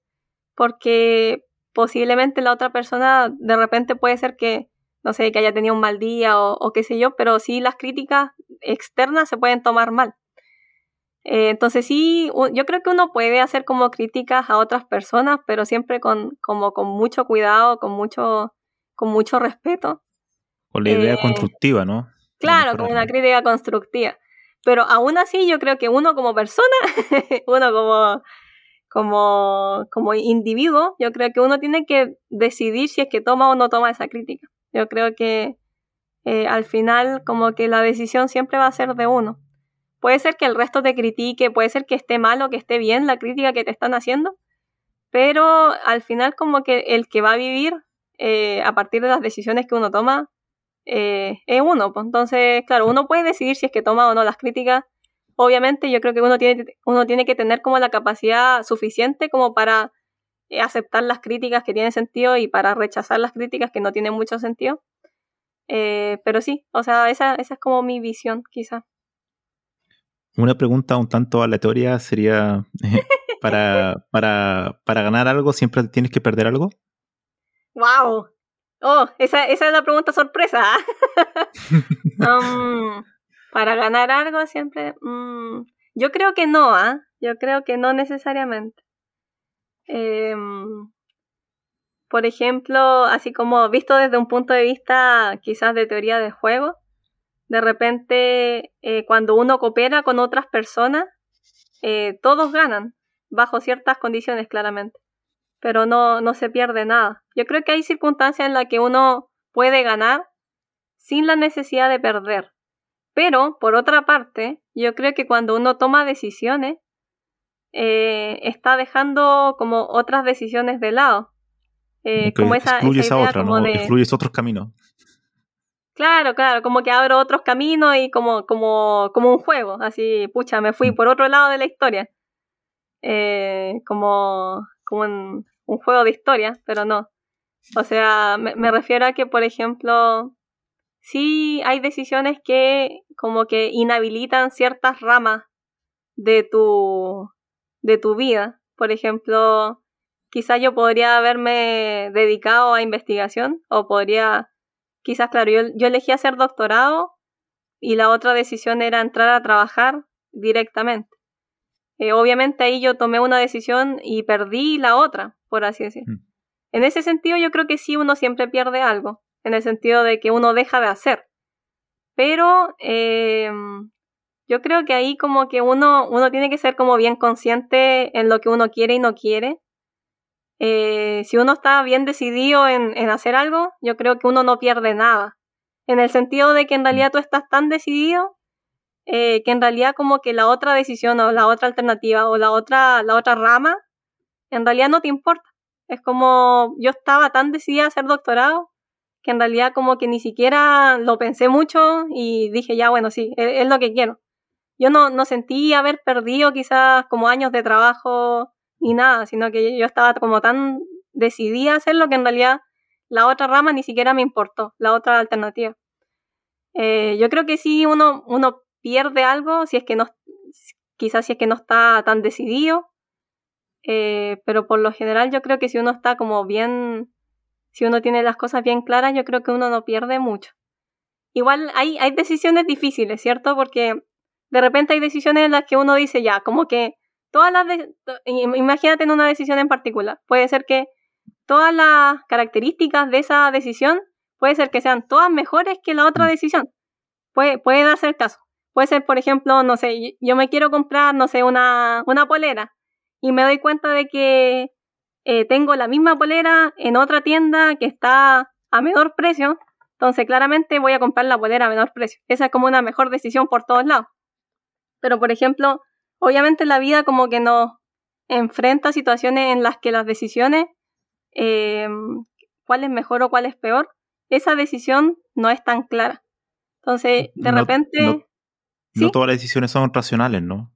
porque posiblemente la otra persona de repente puede ser que, no sé, que haya tenido un mal día o, qué sé yo, pero sí las críticas externas se pueden tomar mal. Eh, entonces sí, yo creo que uno puede hacer como críticas a otras personas, pero siempre con, como con mucho cuidado, con mucho, con mucho respeto. Con la idea eh, constructiva, ¿no? Claro, con una crítica constructiva. Pero aún así yo creo que uno como persona, uno como, como, como individuo, yo creo que uno tiene que decidir si es que toma o no toma esa crítica. Yo creo que eh, al final como que la decisión siempre va a ser de uno. Puede ser que el resto te critique, puede ser que esté mal o que esté bien la crítica que te están haciendo, pero al final como que el que va a vivir eh, a partir de las decisiones que uno toma eh, es uno. Pues. Entonces, claro, uno puede decidir si es que toma o no las críticas. Obviamente, yo creo que uno tiene, uno tiene que tener como la capacidad suficiente como para eh, aceptar las críticas que tienen sentido y para rechazar las críticas que no tienen mucho sentido. Eh, pero sí, o sea, esa, esa es como mi visión, quizá. Una pregunta un tanto aleatoria sería, para, para, para ganar algo, ¿siempre tienes que perder algo? ¡Wow! Oh, esa, esa es la pregunta sorpresa. Um, para ganar algo siempre. Mm, yo creo que no, ¿ah? Yo creo que no necesariamente. Em, por ejemplo, así como visto desde un punto de vista quizás de teoría de juego, de repente eh, cuando uno coopera con otras personas, eh, todos ganan, bajo ciertas condiciones claramente pero no, no se pierde nada. Yo creo que hay circunstancias en las que uno puede ganar sin la necesidad de perder. Pero, por otra parte, yo creo que cuando uno toma decisiones, eh, está dejando como otras decisiones de lado. Eh, como esa, esa idea como de... otros caminos. Claro, claro, como que abro otros caminos y como, como, como un juego, así, pucha, me fui mm. por otro lado de la historia. Eh, como, como un juego de historia, pero no. O sea, me, refiero a que, por ejemplo, sí hay decisiones que como que inhabilitan ciertas ramas de tu, de tu vida. Por ejemplo, quizás yo podría haberme dedicado a investigación o podría, quizás, claro, yo, yo elegí hacer doctorado y la otra decisión era entrar a trabajar directamente. Eh, obviamente ahí yo tomé una decisión y perdí la otra, por así decir. Mm. En ese sentido yo creo que sí uno siempre pierde algo, en el sentido de que uno deja de hacer. Pero eh, yo creo que ahí como que uno, uno tiene que ser como bien consciente en lo que uno quiere y no quiere. Eh, si uno está bien decidido en, en hacer algo, yo creo que uno no pierde nada. En el sentido de que en realidad tú estás tan decidido eh, que en realidad como que la otra decisión o la otra alternativa o la otra, la otra rama, en realidad no te importa. Es como yo estaba tan decidida a hacer doctorado que en realidad como que ni siquiera lo pensé mucho y dije ya, bueno, sí, es, es lo que quiero. Yo no, no sentí haber perdido quizás como años de trabajo ni nada, sino que yo estaba como tan decidida a hacerlo que en realidad la otra rama ni siquiera me importó, la otra alternativa. Eh, yo creo que sí, uno, uno pierde algo si es que no, quizás si es que no está tan decidido, eh, pero por lo general yo creo que si uno está como bien, si uno tiene las cosas bien claras, yo creo que uno no pierde mucho. Igual hay, hay decisiones difíciles, ¿cierto? Porque de repente hay decisiones en las que uno dice ya, como que todas las, imagínate en una decisión en particular, puede ser que todas las características de esa decisión, puede ser que sean todas mejores que la otra mm. decisión. Puede, puede darse el caso. Puede ser, por ejemplo, no sé, yo me quiero comprar, no sé, una, una polera y me doy cuenta de que eh, tengo la misma polera en otra tienda que está a menor precio, entonces claramente voy a comprar la polera a menor precio. Esa es como una mejor decisión por todos lados. Pero, por ejemplo, obviamente la vida como que nos enfrenta a situaciones en las que las decisiones, eh, cuál es mejor o cuál es peor, esa decisión no es tan clara. Entonces, de repente... No todas las decisiones son racionales, ¿no?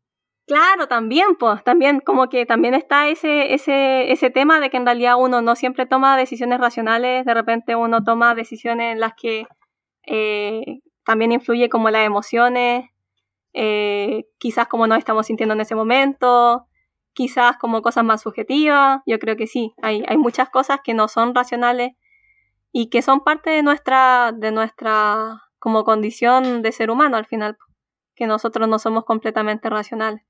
Claro, también, pues, también como que también está ese, ese, ese tema de que en realidad uno no siempre toma decisiones racionales, de repente uno toma decisiones en las que eh, también influye como las emociones, eh, quizás como nos estamos sintiendo en ese momento, quizás como cosas más subjetivas, yo creo que sí, hay, hay muchas cosas que no son racionales y que son parte de nuestra, de nuestra como condición de ser humano al final, que nosotros no somos completamente racionales.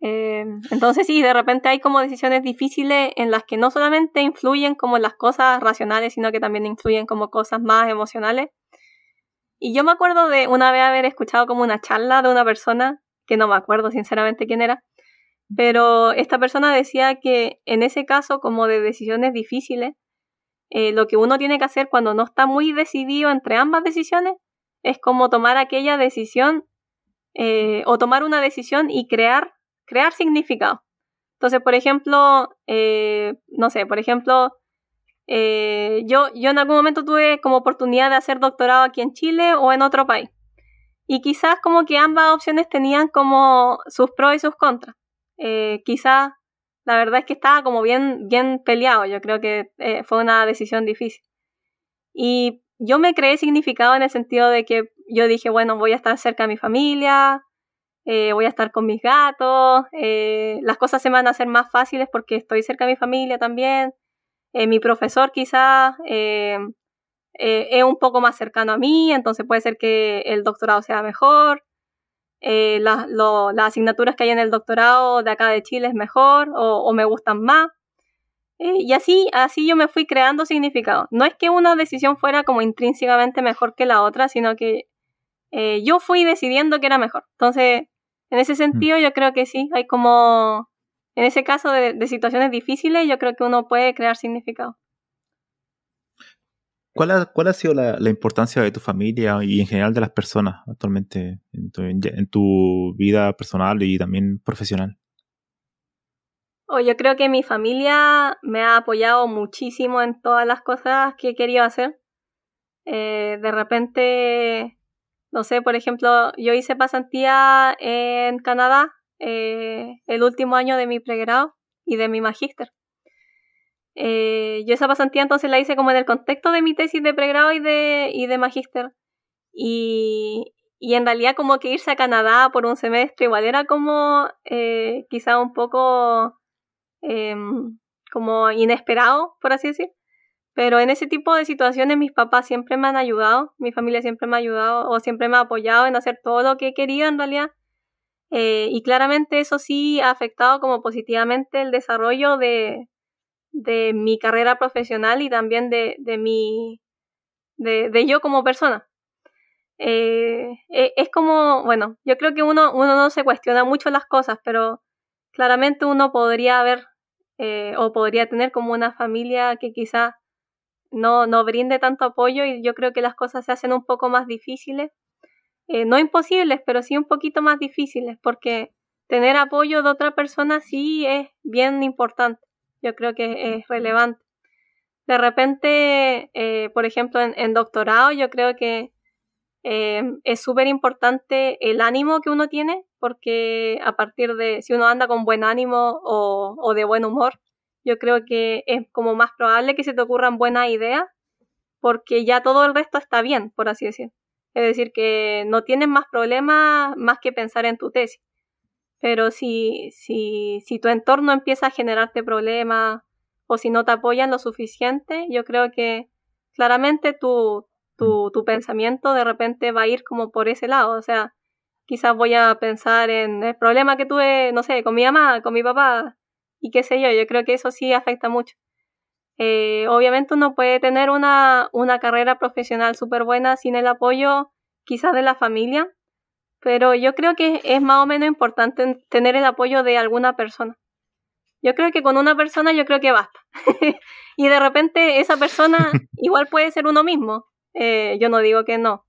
Eh, entonces sí, de repente hay como decisiones difíciles en las que no solamente influyen como las cosas racionales, sino que también influyen como cosas más emocionales. Y yo me acuerdo de una vez haber escuchado como una charla de una persona, que no me acuerdo sinceramente quién era, pero esta persona decía que en ese caso como de decisiones difíciles, eh, lo que uno tiene que hacer cuando no está muy decidido entre ambas decisiones es como tomar aquella decisión eh, o tomar una decisión y crear crear significado. Entonces, por ejemplo, eh, no sé, por ejemplo, eh, yo, yo en algún momento tuve como oportunidad de hacer doctorado aquí en Chile o en otro país. Y quizás como que ambas opciones tenían como sus pros y sus contras. Quizás la verdad es que estaba como bien, bien peleado. Yo creo que fue una decisión difícil. Y yo me creé significado en el sentido de que yo dije, bueno, voy a estar cerca de mi familia, eh, voy a estar con mis gatos, eh, las cosas se van a hacer más fáciles porque estoy cerca de mi familia también, eh, mi profesor quizás es un poco más cercano a mí, entonces puede ser que el doctorado sea mejor, las asignaturas que hay en el doctorado de acá de Chile es mejor o, me gustan más. Y así, así yo me fui creando significado. No es que una decisión fuera como intrínsecamente mejor que la otra, sino que yo fui decidiendo que era mejor. Entonces, en ese mm. sentido, yo creo que sí, hay como, en ese caso de, situaciones difíciles, yo creo que uno puede crear significado. ¿Cuál ha, cuál ha sido la, importancia de tu familia y en general de las personas actualmente en tu, en tu vida personal y también profesional? Oh, yo creo que mi familia me ha apoyado muchísimo en todas las cosas que he querido hacer. Eh, de repente no sé, por ejemplo, yo hice pasantía en Canadá eh, el último año de mi pregrado y de mi magíster. Eh, yo esa pasantía entonces la hice como en el contexto de mi tesis de pregrado y de, y de magíster. Y, y, en realidad como que irse a Canadá por un semestre igual era como eh, quizá un poco em, como inesperado, por así decir. Pero en ese tipo de situaciones mis papás siempre me han ayudado, mi familia siempre me ha ayudado o siempre me ha apoyado en hacer todo lo que querido en realidad. Eh, y claramente eso sí ha afectado como positivamente el desarrollo de, de mi carrera profesional y también de, de mi, de, de yo como persona. Eh, e, es como, bueno, yo creo que uno, uno no se cuestiona mucho las cosas, pero claramente uno podría haber eh, o podría tener como una familia que quizás no, no brinde tanto apoyo y yo creo que las cosas se hacen un poco más difíciles. Eh, no imposibles, pero sí un poquito más difíciles, porque tener apoyo de otra persona sí es bien importante. Yo creo que es relevante. De repente, eh, por ejemplo, en, doctorado, yo creo que eh, es súper importante el ánimo que uno tiene, porque a partir de si uno anda con buen ánimo o, o de buen humor, yo creo que es como más probable que se te ocurran buenas ideas porque ya todo el resto está bien, por así decir. Es decir, que no tienes más problemas más que pensar en tu tesis. Pero si, si, si tu entorno empieza a generarte problemas o si no te apoyan lo suficiente, yo creo que claramente tu, tu, tu pensamiento de repente va a ir como por ese lado. O sea, quizás voy a pensar en el problema que tuve, no sé, con mi mamá, con mi papá, y qué sé yo, yo creo que eso sí afecta mucho. Eh, obviamente uno puede tener una, una carrera profesional súper buena sin el apoyo quizás de la familia, pero yo creo que es más o menos importante tener el apoyo de alguna persona. Yo creo que con una persona yo creo que basta. y de repente esa persona igual puede ser uno mismo. Eh, yo no digo que no.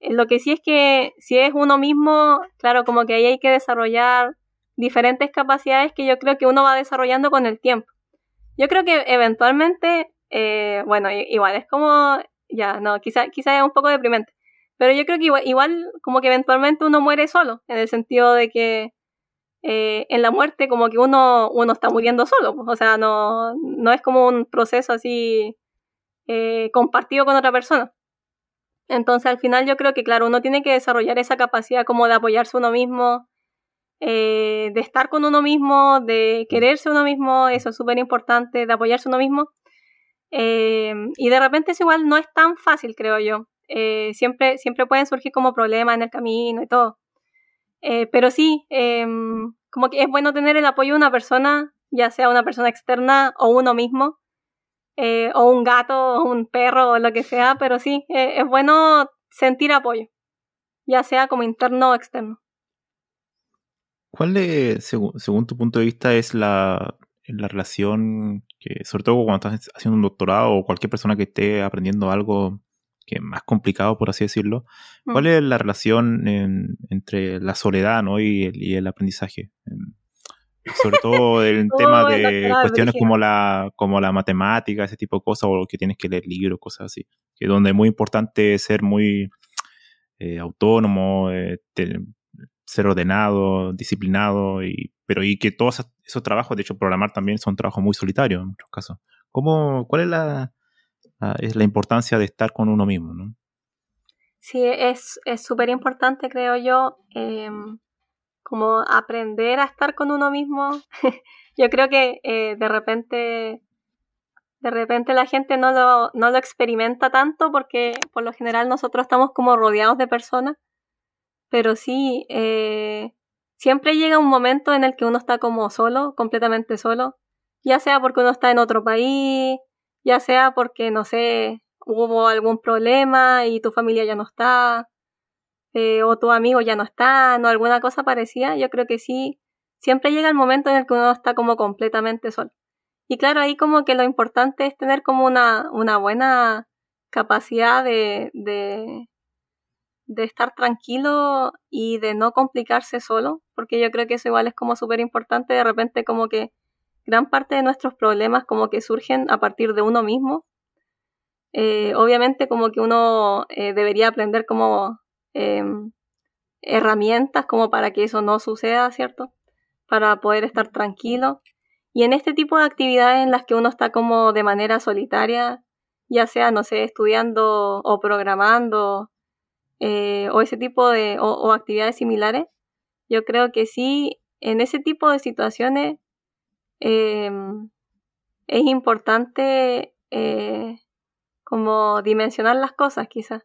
Eh, lo que sí es que si es uno mismo, claro, como que ahí hay que desarrollar diferentes capacidades que yo creo que uno va desarrollando con el tiempo. Yo creo que eventualmente, eh, bueno, igual es como, ya, no, quizá, quizá es un poco deprimente, pero yo creo que igual, como que eventualmente uno muere solo, en el sentido de que eh, en la muerte como que uno, uno está muriendo solo, o sea, no, no es como un proceso así eh, compartido con otra persona. Entonces al final yo creo que, claro, uno tiene que desarrollar esa capacidad como de apoyarse uno mismo, eh, de estar con uno mismo, de quererse uno mismo, eso es súper importante, de apoyarse uno mismo. Eh, y de repente es igual, no es tan fácil, creo yo. Eh, siempre, siempre pueden surgir como problemas en el camino y todo. pero sí, em, como que es bueno tener el apoyo de una persona, ya sea una persona externa o uno mismo, o un gato, o un perro, o lo que sea, pero sí, es bueno sentir apoyo, ya sea como interno o externo. ¿Cuál, de, según, tu punto de vista, es la, la relación que, sobre todo cuando estás haciendo un doctorado o cualquier persona que esté aprendiendo algo que es más complicado, por así decirlo, ¿cuál mm. es la relación entre la soledad ¿no? y, el, y el aprendizaje? Sobre todo el tema de cuestiones como la, como la matemática, ese tipo de cosas, o que tienes que leer libros, cosas así, que donde es muy importante ser muy eh, autónomo, eh, ser ordenado, disciplinado, y, pero y que todos esos trabajos, de hecho programar también son trabajos muy solitarios en muchos casos. ¿Cómo, ¿Cuál es la, es la importancia de estar con uno mismo? ¿no? Sí, es súper importante, creo yo, em, como aprender a estar con uno mismo. yo creo que eh, de repente de repente la gente no lo, no lo experimenta tanto porque por lo general nosotros estamos como rodeados de personas. Pero sí, eh, siempre llega un momento en el que uno está como solo, completamente solo, ya sea porque uno está en otro país, ya sea porque, no sé, hubo algún problema y tu familia ya no está, eh, o tu amigo ya no está, no alguna cosa parecida, yo creo que sí, siempre llega el momento en el que uno está como completamente solo. Y claro, ahí como que lo importante es tener como una, una buena capacidad de, de, de estar tranquilo y de no complicarse solo, porque yo creo que eso igual es como súper importante, de repente como que gran parte de nuestros problemas como que surgen a partir de uno mismo. Eh, obviamente como que uno eh, debería aprender como em, herramientas como para que eso no suceda, ¿cierto? Para poder estar tranquilo. Y en este tipo de actividades en las que uno está como de manera solitaria, ya sea, no sé, estudiando o programando eh, o ese tipo de, o, actividades similares, yo creo que sí, en ese tipo de situaciones em, es importante eh, como dimensionar las cosas quizás.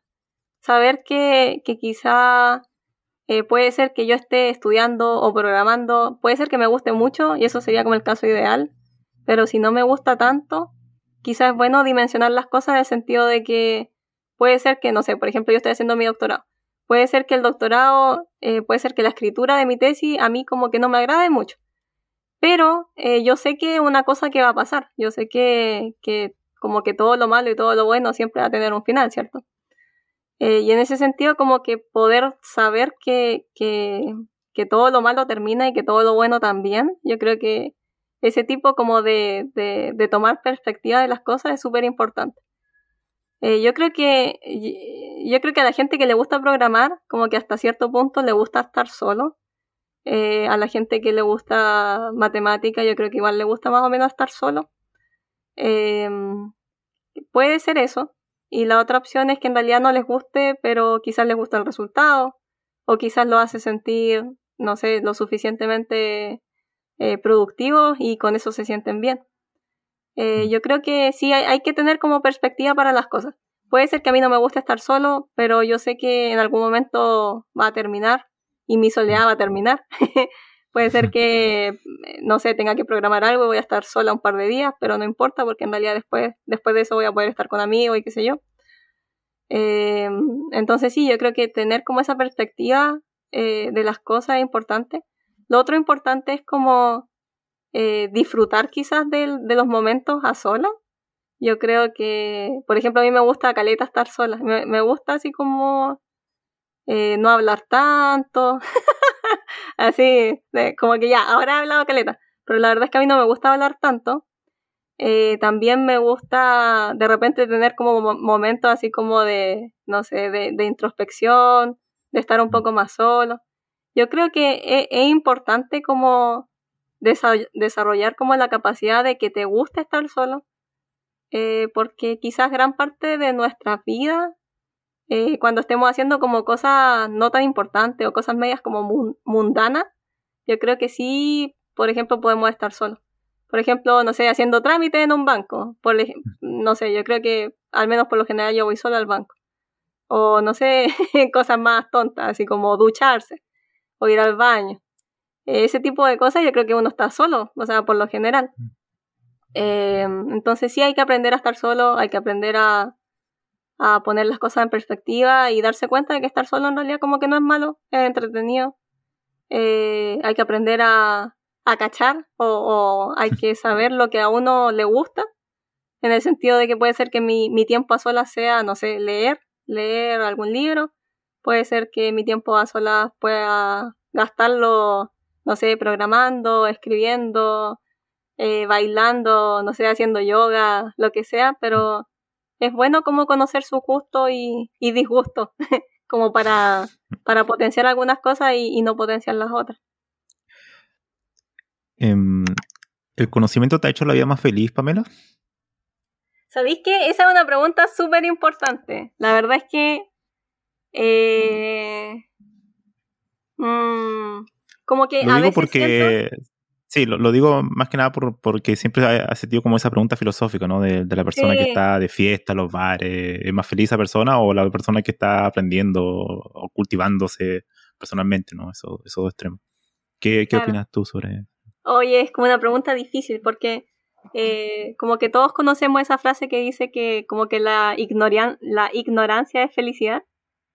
Saber que, que quizá eh, puede ser que yo esté estudiando o programando, puede ser que me guste mucho y eso sería como el caso ideal, pero si no me gusta tanto, quizás es bueno dimensionar las cosas en el sentido de que Puede ser que, no sé, por ejemplo, yo estoy haciendo mi doctorado. Puede ser que el doctorado, eh, puede ser que la escritura de mi tesis a mí como que no me agrade mucho. Pero eh, yo sé que una cosa que va a pasar. Yo sé que, que como que todo lo malo y todo lo bueno siempre va a tener un final, ¿cierto? Eh, y en ese sentido, como que poder saber que, que, todo lo malo termina y que todo lo bueno también, yo creo que ese tipo como de, de, tomar perspectiva de las cosas es súper importante. Eh, yo creo que yo creo que a la gente que le gusta programar, como que hasta cierto punto le gusta estar solo. Eh, a la gente que le gusta matemática, yo creo que igual le gusta más o menos estar solo. Puede ser eso. Y la otra opción es que en realidad no les guste, pero quizás les gusta el resultado. O quizás lo hace sentir, no sé, lo suficientemente eh, productivos y con eso se sienten bien. Eh, yo creo que sí hay, que tener como perspectiva para las cosas. Puede ser que a mí no me guste estar solo, pero yo sé que en algún momento va a terminar y mi soledad va a terminar. Puede ser que, no sé, tenga que programar algo y voy a estar sola un par de días, pero no importa porque en realidad después, después de eso voy a poder estar con amigos y qué sé yo. Eh, entonces sí, yo creo que tener como esa perspectiva eh, de las cosas es importante. Lo otro importante es como eh, disfrutar quizás de, los momentos a sola. Yo creo que, por ejemplo, a mí me gusta caleta estar sola. Me, gusta así como eh, no hablar tanto. así, como que ya, ahora he hablado caleta. Pero la verdad es que a mí no me gusta hablar tanto. Eh, también me gusta de repente tener como momentos así como de, no sé, de, introspección, de estar un poco más solo. Yo creo que e, es importante como desarrollar como la capacidad de que te guste estar solo, eh, porque quizás gran parte de nuestra vida, eh, cuando estemos haciendo como cosas no tan importantes o cosas medias como mundanas, yo creo que sí, por ejemplo, podemos estar solos. Por ejemplo, no sé, haciendo trámite en un banco. Por no sé, yo creo que al menos por lo general yo voy solo al banco. O no sé, cosas más tontas, así como ducharse o ir al baño. Ese tipo de cosas yo creo que uno está solo, o sea, por lo general. Eh, entonces sí hay que aprender a estar solo, hay que aprender a, a poner las cosas en perspectiva y darse cuenta de que estar solo en realidad como que no es malo, es entretenido. Eh, hay que aprender a, a cachar o, o, hay que saber lo que a uno le gusta, en el sentido de que puede ser que mi, mi tiempo a solas sea, no sé, leer, leer algún libro, puede ser que mi tiempo a solas pueda gastarlo, no sé, programando, escribiendo, eh, bailando, no sé, haciendo yoga, lo que sea, pero es bueno como conocer su gusto y, y disgusto, como para, para potenciar algunas cosas y, no potenciar las otras. Em, ¿El conocimiento te ha hecho la vida más feliz, Pamela? ¿Sabéis que esa es una pregunta súper importante? La verdad es que eh, mm, como que a veces porque Sí, lo, digo más que nada por, porque siempre ha, sentido como esa pregunta filosófica, ¿no? De, la persona que está de fiesta, los bares. ¿Es más feliz esa persona o la persona que está aprendiendo o cultivándose personalmente, ¿no? Eso, esos dos extremos. ¿Qué, qué opinas tú sobre Oye, es como una pregunta difícil porque eh, como que todos conocemos esa frase que dice que como que la, la ignorancia es felicidad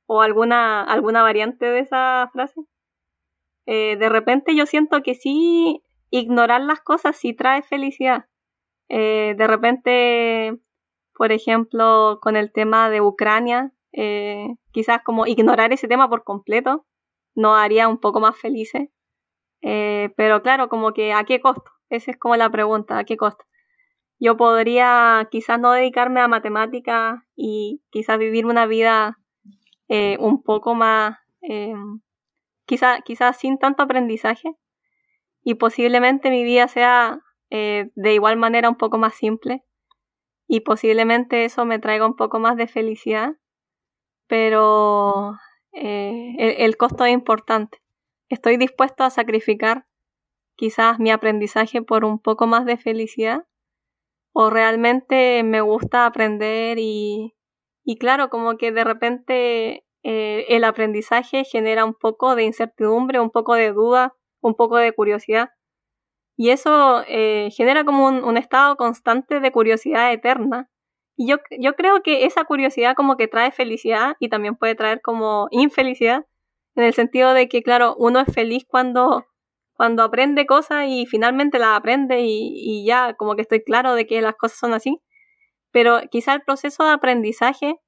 o alguna, alguna variante de esa frase. Eh, de repente yo siento que sí ignorar las cosas sí trae felicidad. Eh, de repente, por ejemplo, con el tema de Ucrania, eh, quizás como ignorar ese tema por completo nos haría un poco más felices. Eh, pero claro, como que a qué costo? Esa es como la pregunta, ¿a qué costo? Yo podría quizás no dedicarme a matemáticas y quizás vivir una vida un poco más, quizás quizás sin tanto aprendizaje, y posiblemente mi vida sea eh, de igual manera un poco más simple y posiblemente eso me traiga un poco más de felicidad, pero eh, el, costo es importante. Estoy dispuesto a sacrificar quizás mi aprendizaje por un poco más de felicidad o realmente me gusta aprender y, y claro, como que de repente eh, el aprendizaje genera un poco de incertidumbre, un poco de duda un poco de curiosidad. Y eso eh, genera como un, estado constante de curiosidad eterna. Y yo, yo creo que esa curiosidad como que trae felicidad y también puede traer como infelicidad, en el sentido de que, claro, uno es feliz cuando, cuando aprende cosas y finalmente las aprende y, y ya como que estoy claro de que las cosas son así. Pero quizá el proceso de aprendizaje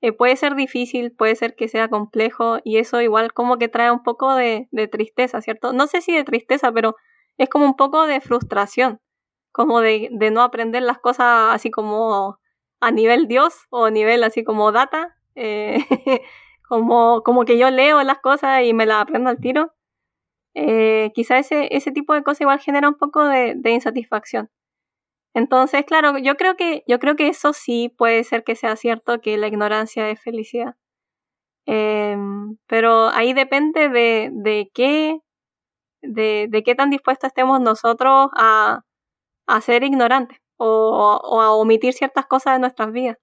eh, puede ser difícil, puede ser que sea complejo y eso igual como que trae un poco de, tristeza, ¿cierto? No sé si de tristeza, pero es como un poco de frustración, como de, no aprender las cosas así como a nivel Dios o a nivel así como data, eh, como, que yo leo las cosas y me las aprendo al tiro. Eh, quizá ese tipo de cosas igual genera un poco de insatisfacción. Entonces, claro, yo creo que, yo creo que eso sí puede ser que sea cierto, que la ignorancia es felicidad. Em, pero ahí depende de, de qué, de, de, qué tan dispuestos estemos nosotros a, a ser ignorantes o, o, a omitir ciertas cosas de nuestras vidas.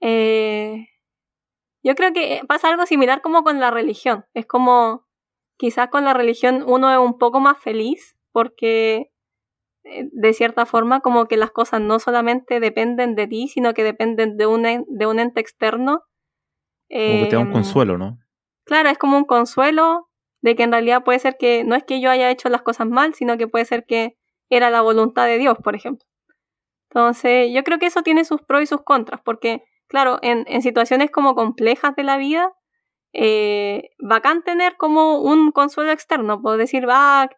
Eh, yo creo que pasa algo similar como con la religión. Es como, quizás con la religión uno es un poco más feliz porque de cierta forma como que las cosas no solamente dependen de ti, sino que dependen de un, de un ente externo. Como que te da un em, consuelo, ¿no? Claro, es como un consuelo de que en realidad puede ser que no es que yo haya hecho las cosas mal, sino que puede ser que era la voluntad de Dios, por ejemplo. Entonces, yo creo que eso tiene sus pros y sus contras, porque, claro, en, en situaciones como complejas de la vida, eh, bacán tener como un consuelo externo, puedo decir, va,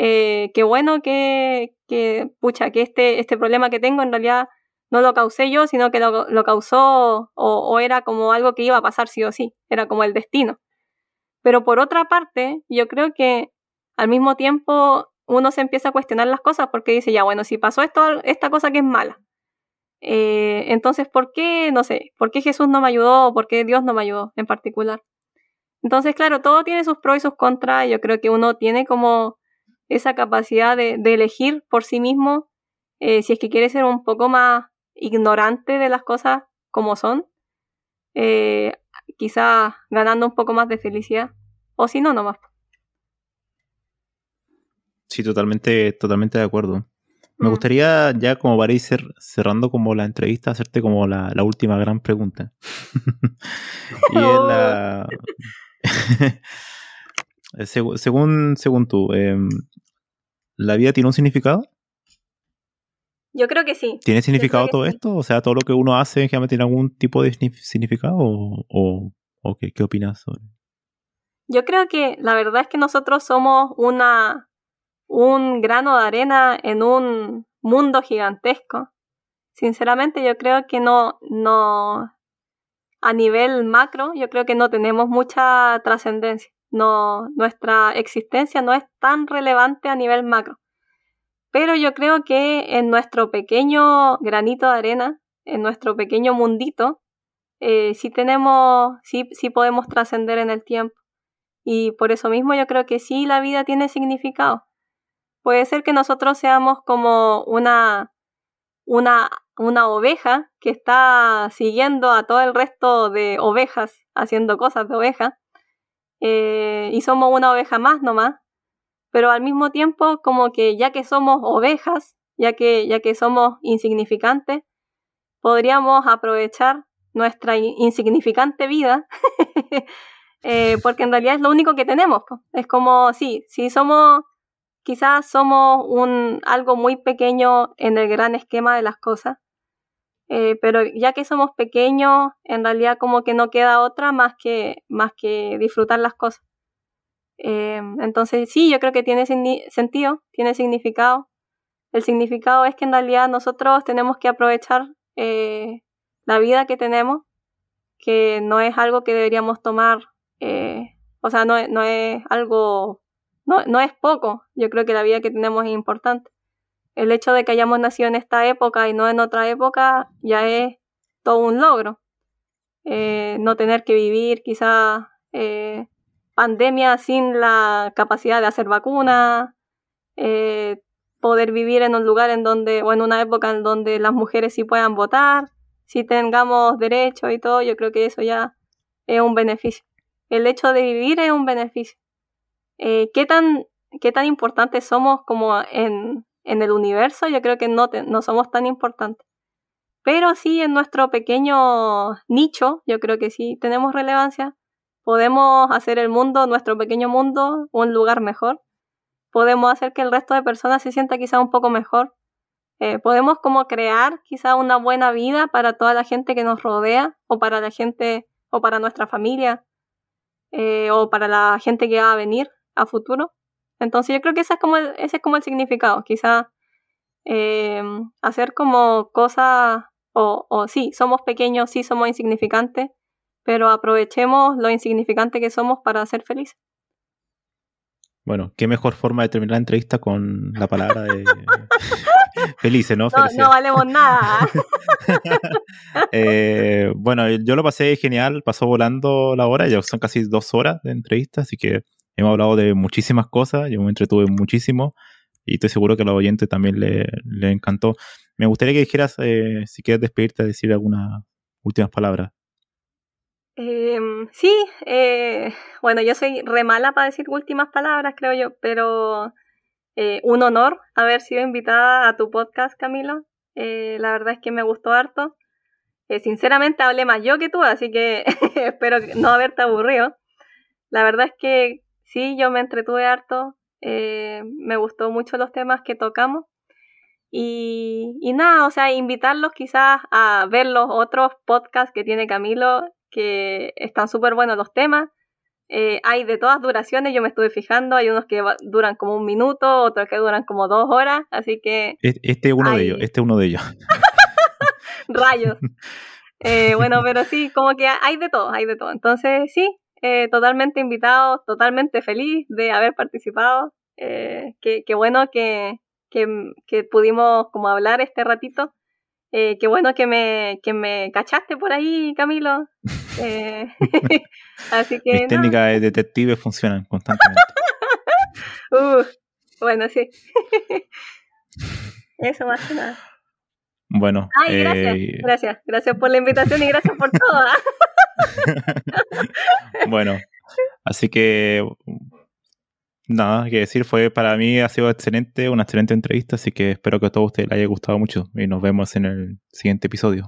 eh, qué bueno que, que, pucha, que este, este problema que tengo en realidad no lo causé yo, sino que lo, lo causó o, era como algo que iba a pasar sí o sí, era como el destino. Pero por otra parte, yo creo que al mismo tiempo uno se empieza a cuestionar las cosas porque dice, ya bueno, si pasó esto, esta cosa que es mala, eh, entonces, ¿por qué, no sé, por qué Jesús no me ayudó o por qué Dios no me ayudó en particular? Entonces, claro, todo tiene sus pros y sus contras. Yo creo que uno tiene como esa capacidad de, elegir por sí mismo eh, si es que quiere ser un poco más ignorante de las cosas como son, eh, quizás ganando un poco más de felicidad, o si no, nomás. Sí, totalmente, totalmente de acuerdo. Me mm. gustaría ya como para ir cerrando como la entrevista, hacerte como la, última gran pregunta. y es la... según, según tú, em, ¿la vida tiene un significado? Yo creo que sí. ¿Tiene significado todo esto? O sea, todo lo que uno hace generalmente tiene algún tipo de significado o, qué, qué opinas sobre? Yo creo que la verdad es que nosotros somos una un grano de arena en un mundo gigantesco. Sinceramente, yo creo que no no a nivel macro, yo creo que no tenemos mucha trascendencia. No nuestra existencia no es tan relevante a nivel macro. Pero yo creo que en nuestro pequeño granito de arena, en nuestro pequeño mundito, eh, sí tenemos, sí, sí podemos trascender en el tiempo. Y por eso mismo yo creo que sí la vida tiene significado. Puede ser que nosotros seamos como una, una, una oveja que está siguiendo a todo el resto de ovejas haciendo cosas de oveja. Eh, y somos una oveja más nomás pero al mismo tiempo como que ya que somos ovejas, ya que, ya que somos insignificantes, podríamos aprovechar nuestra insignificante vida, eh, porque en realidad es lo único que tenemos. Es como, sí, si somos, quizás somos un, algo muy pequeño en el gran esquema de las cosas, eh, pero ya que somos pequeños, en realidad como que no queda otra más que, más que disfrutar las cosas. Eh, entonces sí, yo creo que tiene sentido, tiene significado. El significado es que en realidad nosotros tenemos que aprovechar eh, la vida que tenemos, que no es algo que deberíamos tomar, eh, o sea, no, no es algo, no, no es poco, yo creo que la vida que tenemos es importante. El hecho de que hayamos nacido en esta época y no en otra época ya es todo un logro. no tener que vivir quizá pandemia sin la capacidad de hacer vacuna, eh, poder vivir en un lugar en donde, o en una época en donde las mujeres sí puedan votar, si tengamos derechos y todo, yo creo que eso ya es un beneficio. El hecho de vivir es un beneficio. Eh, ¿qué, tan, ¿Qué tan importantes somos como en, en el universo? Yo creo que no, no somos tan importantes. Pero sí en nuestro pequeño nicho, yo creo que sí tenemos relevancia podemos hacer el mundo, nuestro pequeño mundo, un lugar mejor. Podemos hacer que el resto de personas se sienta quizá un poco mejor. Eh, podemos como crear quizá una buena vida para toda la gente que nos rodea o para la gente o para nuestra familia eh, o para la gente que va a venir a futuro. Entonces yo creo que ese es como el, ese es como el significado, quizá eh, hacer como cosas o, o sí, somos pequeños, sí somos insignificantes, pero aprovechemos lo insignificante que somos para ser felices. Bueno, qué mejor forma de terminar la entrevista con la palabra de felices, ¿no? No, no valemos nada. Eh, bueno, yo lo pasé genial, pasó volando la hora, ya son casi dos horas de entrevista, así que hemos hablado de muchísimas cosas, yo me entretuve muchísimo y estoy seguro que a los oyentes también le, encantó. Me gustaría que dijeras, eh, si quieres despedirte, decir algunas últimas palabras. Em, sí, eh, bueno, yo soy re mala para decir últimas palabras, creo yo, pero eh, un honor haber sido invitada a tu podcast, Camilo. La verdad es que me gustó harto. sinceramente hablé más yo que tú, así que espero no haberte aburrido. La verdad es que sí, yo me entretuve harto. me gustó mucho los temas que tocamos. Y, y nada, o sea, invitarlos quizás a ver los otros podcasts que tiene Camilo que están súper buenos los temas. Eh, hay de todas duraciones, yo me estuve fijando, hay unos que duran como un minuto, otros que duran como dos horas, así que... Este es uno de ellos, este es uno de ellos. Rayos. Eh, bueno, pero sí, como que hay de todo, hay de todo. Entonces, sí, eh, totalmente invitado, totalmente feliz de haber participado. qué, bueno que, que, que, pudimos como hablar este ratito. Eh, qué bueno que me, que me cachaste por ahí, Camilo. Eh, así que. Mis técnicas de detective funcionan constantemente. uh, bueno, sí. Eso más que nada. Bueno. Ay, gracias, eh, gracias. Gracias por la invitación y gracias por todo. ¿ah? bueno, así que nada que decir, fue para mí ha sido excelente, una excelente entrevista, así que espero que a todos ustedes les haya gustado mucho y nos vemos en el siguiente episodio.